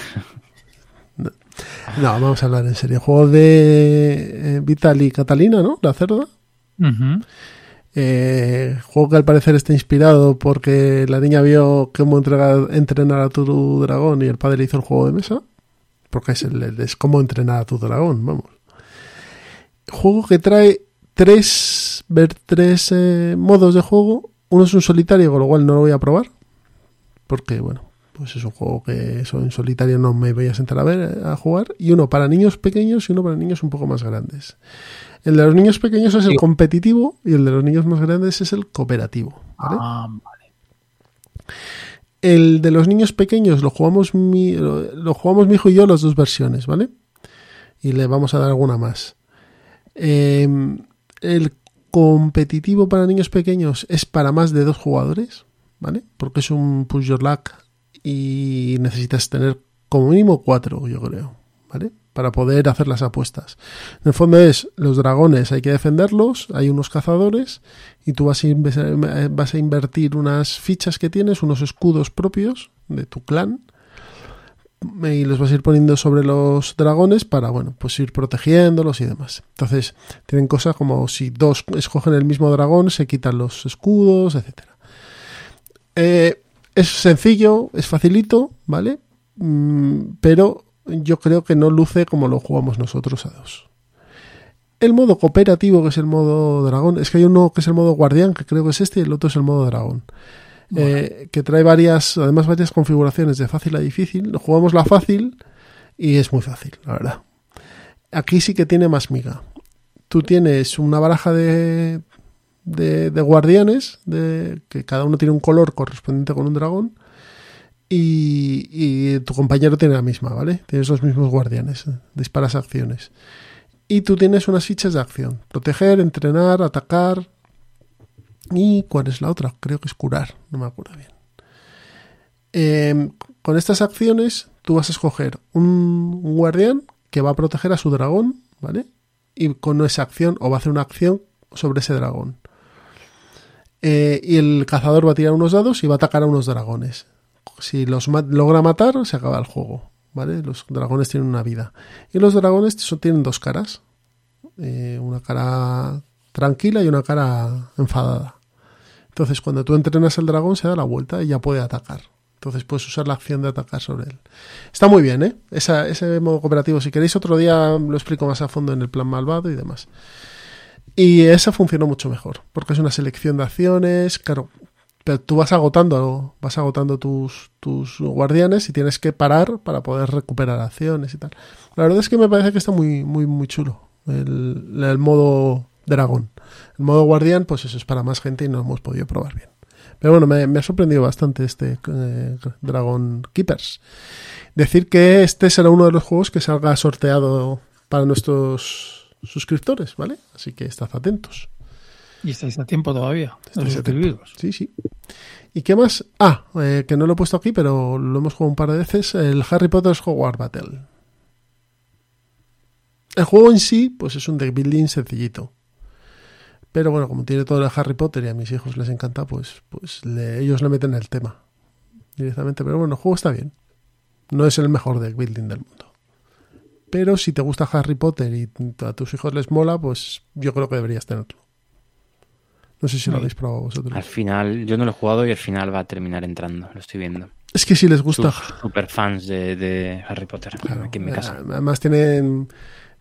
No, vamos a hablar en serio. Juego de eh, Vital y Catalina, ¿no? La cerda. Eh, juego que al parecer está inspirado porque la niña vio cómo entregar- entrenar a tu dragón y el padre hizo el juego de mesa. Porque es, el, es cómo entrenar a tu dragón, vamos. Juego que trae tres, ver tres eh, modos de juego. Uno es un solitario, con lo cual no lo voy a probar. Porque, bueno, pues es un juego que eso en solitario no me voy a sentar a ver, eh, a jugar. Y uno para niños pequeños y uno para niños un poco más grandes. El de los niños pequeños es el Sí. competitivo y el de los niños más grandes es el cooperativo. ¿vale? Ah. El de los niños pequeños lo jugamos mi, lo, jugamos mi hijo y yo las dos versiones, ¿vale? Y le vamos a dar alguna más. Eh, el competitivo para niños pequeños es para más de dos jugadores, ¿vale? Porque es un push your luck y necesitas tener como mínimo cuatro, yo creo, ¿vale? Para poder hacer las apuestas. En el fondo es los dragones, hay que defenderlos, hay unos cazadores y tú vas a, inve- vas a invertir unas fichas que tienes, unos escudos propios de tu clan y los vas a ir poniendo sobre los dragones para, bueno, pues ir protegiéndolos y demás. Entonces, tienen cosas como si dos escogen el mismo dragón, se quitan los escudos, etcétera. Eh, es sencillo, es facilito, ¿vale? Mm, pero yo creo que no luce como lo jugamos nosotros a dos. El modo cooperativo, que es el modo dragón, es que hay uno que es el modo guardián, que creo que es este, y el otro es el modo dragón. Eh, que trae varias, además varias configuraciones de fácil a difícil. Jugamos la fácil y es muy fácil, la verdad. Aquí sí que tiene más miga. Tú tienes una baraja de, de, de guardianes, de, que cada uno tiene un color correspondiente con un dragón. Y, y tu compañero tiene la misma, ¿vale? Tienes los mismos guardianes, eh, disparas acciones. Y tú tienes unas fichas de acción. Proteger, entrenar, atacar. ¿Y cuál es la otra? Creo que es curar, no me acuerdo bien. Eh, con estas acciones tú vas a escoger un, un guardián que va a proteger a su dragón, ¿vale? Y con esa acción, o va a hacer una acción sobre ese dragón. Eh, y el cazador va a tirar unos dados y va a atacar a unos dragones. Si los logra matar, se acaba el juego. ¿Vale? Los dragones tienen una vida. Y los dragones tienen dos caras. Eh, una cara tranquila y una cara enfadada. Entonces, cuando tú entrenas al dragón, se da la vuelta y ya puede atacar. Entonces puedes usar la acción de atacar sobre él. Está muy bien, ¿eh? Ese modo cooperativo. Si queréis otro día lo explico más a fondo en el plan malvado y demás. Y esa funcionó mucho mejor, porque es una selección de acciones, claro, tú vas agotando, vas agotando tus, tus guardianes y tienes que parar para poder recuperar acciones y tal. La verdad es que me parece que está muy, muy, muy chulo el, modo dragón. El modo guardián, pues eso es para más gente y no hemos podido probar bien. Pero bueno, me, me ha sorprendido bastante este eh, Dragon Keepers. Decir que este será uno de los juegos que salga sorteado para nuestros suscriptores, ¿vale? Así que estad atentos. Y estáis a tiempo todavía Estáis suscribiros. Sí, sí. ¿Y qué más? Ah, eh, que no lo he puesto aquí, pero lo hemos jugado un par de veces, el Harry Potter's Hogwarts Battle. El juego en sí, pues es un deck building sencillito. Pero bueno, como tiene todo el Harry Potter y a mis hijos les encanta, pues, pues le- ellos le meten el tema directamente. Pero bueno, el juego está bien. No es el mejor deck building del mundo. Pero si te gusta Harry Potter y a tus hijos les mola, pues yo creo que deberías tenerlo. No sé si lo habéis probado vosotros. Al final, yo no lo he jugado y al final va a terminar entrando, lo estoy viendo. Es que si les gusta. Super fans de, de Harry Potter Claro, aquí en mi casa. eh, Además tienen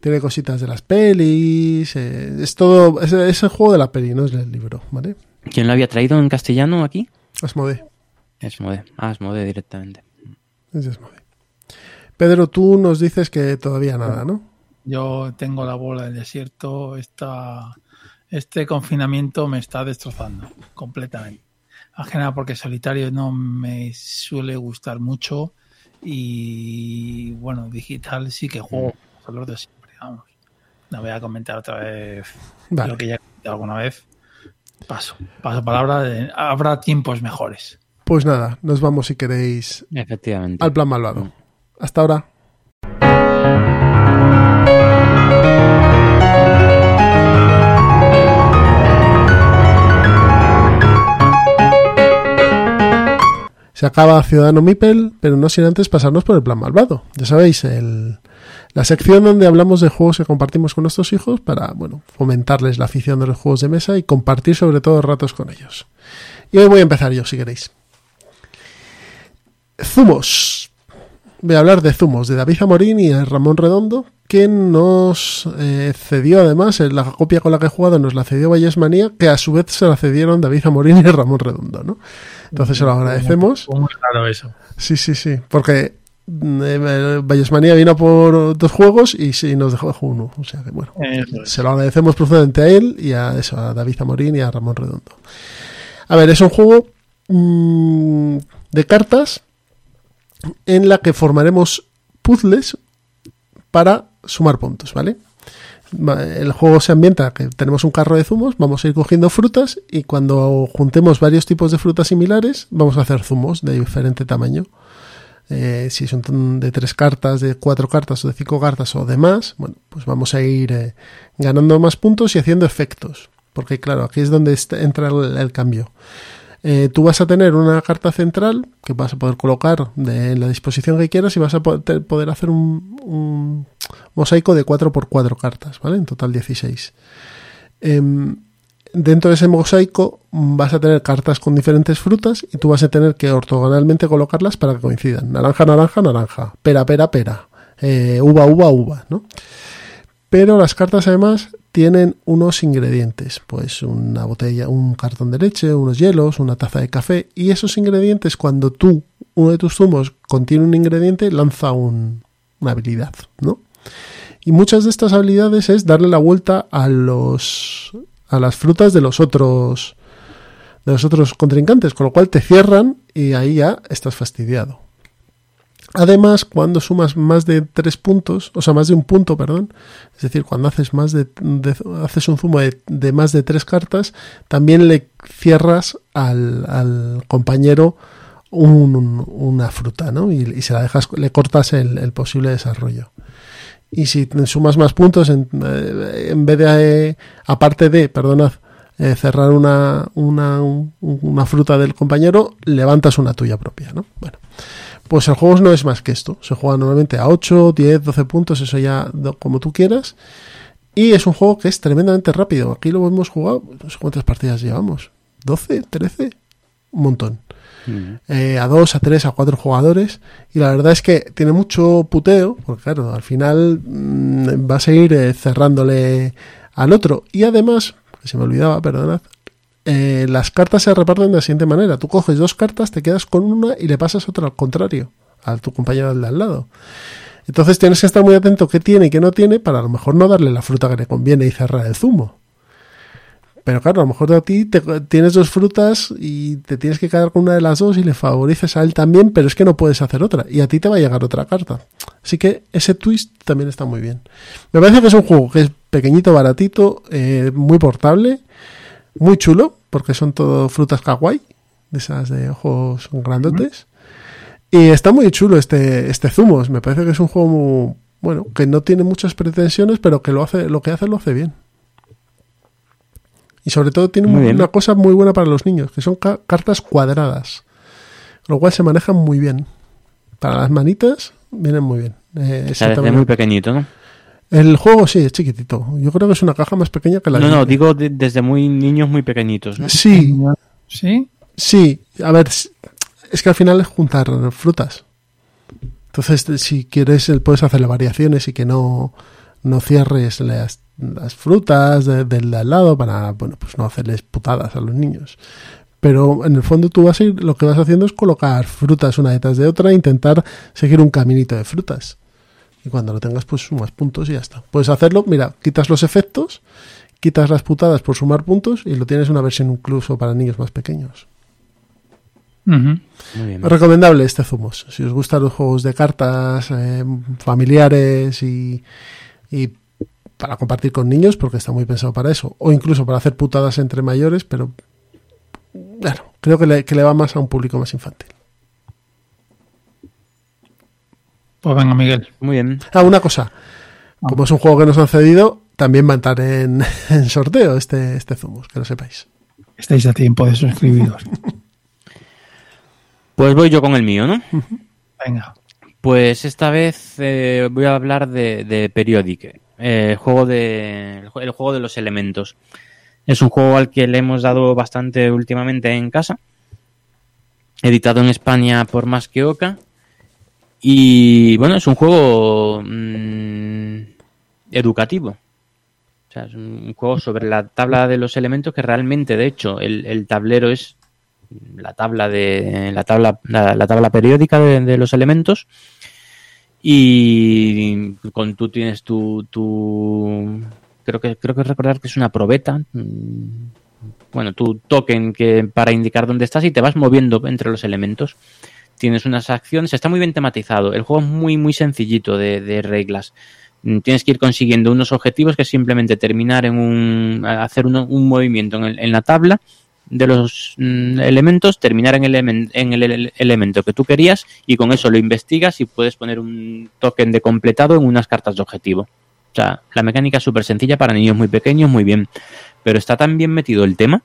tiene cositas de las pelis. eh, es todo. Es, es el juego de la peli, no es el libro, ¿vale? ¿Quién lo había traído en castellano aquí? Asmodee. Asmode. Ah, Asmode directamente. Es de Asmodee. Pedro, tú nos dices que todavía nada, ¿no? Yo tengo la bola del desierto. Esta, este confinamiento me está destrozando completamente. Ajena porque solitario no me suele gustar mucho. Y bueno, digital sí que juego con los de siempre. Vamos. No voy a comentar otra vez Vale. lo que ya he comentado alguna vez. Paso. Paso palabra. De, habrá tiempos mejores. Pues nada, nos vamos si queréis Efectivamente. al plan malvado. Hasta ahora. Se acaba Ciudadano Mipel, pero no sin antes pasarnos por el plan malvado. Ya sabéis, el, la sección donde hablamos de juegos que compartimos con nuestros hijos para, bueno, fomentarles la afición de los juegos de mesa y compartir sobre todo ratos con ellos. Y hoy voy a empezar yo, si queréis. Zumos. Voy a hablar de Zumos, de David Amorín y Ramón Redondo, que nos eh, cedió además, en la copia con la que he jugado nos la cedió Vallesmanía, que a su vez se la cedieron David Amorín y Ramón Redondo, ¿no? Entonces se lo agradecemos. Muy raro eso. Sí, sí, sí, porque mm, eh, Vallesmanía vino por dos juegos y sí, nos dejó uno. O sea que bueno, es. se lo agradecemos profundamente a él y a eso, a David Amorín y a Ramón Redondo. A ver, es un juego mm, de cartas en la que formaremos puzzles para sumar puntos, ¿vale? El juego se ambienta que tenemos un carro de zumos, vamos a ir cogiendo frutas y cuando juntemos varios tipos de frutas similares, vamos a hacer zumos de diferente tamaño. Eh, si son de tres cartas, de cuatro cartas o de cinco cartas o de más, bueno, pues vamos a ir eh, ganando más puntos y haciendo efectos. Porque claro, aquí es donde entra el cambio. Eh, tú vas a tener una carta central que vas a poder colocar de, en la disposición que quieras y vas a poder hacer un, mosaico de 4 por 4 cartas, ¿vale? En total 16. Em, dentro de ese mosaico vas a tener cartas con diferentes frutas y tú vas a tener que ortogonalmente colocarlas para que coincidan. Naranja, naranja, naranja. Pera, pera, pera. Eh, uva, uva, uva, ¿no? Pero las cartas además tienen unos ingredientes, pues una botella, un cartón de leche, unos hielos, una taza de café y esos ingredientes cuando tú, uno de tus zumos contiene un ingrediente, lanza un- una habilidad, ¿no? Y muchas de estas habilidades es darle la vuelta a los a las frutas de los otros de los otros contrincantes, con lo cual te cierran y ahí ya estás fastidiado. Además, cuando sumas más de tres puntos, o sea, más de un punto, perdón, es decir, cuando haces más de, haces un zumo de, más de tres cartas, también le cierras al, compañero un- un- una fruta, ¿no? Y, se la dejas, le cortas el, posible desarrollo. Y si sumas más puntos, en, eh, vez de, eh, aparte de, perdonad, eh, cerrar una, una, un- una fruta del compañero, levantas una tuya propia, ¿no? Bueno, pues el juego no es más que esto. Se juega normalmente a 8, 10, 12 puntos, eso ya como tú quieras. Y es un juego que es tremendamente rápido. Aquí lo hemos jugado, no sé cuántas partidas llevamos. ¿12? ¿13? Un montón. Eh, a 2, a 3, a 4 jugadores. Y la verdad es que tiene mucho puteo, porque claro, al final mm, vas a ir eh, cerrándole al otro. Y además, que se me olvidaba, perdonad, eh, las cartas se reparten de la siguiente manera. Tú coges dos cartas, te quedas con una y le pasas otra al contrario, a tu compañero de al lado. Entonces tienes que estar muy atento qué tiene y qué no tiene para a lo mejor no darle la fruta que le conviene y cerrar el zumo. Pero claro, a lo mejor a ti tienes dos frutas y te tienes que quedar con una de las dos y le favoreces a él también, pero es que no puedes hacer otra y a ti te va a llegar otra carta. Así que ese twist también está muy bien. Me parece que es un juego que es pequeñito, baratito, eh, muy portable, muy chulo, porque son todo frutas kawaii, de esas de ojos grandotes. Y está muy chulo este, este Zumos. Me parece que es un juego muy, bueno, que no tiene muchas pretensiones, pero que lo hace, lo que hace lo hace bien. Y sobre todo tiene Muy bien. una cosa muy buena para los niños, que son ca- cartas cuadradas. Lo cual se manejan muy bien. Para las manitas vienen muy bien. Eh, desde muy pequeñito, ¿no? El juego sí es chiquitito. Yo creo que es una caja más pequeña que la No, de- no, digo de- desde muy niños muy pequeñitos, ¿no? Sí, ¿Sí? Sí, a ver, es que al final es juntar frutas. Entonces, si quieres, eh, puedes hacerle variaciones y que no, no cierres las, las frutas de- del de al lado para, bueno, pues no hacerles putadas a los niños. Pero en el fondo tú vas a ir, lo que vas haciendo es colocar frutas una detrás de otra e intentar seguir un caminito de frutas. Y cuando lo tengas, pues sumas puntos y ya está. Puedes hacerlo, mira, quitas los efectos, quitas las putadas por sumar puntos y lo tienes una versión incluso para niños más pequeños. Muy bien. Recomendable este Zumos. Si os gustan los juegos de cartas eh, familiares y, y para compartir con niños, porque está muy pensado para eso, o incluso para hacer putadas entre mayores, pero bueno, creo que le, que le va más a un público más infantil. Pues venga, Miguel. Muy bien. Ah, una cosa. Como es un juego que nos han cedido, también va a estar en, en sorteo este, este Zumos, que lo sepáis. Estáis a tiempo de suscribiros. Pues voy yo con el mío, ¿no? Venga. Pues esta vez eh, voy a hablar de, de Periodic, eh, el juego de el juego de los elementos. Es un juego al que le hemos dado bastante últimamente en casa, editado en España por Más que Oca. Y bueno, es un juego mm, educativo. O sea, es un juego sobre la tabla de los elementos que realmente, de hecho, el, tablero es la tabla de la tabla la, la tabla periódica de, de los elementos. Y con tú tienes tu, tu creo que creo que recordar que es una probeta. Mm, bueno tu token que para indicar dónde estás y te vas moviendo entre los elementos tienes unas acciones está muy bien tematizado el juego es muy muy sencillito de, reglas Mm, tienes que ir consiguiendo unos objetivos que simplemente terminar en un hacer uno- un movimiento en, el- en la tabla de los mm, elementos, terminar en, el, elemen- en el, ele- elemento que tú querías y con eso lo investigas y puedes poner un token de completado en unas cartas de objetivo. O sea, la mecánica es súper sencilla para niños muy pequeños, muy bien. Pero está tan bien metido el tema.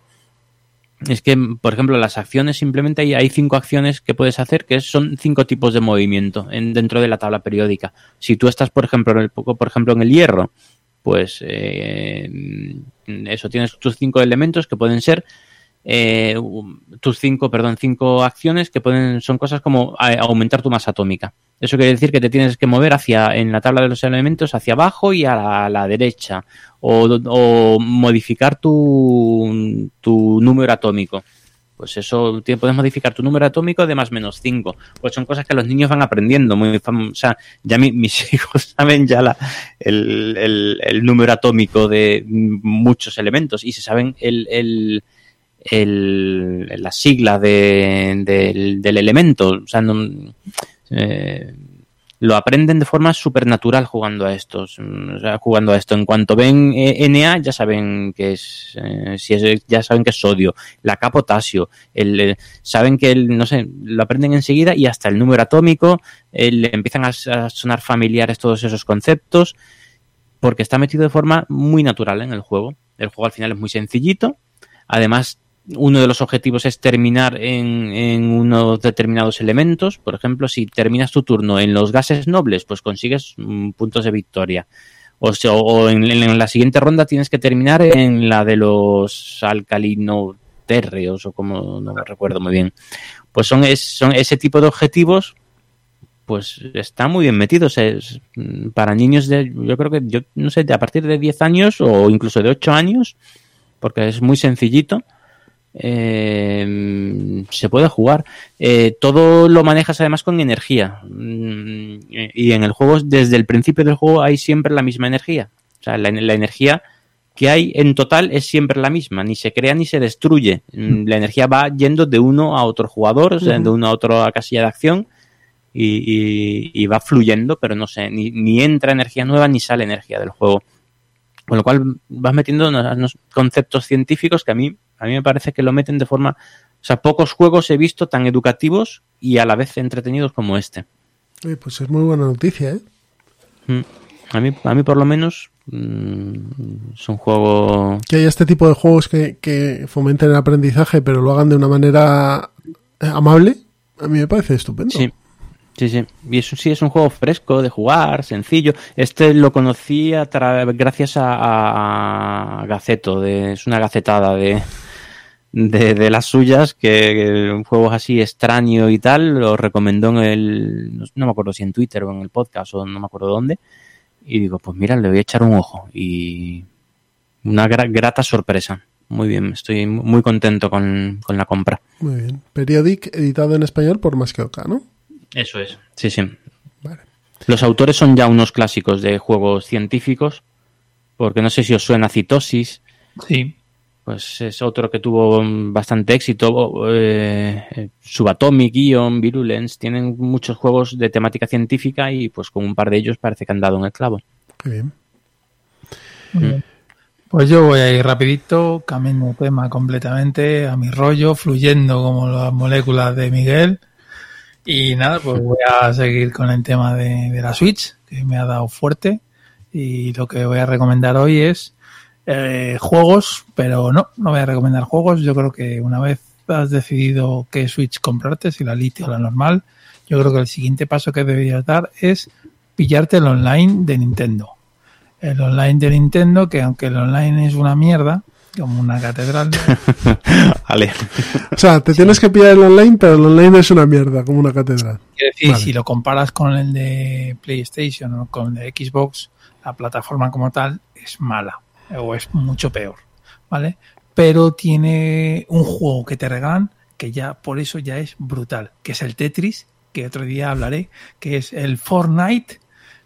Es que, por ejemplo, las acciones, simplemente hay, hay cinco acciones que puedes hacer que son cinco tipos de movimiento en, dentro de la tabla periódica. Si tú estás, por ejemplo, en el, por ejemplo, en el hierro, pues eh, eso tienes tus cinco elementos que pueden ser eh, tus cinco, perdón, cinco acciones que pueden, son cosas como aumentar tu masa atómica. Eso quiere decir que te tienes que mover hacia, en la tabla de los elementos, hacia abajo y a la, derecha. O, modificar tu, tu número atómico. Pues eso, puedes modificar tu número atómico de más menos 5. Pues son cosas que los niños van aprendiendo. Muy, o sea, ya mi- mis hijos saben ya la, el, el- el número atómico de muchos elementos y se saben el, el, la sigla de, del, elemento. O sea, eh, lo aprenden de forma supernatural jugando a estos, jugando a esto. En cuanto ven eh, Na, ya saben que es, eh, si es, ya saben que es sodio, la K potasio, saben que el, no sé, lo aprenden enseguida y hasta el número atómico, le empiezan a sonar familiares todos esos conceptos, porque está metido de forma muy natural en el juego. El juego al final es muy sencillito, además uno de los objetivos es terminar en, en, unos determinados elementos. Por ejemplo, si terminas tu turno en los gases nobles, pues consigues mm, puntos de victoria. O, sea, o en, la siguiente ronda tienes que terminar en la de los alcalinoterreos, o como no me recuerdo muy bien. Pues son, es, son ese tipo de objetivos, pues está muy bien metidos. Es, mm, para niños de, yo creo que, yo no sé, de a partir de 10 años o incluso de 8 años, porque es muy sencillito eh, se puede jugar. Eh, todo lo manejas además con energía. Mm, y en el juego, desde el principio del juego, hay siempre la misma energía. O sea, la, la, energía que hay en total es siempre la misma. Ni se crea ni se destruye. Mm, La energía va yendo de uno a otro jugador, o sea, de uno a otro a casilla de acción. Y, y, y va fluyendo, pero no sé, ni, ni, entra energía nueva ni sale energía del juego. Con lo cual vas metiendo unos, unos conceptos científicos que a mí a mí me parece que lo meten de forma... O sea, pocos juegos he visto tan educativos y a la vez entretenidos como este. Pues es muy buena noticia, ¿eh? Mm. A mí, a mí por lo menos mmm, es un juego... Que haya este tipo de juegos que, que, fomenten el aprendizaje pero lo hagan de una manera amable, a mí me parece estupendo. Sí. Sí, sí. Y eso sí es un juego fresco de jugar, sencillo. Este lo conocí a gracias a, a Gaceto, de, es una gacetada de, de, de, las suyas, que, que un juego así extraño y tal, lo recomendó en el, no, me acuerdo si en Twitter o en el podcast o no me acuerdo dónde, y digo, pues mira, le voy a echar un ojo, y una gra grata sorpresa. Muy bien, estoy muy contento con, con, la compra. Muy bien. Periodic, editado en español por Masqueoka, ¿no? Eso es, sí, sí. Vale. Los autores son ya unos clásicos de juegos científicos, porque no sé si os suena Citosis. Sí pues es otro que tuvo bastante éxito. Eh, Subatomic, Ion, Virulence, tienen muchos juegos de temática científica y pues con un par de ellos parece que han dado en el clavo. Qué bien. Mm. Pues yo voy a ir rapidito, cambiando de tema completamente a mi rollo, fluyendo como las moléculas de Miguel. Y nada, pues voy a seguir con el tema de, de la Switch, que me ha dado fuerte. Y lo que voy a recomendar hoy es eh, juegos, pero no, no voy a recomendar juegos. Yo creo que una vez has decidido qué Switch comprarte, si la Lite o la normal, yo creo que el siguiente paso que deberías dar es pillarte el online de Nintendo. El online de Nintendo, que aunque el online es una mierda, como una catedral. vale. O sea, te tienes que pillar el online, pero el online es una mierda, como una catedral. Quiero decir, vale. si lo comparas con el de PlayStation o con el de Xbox, la plataforma como tal es mala o es mucho peor, ¿vale? Pero tiene un juego que te regalan que ya por eso ya es brutal, que es el Tetris, que otro día hablaré, que es el Fortnite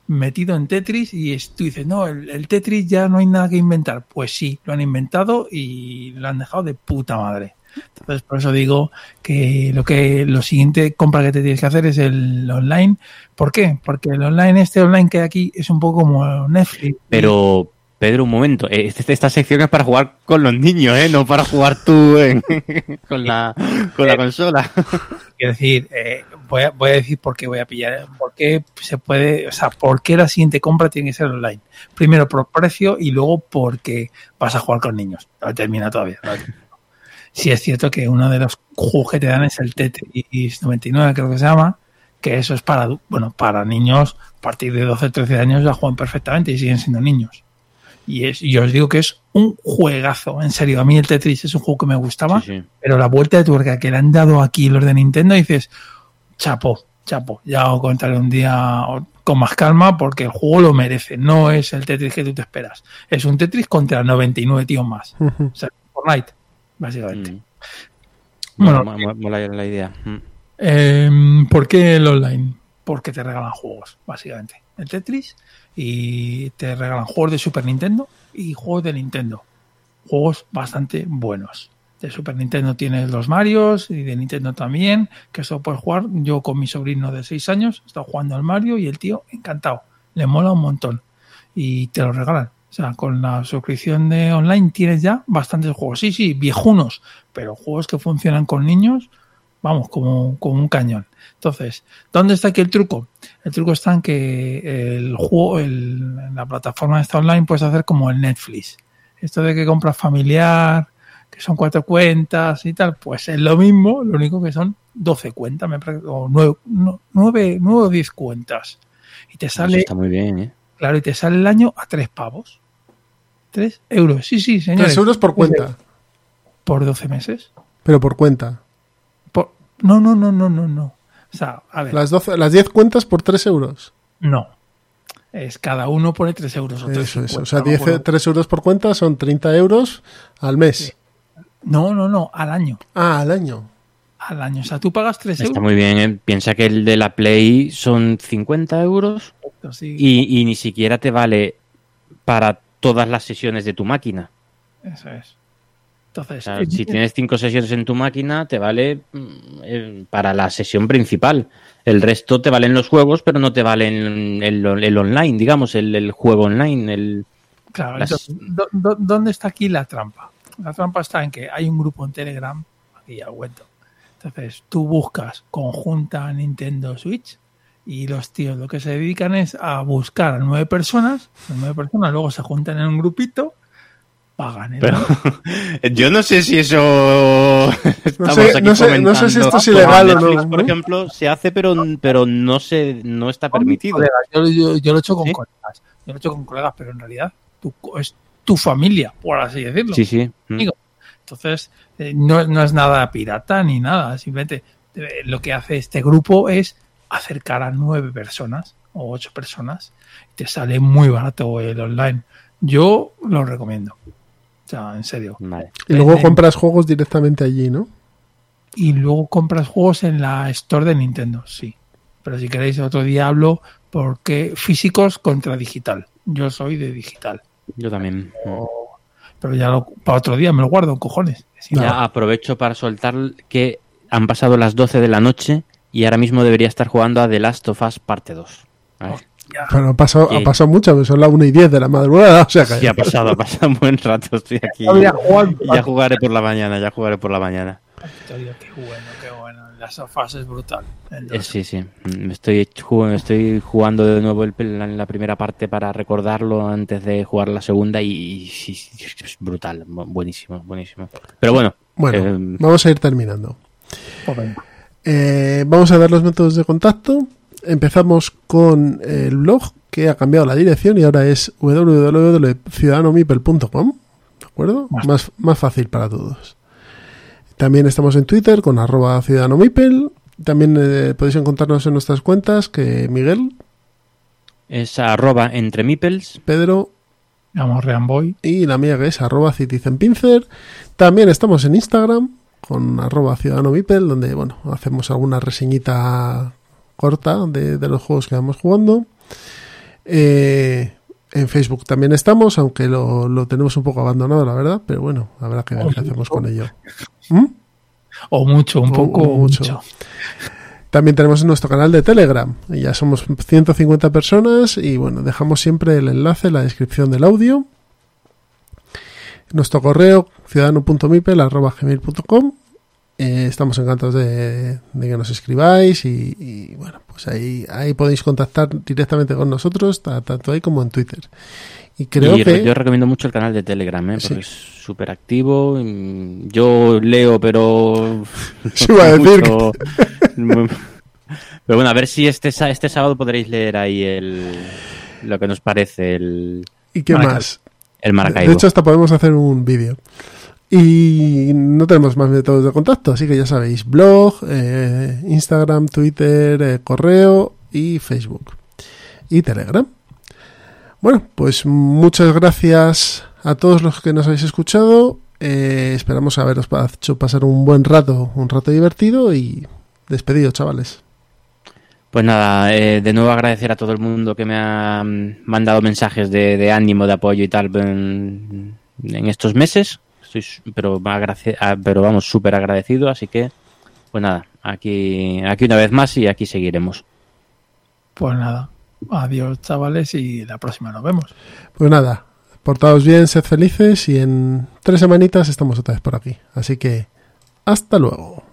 metido en Tetris y es, tú dices, no, el, el, Tetris ya no hay nada que inventar. Pues sí, lo han inventado y lo han dejado de puta madre. Entonces, por eso digo que lo que lo siguiente compra que te tienes que hacer es el online. ¿Por qué? Porque el online, este online que hay aquí, es un poco como Netflix. Pero, Pedro, un momento. Esta sección es para jugar con los niños, ¿eh? No para jugar tú en, con, la, con la consola. Quiero decir, eh, voy, a, voy a decir por qué voy a pillar. Por qué se puede, o sea, por qué la siguiente compra tiene que ser online. Primero por precio y luego porque vas a jugar con niños. No termina todavía. ¿no? Sí es cierto que uno de los juegos que te dan es el Tetris 99, creo que se llama, que eso es para, bueno, para niños a partir de 12 13 años ya juegan perfectamente y siguen siendo niños. Y, es, y os digo que es un juegazo, en serio. A mí el Tetris es un juego que me gustaba, sí, sí. pero la vuelta de tuerca que le han dado aquí los de Nintendo, dices, chapo, chapo, ya os contaré un día con más calma porque el juego lo merece. No es el Tetris que tú te esperas. Es un Tetris contra 99 tíos más. O sea, Fortnite, básicamente. Mm. Bueno, mola, mola la idea. Mm. Eh, ¿Por qué el online? Porque te regalan juegos, básicamente. El Tetris y te regalan juegos de Super Nintendo y juegos de Nintendo. Juegos bastante buenos. De Super Nintendo tienes los Marios y de Nintendo también, que eso puedes jugar. Yo con mi sobrino de 6 años he estado jugando al Mario y el tío encantado. Le mola un montón. Y te lo regalan. O sea, con la suscripción de online tienes ya bastantes juegos. Sí, sí, viejunos, pero juegos que funcionan con niños, vamos, como, como un cañón. Entonces, ¿dónde está aquí el truco? El truco está en que el juego, el, la plataforma esta online puedes hacer como el Netflix. Esto de que compras familiar, que son cuatro cuentas y tal, pues es lo mismo, lo único que son 12 cuentas, me parece, o 9, 9, 9 o 10 cuentas. Y te sale, Eso está muy bien, ¿eh? claro, y te sale el año a 3 pavos. 3 euros, sí, sí, señores. 3 euros por cuenta. Por 12 meses. Pero por cuenta. Por, no, no, no, no, no, no. O sea, a ver. Las, 12, las 10 cuentas por 3 euros. No. Es cada uno pone 3 euros o 3 Eso es. O sea, 10, 3 euros por cuenta son 30 euros al mes. No, no, no, al año. Ah, al año. Al año. O sea, tú pagas 3 euros. Está muy bien, ¿eh? Piensa que el de la Play son 50 euros Sí, y, y ni siquiera te vale para todas las sesiones de tu máquina. Eso es. Entonces, si tienes cinco sesiones en tu máquina, te vale mm, eh, para la sesión principal. El resto te valen los juegos, pero no te valen el, el online, digamos, el, el juego online. El, Claro, Las- entonces, ¿dó- dó- ¿dónde está aquí la trampa? La trampa está en que hay un grupo en Telegram, aquí ya cuento. Entonces, tú buscas conjunta Nintendo Switch y los tíos lo que se dedican es a buscar a nueve personas, las nueve personas luego se juntan en un grupito, pagan el Pero yo no sé si eso. No sé- no sé- no sé si esto es ilegal o no, Netflix, Por ¿no? ejemplo, se hace, pero, pero no se, no está permitido. Yo, yo- yo lo he hecho con ¿Sí? colegas, yo lo he hecho con colegas, pero en realidad tu- es tu familia, por así decirlo. Sí, sí. Mm. Digo, Entonces, eh, no, no es nada pirata ni nada. Simplemente eh, lo que hace este grupo es acercar a nueve personas o ocho personas. Te sale muy barato el online. Yo lo recomiendo. O sea, en serio. Vale. Y luego compras juegos directamente allí, ¿no? Y luego compras juegos en la Store de Nintendo, sí. Pero si queréis otro día hablo porque físicos contra digital. Yo soy de digital. Yo también. Pero ya lo, para otro día me lo guardo, cojones. Si no- Ya aprovecho para soltar que han pasado las 12 de la noche y ahora mismo debería estar jugando a The Last of Us parte 2. A ver. Ya- Pero ha pasado, ha pasado mucho, son las 1 y 10 de la madrugada. O sea que Sí, ha pasado, ha pasado un buen rato. Estoy aquí. Ya jugaré por la mañana, ya jugaré por la mañana. Victoria, qué bueno, qué bueno. Las sofás es brutal. Eh. Sí, sí. Mm, Estoy, ju- estoy jugando de nuevo el, la, la primera parte para recordarlo antes de jugar la segunda y, es brutal. Bu- Buenísimo, buenísimo. Pero bueno, Bueno, eh, vamos a ir terminando. Eh, vamos a dar los métodos de contacto. Empezamos con el blog que ha cambiado la dirección y ahora es www.ciudadanomipel.com. ¿De acuerdo? Más. Más, más fácil para todos. También estamos en Twitter con arroba ciudadanomipel. También eh, podéis encontrarnos en nuestras cuentas que Miguel, es arroba entre meeples. Pedro Vamos, Reamboy. y la mía que es arroba citizenpincer. También estamos en Instagram con arroba ciudadano Mipel, donde bueno, hacemos alguna reseñita corta de, de los juegos que vamos jugando. Eh, en Facebook también estamos, aunque lo, lo tenemos un poco abandonado, la verdad, pero bueno, habrá que ver qué hacemos con ello. ¿Mm? O mucho, un poco, o mucho. mucho. También tenemos nuestro canal de Telegram. Ya somos 150 personas y bueno, dejamos siempre el enlace en la descripción del audio. Nuestro correo ciudadano.mipel.gmail.com eh, Estamos encantados de, de que nos escribáis y, y, bueno, pues ahí, ahí podéis contactar directamente con nosotros, ta- tanto ahí como en Twitter. Y creo y que... yo recomiendo mucho el canal de Telegram, ¿eh? Sí. porque es súper activo. mm, Yo leo, pero. Sí, iba a decir mucho- Pero bueno, a ver si este, este sábado podréis leer ahí el, lo que nos parece el, ¿Y qué Maracaibo. más? el Maracaibo. De hecho, hasta podemos hacer un vídeo. Y no tenemos más métodos de contacto, así que ya sabéis, blog, eh, Instagram, Twitter, eh, correo y Facebook. Y Telegram. Bueno, pues muchas gracias a todos los que nos habéis escuchado. Eh, esperamos haberos hecho pasar un buen rato, un rato divertido y despedido, chavales. Pues nada, eh, de nuevo agradecer a todo el mundo que me ha mm, mandado mensajes de, ánimo, de apoyo y tal en estos meses. Estoy, pero, ah, pero vamos, súper agradecido, así que, pues nada, aquí, aquí una vez más y aquí seguiremos. Pues nada, adiós chavales y la próxima nos vemos. Pues nada, portaos bien, sed felices y en tres semanitas estamos otra vez por aquí. Así que, hasta luego.